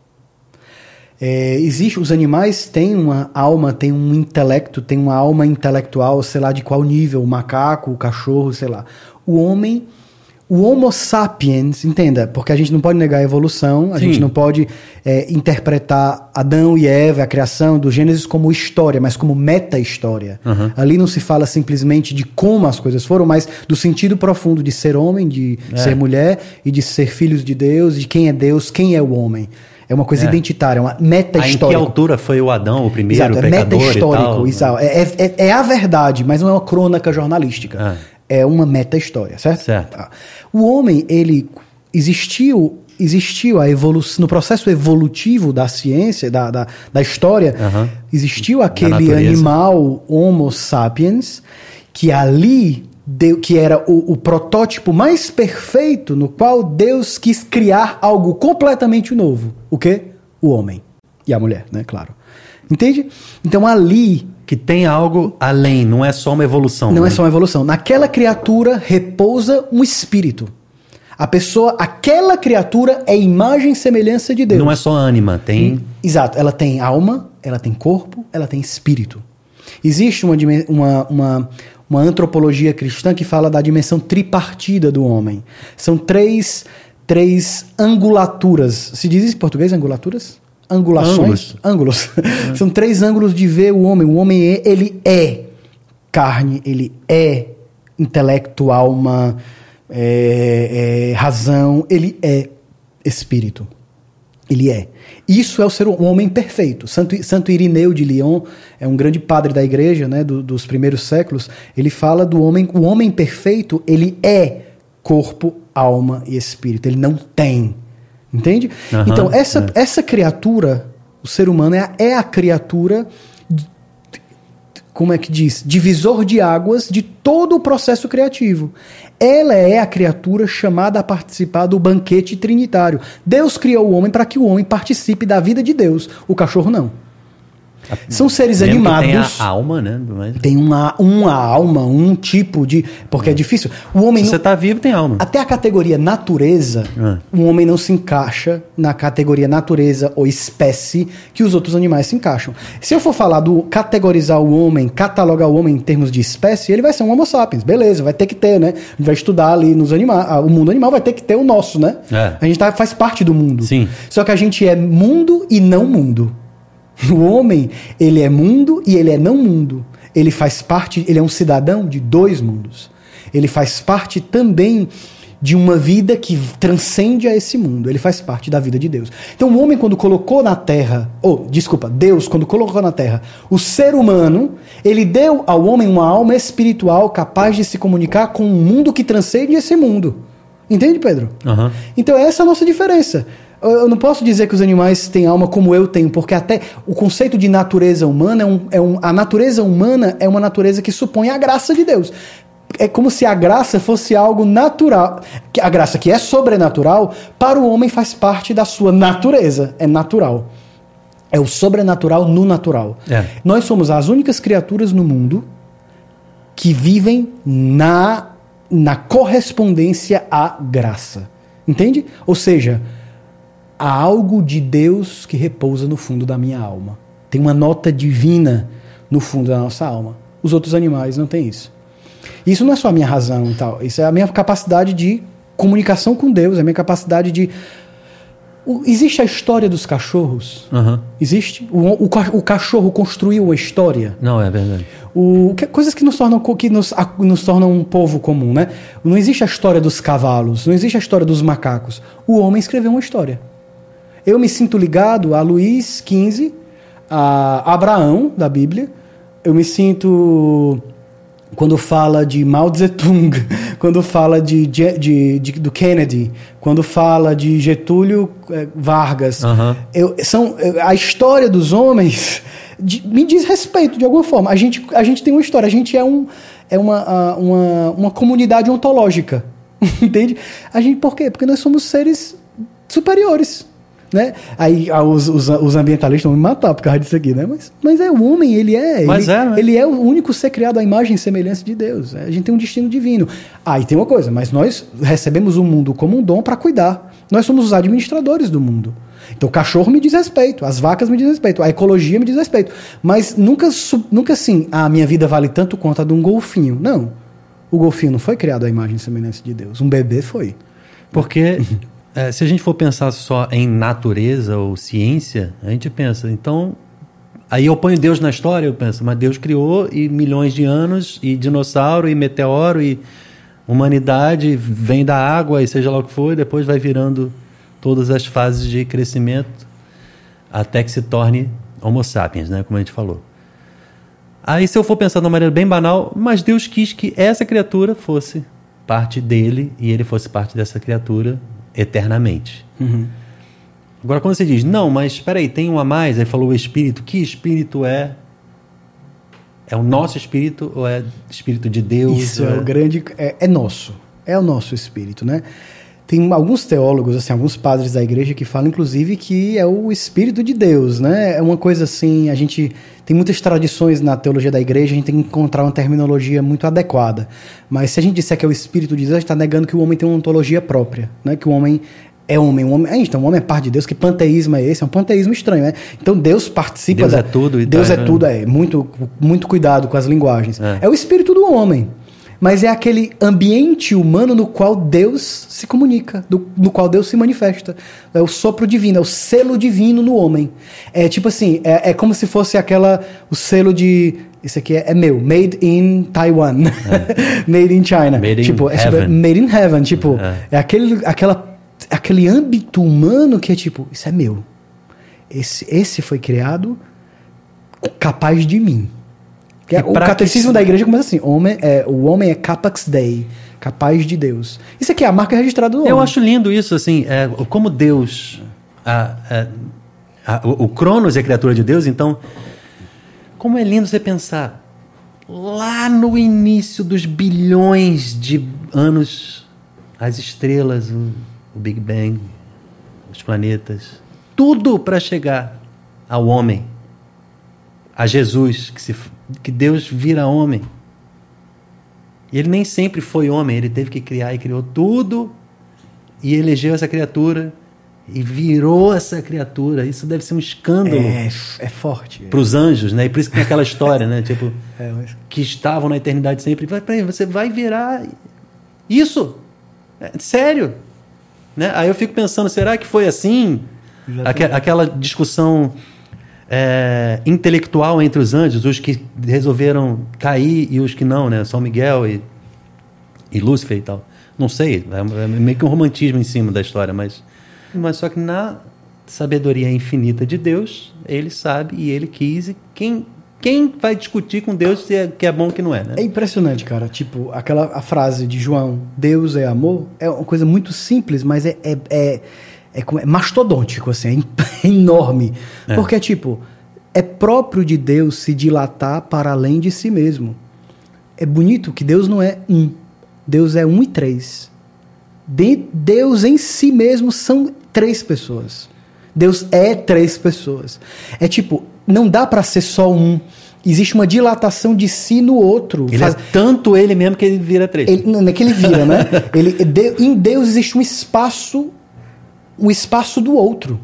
É, existe, os animais têm uma alma, têm um intelecto, têm uma alma intelectual, sei lá de qual nível, o macaco, o cachorro, sei lá. O homem o Homo sapiens, entenda, porque a gente não pode negar a evolução, a Sim. gente não pode é, interpretar Adão e Eva, a criação do Gênesis, como história, mas como meta-história. Uhum. Ali não se fala simplesmente de como as coisas foram, mas do sentido profundo de ser homem, de É. ser mulher e de ser filhos de Deus, de quem é Deus, quem é o homem. É uma coisa É. identitária, uma Aí, em que altura foi o Adão, o primeiro, Exato, o é pecador e meta-histórico. tal? exato. É, é- é a verdade, mas não é uma crônica jornalística. É uma meta-história, certo? Certo. Tá. O homem, ele existiu existiu a evolução no processo evolutivo da ciência da, da, da história Aham. existiu aquele animal Homo sapiens que ali deu, que era o, o protótipo mais perfeito no qual Deus quis criar algo completamente novo o que o homem e a mulher né claro entende então ali Que tem algo além, não é só uma evolução. não né? é só uma evolução. Naquela criatura repousa um espírito. A pessoa, aquela criatura é imagem e semelhança de Deus. Não é só ânima, tem. Exato. Ela tem alma, ela tem corpo, ela tem espírito. Existe uma, uma, uma, uma antropologia cristã que fala da dimensão tripartida do homem. São três, três angulaturas. Se diz isso em português, angulaturas? Angulações? Ângulos. São três ângulos de ver o homem. O homem, é, ele é carne, ele é intelecto, alma, é, é, razão, ele é espírito. Ele é. Isso é o ser o homem perfeito. Santo, Santo Irineu de Lyon é um grande padre da igreja, né, do- dos primeiros séculos. Ele fala do homem, o homem perfeito, ele é corpo, alma e espírito. Ele não tem. Entende? Então, essa, é. essa criatura, o ser humano, é a, é a criatura como é que diz, divisor de águas de todo o processo criativo. Ela é a criatura chamada a participar do banquete trinitário. Deus criou o homem para que o homem participe da vida de Deus. O cachorro não. São seres animados. Tem a alma, né? Mas, Tem uma, uma alma, um tipo de. Porque é difícil. O homem. se não- você tá vivo, tem alma. até a categoria natureza, Ah. o homem não se encaixa na categoria natureza ou espécie que os outros animais se encaixam. Se eu for falar do categorizar o homem, catalogar o homem em termos de espécie, ele vai ser um Homo sapiens. Beleza, vai ter que ter, né? Vai estudar ali nos animais. O mundo animal vai ter que ter o nosso, né? É. A gente tá- faz parte do mundo. Sim. Só que a gente é mundo e não mundo. O homem, ele é mundo e ele é não mundo. Ele faz parte, ele é um cidadão de dois mundos. Ele faz parte também de uma vida que transcende a esse mundo. Ele faz parte da vida de Deus. Então o homem quando colocou na terra, ou desculpa, Deus quando colocou na terra o ser humano, ele deu ao homem uma alma espiritual capaz de se comunicar com um mundo que transcende esse mundo. Entende, Pedro? Aham. Então essa é a nossa diferença. Eu não posso dizer que os animais têm alma como eu tenho, porque até o conceito de natureza humana é um, é um- a natureza humana é uma natureza que supõe a graça de Deus. É como se a graça fosse algo natural, que a graça que é sobrenatural para o homem faz parte da sua natureza, é natural. É o sobrenatural no natural. É. Nós somos as únicas criaturas no mundo que vivem na, na correspondência à graça. Entende? Ou seja, há algo de Deus que repousa no fundo da minha alma. Tem uma nota divina no fundo da nossa alma. Os outros animais não têm isso. Isso não é só a minha razão e tal. Isso é a minha capacidade de comunicação com Deus, é a minha capacidade de. O- existe a história dos cachorros? Aham. Existe? O, o, o cachorro construiu uma história. Não, é verdade. O, que- coisas que nos tornam que nos, a- nos tornam um povo comum, né? Não existe a história dos cavalos, não existe a história dos macacos. O homem escreveu uma história. Eu me sinto ligado a Luís XV, a Abraão da Bíblia, eu me sinto quando fala de Mao Tse-tung, quando fala de, de, de, de, do Kennedy, quando fala de Getúlio eh, Vargas, eu, são eu- a história dos homens de- me diz respeito de alguma forma. A gente, a gente tem uma história, a gente é, um, é uma, uma, uma comunidade ontológica, entende? A gente, por quê? Porque nós somos seres superiores. Né? Aí ah, os, os, os ambientalistas vão me matar por causa disso aqui, né? Mas, mas é o homem, ele é. Mas ele, é, né? ele é o único ser criado à imagem e semelhança de Deus. A gente tem um destino divino. Ah, e tem uma coisa, mas nós recebemos o mundo como um dom para cuidar. Nós somos os administradores do mundo. Então o cachorro me diz respeito, as vacas me diz respeito, a ecologia me diz respeito. Mas nunca, nunca assim, a minha vida vale tanto quanto a de um golfinho. Não. O golfinho não foi criado à imagem e semelhança de Deus. Um bebê foi. Porque é, se a gente for pensar só em natureza ou ciência, a gente pensa, então. Aí eu ponho Deus na história, eu penso, mas Deus criou e milhões de anos, e dinossauro, e meteoro, e humanidade vem da água, e seja lá o que for, e depois vai virando todas as fases de crescimento até que se torne Homo sapiens, né? Como a gente falou. Aí, se eu for pensar de uma maneira bem banal, mas Deus quis que essa criatura fosse parte dele e ele fosse parte dessa criatura eternamente. Agora, quando você diz, não, mas espera aí, tem um a mais, aí falou o espírito, que espírito é? É o nosso espírito ou é espírito de Deus? Isso Ou é o grande. É, é nosso. É o nosso espírito, né? Tem alguns teólogos, assim, alguns padres da igreja que falam, inclusive, que é o Espírito de Deus, né? É uma coisa assim, a gente tem muitas tradições na teologia da igreja, a gente tem que encontrar uma terminologia muito adequada. Mas se a gente disser que é o Espírito de Deus, a gente está negando que o homem tem uma ontologia própria, né? Que o homem é homem, o homem, então o homem é parte de Deus, que panteísmo é esse? É um panteísmo estranho, né? Então Deus participa Deus da... é tudo e Deus tá, é né? tudo, é. Muito, muito cuidado com as linguagens. É. é o espírito do homem. Mas é aquele ambiente humano no qual Deus se comunica, do- no qual Deus se manifesta. É o sopro divino, é o selo divino no homem. É tipo assim, é, é como se fosse aquela, o selo de, isso aqui é, é meu, made in Taiwan, made in China. É. Made in tipo, é tipo, heaven. made in heaven, tipo, É. é, aquele, aquela, aquele âmbito humano que é tipo, isso é meu. Esse, esse foi criado capaz de mim. Que é- o que catecismo se- da igreja começa assim: homem é, o homem é capax dei, capaz de Deus. Isso aqui é a marca registrada do Eu homem. acho lindo isso, assim, é, como Deus. a- a- a- o, o Cronos é criatura de Deus, então. Como é lindo você pensar lá no início dos bilhões de anos, as estrelas, o, o Big Bang, os planetas, tudo para chegar ao homem, a Jesus, que, se, que Deus vira homem. E ele nem sempre foi homem, ele teve que criar e criou tudo e elegeu essa criatura e virou essa criatura. Isso deve ser um escândalo É, é forte. para os anjos, né? E por isso que tem aquela história, né? Tipo, É, mas- que estavam na eternidade sempre. Vai, peraí, você vai virar isso? É, sério? Né? Aí eu fico pensando, será que foi assim? Aque- aquela discussão é, intelectual entre os anjos, os que resolveram cair e os que não, né? São Miguel e, e Lúcifer e tal. Não sei, é, é meio que um romantismo em cima da história, mas, mas só que na sabedoria infinita de Deus, ele sabe e ele quis. E quem, quem vai discutir com Deus se é, que é bom ou que não é, né? É impressionante, cara. Tipo, aquela a frase de João, Deus é amor, é uma coisa muito simples, mas é, é, é, é, é mastodôntico, assim, é, é enorme. É. Porque, tipo, é próprio de Deus se dilatar para além de si mesmo. É bonito que Deus não é um. Deus é um e três. De- Deus em si mesmo são três pessoas. Deus é três pessoas. É tipo, não dá para ser só um. Existe uma dilatação de si no outro. Ele Faz- é tanto ele mesmo que ele vira três. ele, não é que ele vira, né? Ele, de- em Deus existe um espaço, um espaço do outro.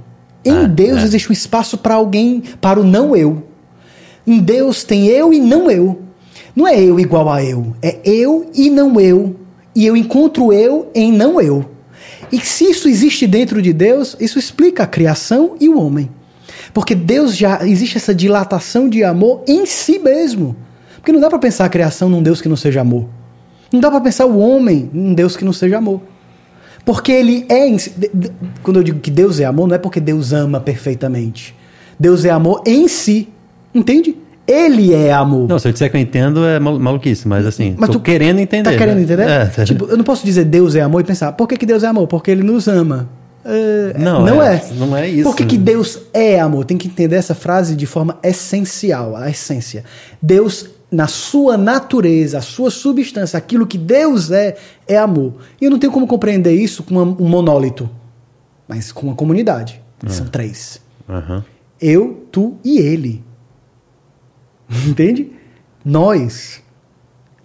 Em Ah, Deus é. existe um espaço para alguém, para o não eu. Em Deus tem eu e não eu. Não é eu igual a eu, é eu e não eu. E eu encontro eu em não eu. E se isso existe dentro de Deus, isso explica a criação e o homem. Porque Deus já existe essa dilatação de amor em si mesmo. Porque não dá para pensar a criação num Deus que não seja amor. Não dá para pensar o homem num Deus que não seja amor. Porque ele é. Quando eu digo que Deus é amor, não é porque Deus ama perfeitamente. Deus é amor em si. Entende? Ele é amor. Não, se eu disser que eu entendo, é mal- maluquice, mas assim, Mas tô tu querendo entender. Tá querendo né? entender? É, Tipo, eu não posso dizer Deus é amor e pensar, por que, que Deus é amor? Porque ele nos ama. É, Não, não é, é. não é isso. Por que, que Deus é amor? Tem que entender essa frase de forma essencial, a essência. Deus, na sua natureza, a sua substância, aquilo que Deus é, é amor. E eu não tenho como compreender isso com um monólito, mas com uma comunidade. São três. Aham. Eu, tu e ele. Entende? Nós.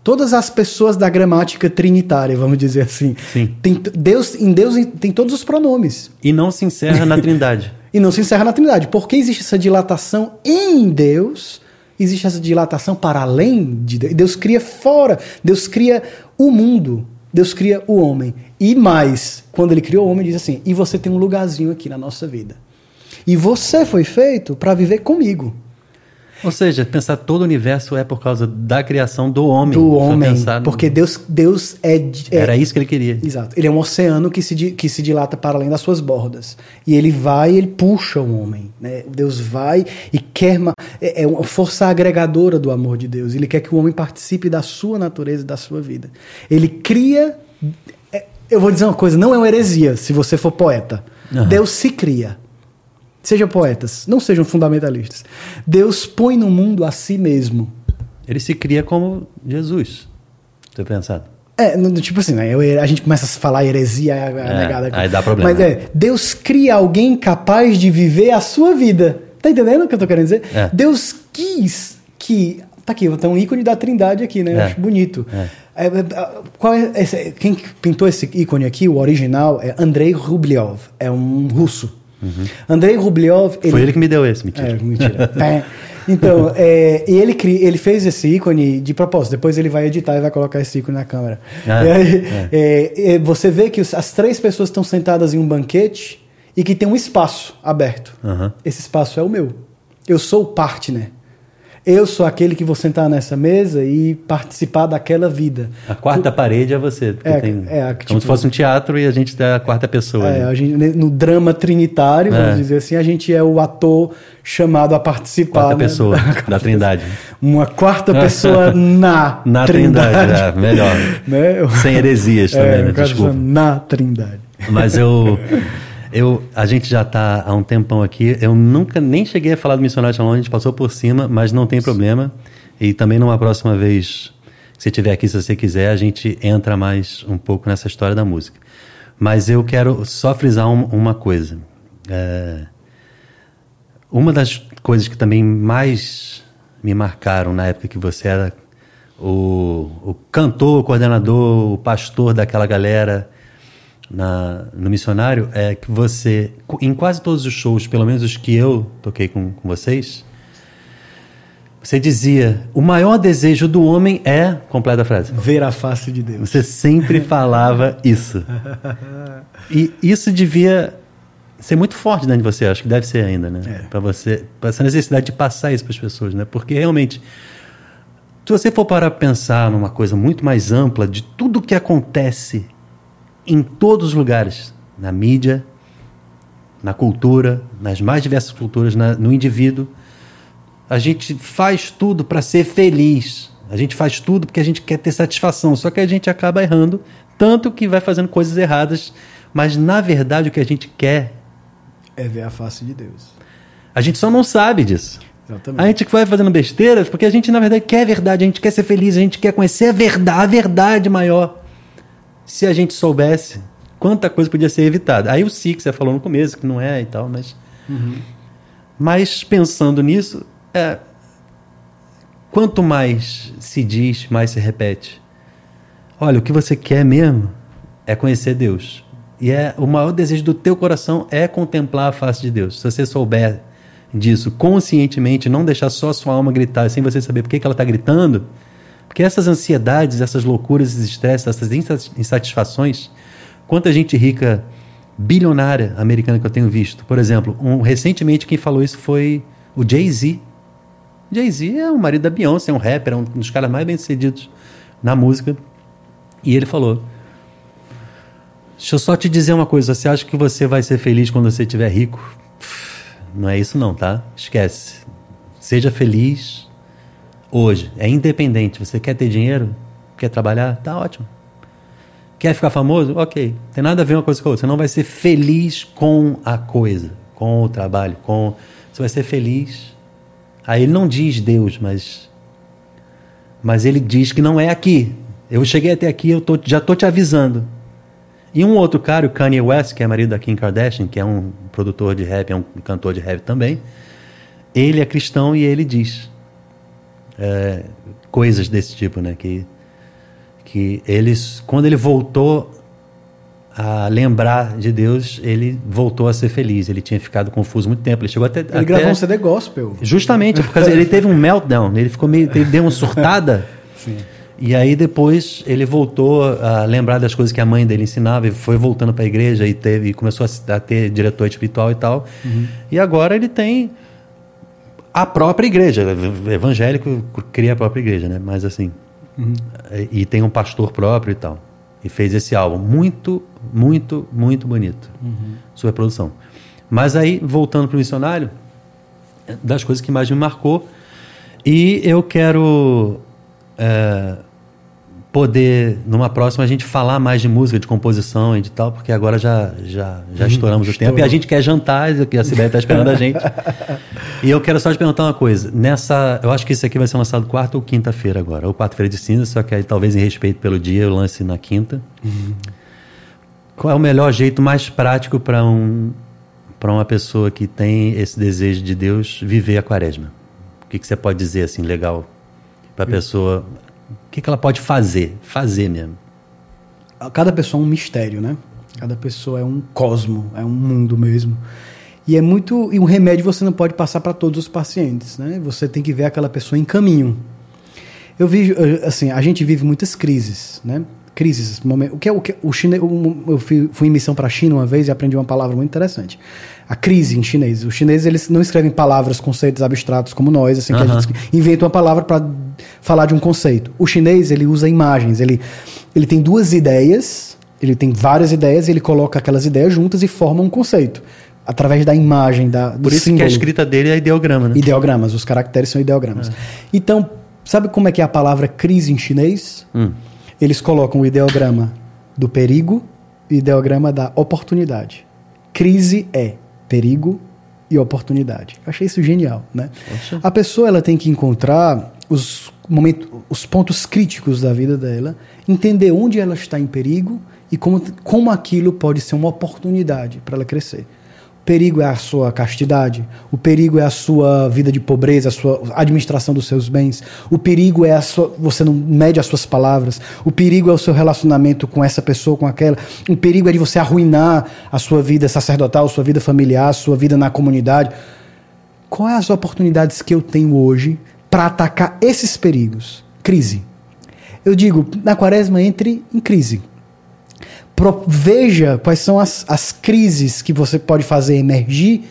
Todas as pessoas da gramática trinitária, vamos dizer assim. Sim. Tem, Deus, em Deus tem todos os pronomes. E não se encerra na trindade. E não se encerra na Trindade. Porque existe essa dilatação em Deus, existe essa dilatação para além de Deus. Deus cria fora, Deus cria o mundo, Deus cria o homem. E mais, quando ele criou o homem, diz assim: e você tem um lugarzinho aqui na nossa vida. E você foi feito para viver comigo. Ou seja, pensar todo o universo é por causa da criação do homem. Do homem. no- Porque Deus, Deus é, é- Era isso que ele queria. Exato. Ele é um oceano que se, que se dilata para além das suas bordas. E ele vai, ele puxa o homem. Né? Deus vai e quer. É, é uma força agregadora do amor de Deus. Ele quer que o homem participe da sua natureza e da sua vida. Ele cria. é, eu vou dizer uma coisa: não é uma heresia se você for poeta. Aham. Deus se cria. Sejam poetas, não sejam fundamentalistas. Deus põe no mundo a si mesmo. Ele se cria como Jesus. Você pensado? É, tipo assim, né? a gente começa a falar heresia, É, negada. aí dá problema. Mas é, Deus cria alguém capaz de viver a sua vida. Tá entendendo o que eu tô querendo dizer? É. Deus quis que. Tá aqui, tem um ícone da trindade aqui, né? Eu É. acho bonito. É. É, é, qual é esse- quem pintou esse ícone aqui, o original, é Andrei Rublev. É um russo. Andrei Rublev. Uhum. Foi ele que me deu esse, mentira. É, mentira. Pé. então, é, ele, cri- ele fez esse ícone de propósito. Depois ele vai editar e vai colocar esse ícone na câmera. Ah, aí, é. é, é, você vê que os- as três pessoas estão sentadas em um banquete e que tem um espaço aberto. Aham. Esse espaço é o meu. Eu sou o partner. Eu sou aquele que vou sentar nessa mesa e participar daquela vida. A quarta parede é você. É, tem- é, como tipo- se fosse um teatro e a gente é a quarta pessoa. É, né? a gente, no drama trinitário, vamos É. dizer assim, a gente é o ator chamado a participar. Quarta né? pessoa da Trindade. Uma quarta pessoa na, Na Trindade, é, melhor. Né? Sem heresias É, também, né? uma quarta Desculpa. na Trindade. Mas eu, eu, a gente já está há um tempão aqui. Eu nunca nem cheguei a falar do missionário Shalom, a gente passou por cima, mas não tem problema. E também numa próxima vez, se estiver aqui, se você quiser, a gente entra mais um pouco nessa história da música. Mas eu quero só frisar um- uma coisa. É, uma das coisas que também mais me marcaram na época que você era o, o cantor, o coordenador, o pastor daquela galera na, no missionário é que você, em quase todos os shows, pelo menos os que eu toquei com, com vocês, você dizia: o maior desejo do homem é. Completa a frase. Ver a face de Deus. Você sempre falava isso. E isso devia ser muito forte dentro de você, acho que deve ser ainda, né? É. Para você, para essa necessidade de passar isso para as pessoas, né? Porque realmente, se você for parar para pensar numa coisa muito mais ampla de tudo que acontece em todos os lugares, na mídia, na cultura, nas mais diversas culturas, na- no indivíduo, a gente faz tudo para ser feliz. A gente faz tudo porque a gente quer ter satisfação. Só que a gente acaba errando, tanto que vai fazendo coisas erradas. Mas na verdade o que a gente quer, É ver a face de Deus. a gente só não sabe disso. Exatamente. A gente vai fazendo besteiras porque a gente na verdade quer a verdade, a gente quer ser feliz, a gente quer conhecer a verdade, a verdade maior. Se a gente soubesse quanta coisa podia ser evitada. Aí o si que você falou no começo, que não é e tal, mas. Mas pensando nisso, é, quanto mais se diz, mais se repete. Olha, o que você quer mesmo é conhecer Deus. E é o maior desejo do teu coração é contemplar a face de Deus. Se você souber disso conscientemente, não deixar só a sua alma gritar sem você saber por que, que ela está gritando, porque essas ansiedades, essas loucuras, esses estresses, essas insat- insatisfações, quanta gente rica, bilionária americana que eu tenho visto. Por exemplo, um, recentemente quem falou isso foi o Jay-Z. Jay-Z é o marido da Beyoncé, é um rapper, é um dos caras mais bem-sucedidos na música. E ele falou: Deixa eu só te dizer uma coisa. Você acha que você vai ser feliz quando você estiver rico? Não é isso não, tá? Esquece. Seja feliz hoje, é independente. Você quer ter dinheiro? Quer trabalhar? Tá ótimo. Quer ficar famoso? Ok. Tem nada a ver uma coisa com a outra. Você não vai ser feliz com a coisa, com o trabalho, com. Você vai ser feliz. Aí ele não diz Deus, mas. Mas ele diz que não é aqui. Eu cheguei até aqui, eu tô, já tô te avisando. E um outro cara, o Kanye West, que é marido da Kim Kardashian, que é um produtor de rap, é um cantor de rap também, ele é cristão e ele diz é, coisas desse tipo, né? Que, que eles, quando ele voltou a lembrar de Deus, ele voltou a ser feliz. Ele tinha ficado confuso muito tempo. Ele chegou até. Ele até, gravou um CD gospel. Justamente, porque ele teve um meltdown. Ele ficou meio. Ele deu uma surtada. Sim. E aí depois ele voltou a lembrar das coisas que a mãe dele ensinava e foi voltando para a igreja e teve e começou a, a, ter diretor espiritual e tal. Uhum. E agora ele tem a própria igreja, evangélico cria a própria igreja, né? Mas assim, uhum. e, tem um pastor próprio e tal. E fez esse álbum muito, muito, muito bonito. Uhum. Sua produção. Mas aí voltando para o missionário, das coisas que mais me marcou e eu quero é, poder, numa próxima, a gente falar mais de música, de composição e de tal, porque agora já, já, já estouramos o tempo e a gente quer jantar, que a Sibeli está esperando a gente. e eu quero só te perguntar uma coisa. Nessa. Eu acho que isso aqui vai ser lançado quarta ou quinta-feira agora, ou quarta-feira de cinza, só que aí talvez em respeito pelo dia eu lance na quinta. Uhum. Qual é o melhor jeito mais prático para um, para uma pessoa que tem esse desejo de Deus viver a quaresma? O que, que você pode dizer assim, legal, para a pessoa que, que ela pode fazer? Fazer mesmo. Cada pessoa é um mistério, né? Cada pessoa é um cosmo, é um mundo mesmo. E é muito. E um remédio você não pode passar para todos os pacientes, né? Você tem que ver aquela pessoa em caminho. Eu vi, assim, a gente vive muitas crises, né? Crises. O que é o que o chinês, eu fui, fui em missão para a China uma vez e aprendi uma palavra muito interessante. A crise em chinês. Os chineses eles não escrevem palavras, conceitos abstratos como nós, assim, que a gente inventa uma palavra para falar de um conceito. O chinês ele usa imagens. Ele ele tem duas ideias, ele tem várias ideias, ele coloca aquelas ideias juntas e forma um conceito através da imagem da do Por isso símbolo. que a escrita dele é ideograma, né? Ideogramas, os caracteres são ideogramas. É. Então, sabe como é que é a palavra crise em chinês? Hum eles colocam o ideograma do perigo e o ideograma da oportunidade. Crise é perigo e oportunidade. Eu achei isso genial, né? Poxa. A pessoa ela tem que encontrar os momentos, os pontos críticos da vida dela, entender onde ela está em perigo e como, como aquilo pode ser uma oportunidade para ela crescer perigo é a sua castidade, o perigo é a sua vida de pobreza, a sua administração dos seus bens, o perigo é a sua, você não mede as suas palavras, o perigo é o seu relacionamento com essa pessoa, com aquela, o perigo é de você arruinar a sua vida sacerdotal, sua vida familiar, sua vida na comunidade. Quais as oportunidades que eu tenho hoje para atacar esses perigos? Crise. Eu digo, na quaresma entre em crise veja quais são as, as crises que você pode fazer emergir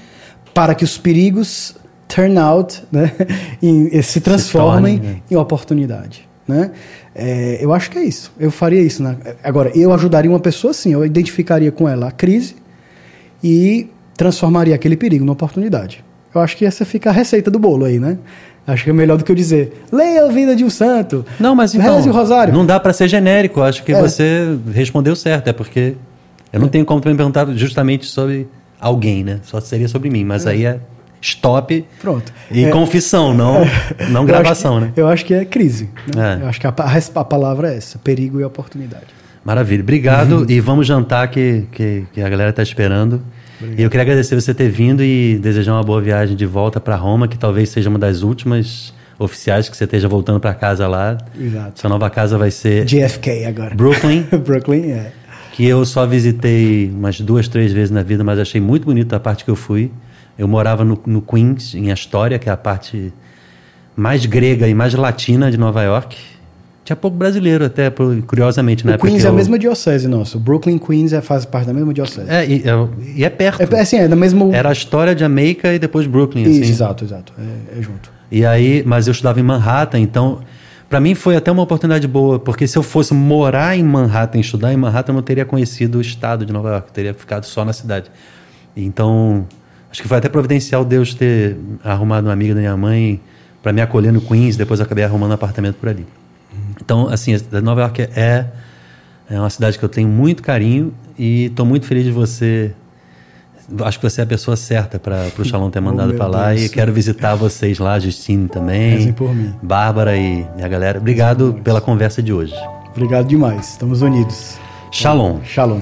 para que os perigos turn out, né, em, se transformem se torne, né? em oportunidade. Né? É, eu acho que é isso. Eu faria isso. Né? Agora, eu ajudaria uma pessoa assim, eu identificaria com ela a crise e transformaria aquele perigo numa oportunidade. Eu acho que essa fica a receita do bolo aí, né? Acho que é melhor do que eu dizer, leia a vida de um santo. Não, mas então, o rosário. Não dá para ser genérico. Acho que é. você respondeu certo. É porque eu não é. tenho como me perguntar justamente sobre alguém, né? Só seria sobre mim. Mas é. aí é stop Pronto. e é. confissão, não, não gravação, que, né? Eu acho que é crise. Né? É. Eu acho que a, a, palavra é essa, perigo e oportunidade. Maravilha. Obrigado uhum. e vamos jantar que, que, que a galera está esperando. Obrigado. E eu queria agradecer você ter vindo e desejar uma boa viagem de volta para Roma, que talvez seja uma das últimas oficiais que você esteja voltando para casa lá. Exato. Sua nova casa vai ser JFK agora. Brooklyn. Brooklyn, é. Que eu só visitei umas duas, três vezes na vida, mas achei muito bonita a parte que eu fui. Eu morava no, no Queens, em Astoria, que é a parte mais grega e mais latina de Nova York. Tinha pouco brasileiro, até curiosamente, né? O Queens é a mesma diocese nossa. O Brooklyn Queens é, faz parte da mesma diocese. É, e é, e é perto. É, assim, é da mesma... Era a história de Jamaica e depois Brooklyn. Isso, assim. Exato, exato. É, é, junto. E aí, mas eu estudava em Manhattan, então para mim foi até uma oportunidade boa, porque se eu fosse morar em Manhattan, estudar em Manhattan, eu não teria conhecido o estado de Nova York, eu teria ficado só na cidade. Então, acho que foi até providencial Deus ter arrumado uma amiga da minha mãe para me acolher no Queens, depois eu acabei arrumando um apartamento por ali. Então, assim, Nova York é, é uma cidade que eu tenho muito carinho e estou muito feliz de você. Acho que você é a pessoa certa para o Shalom ter mandado oh, para lá Deus. e quero visitar vocês lá, Justine também, Rezem por mim. Bárbara e a galera. Obrigado pela conversa de hoje. Obrigado demais. Estamos unidos. Shalom. Shalom.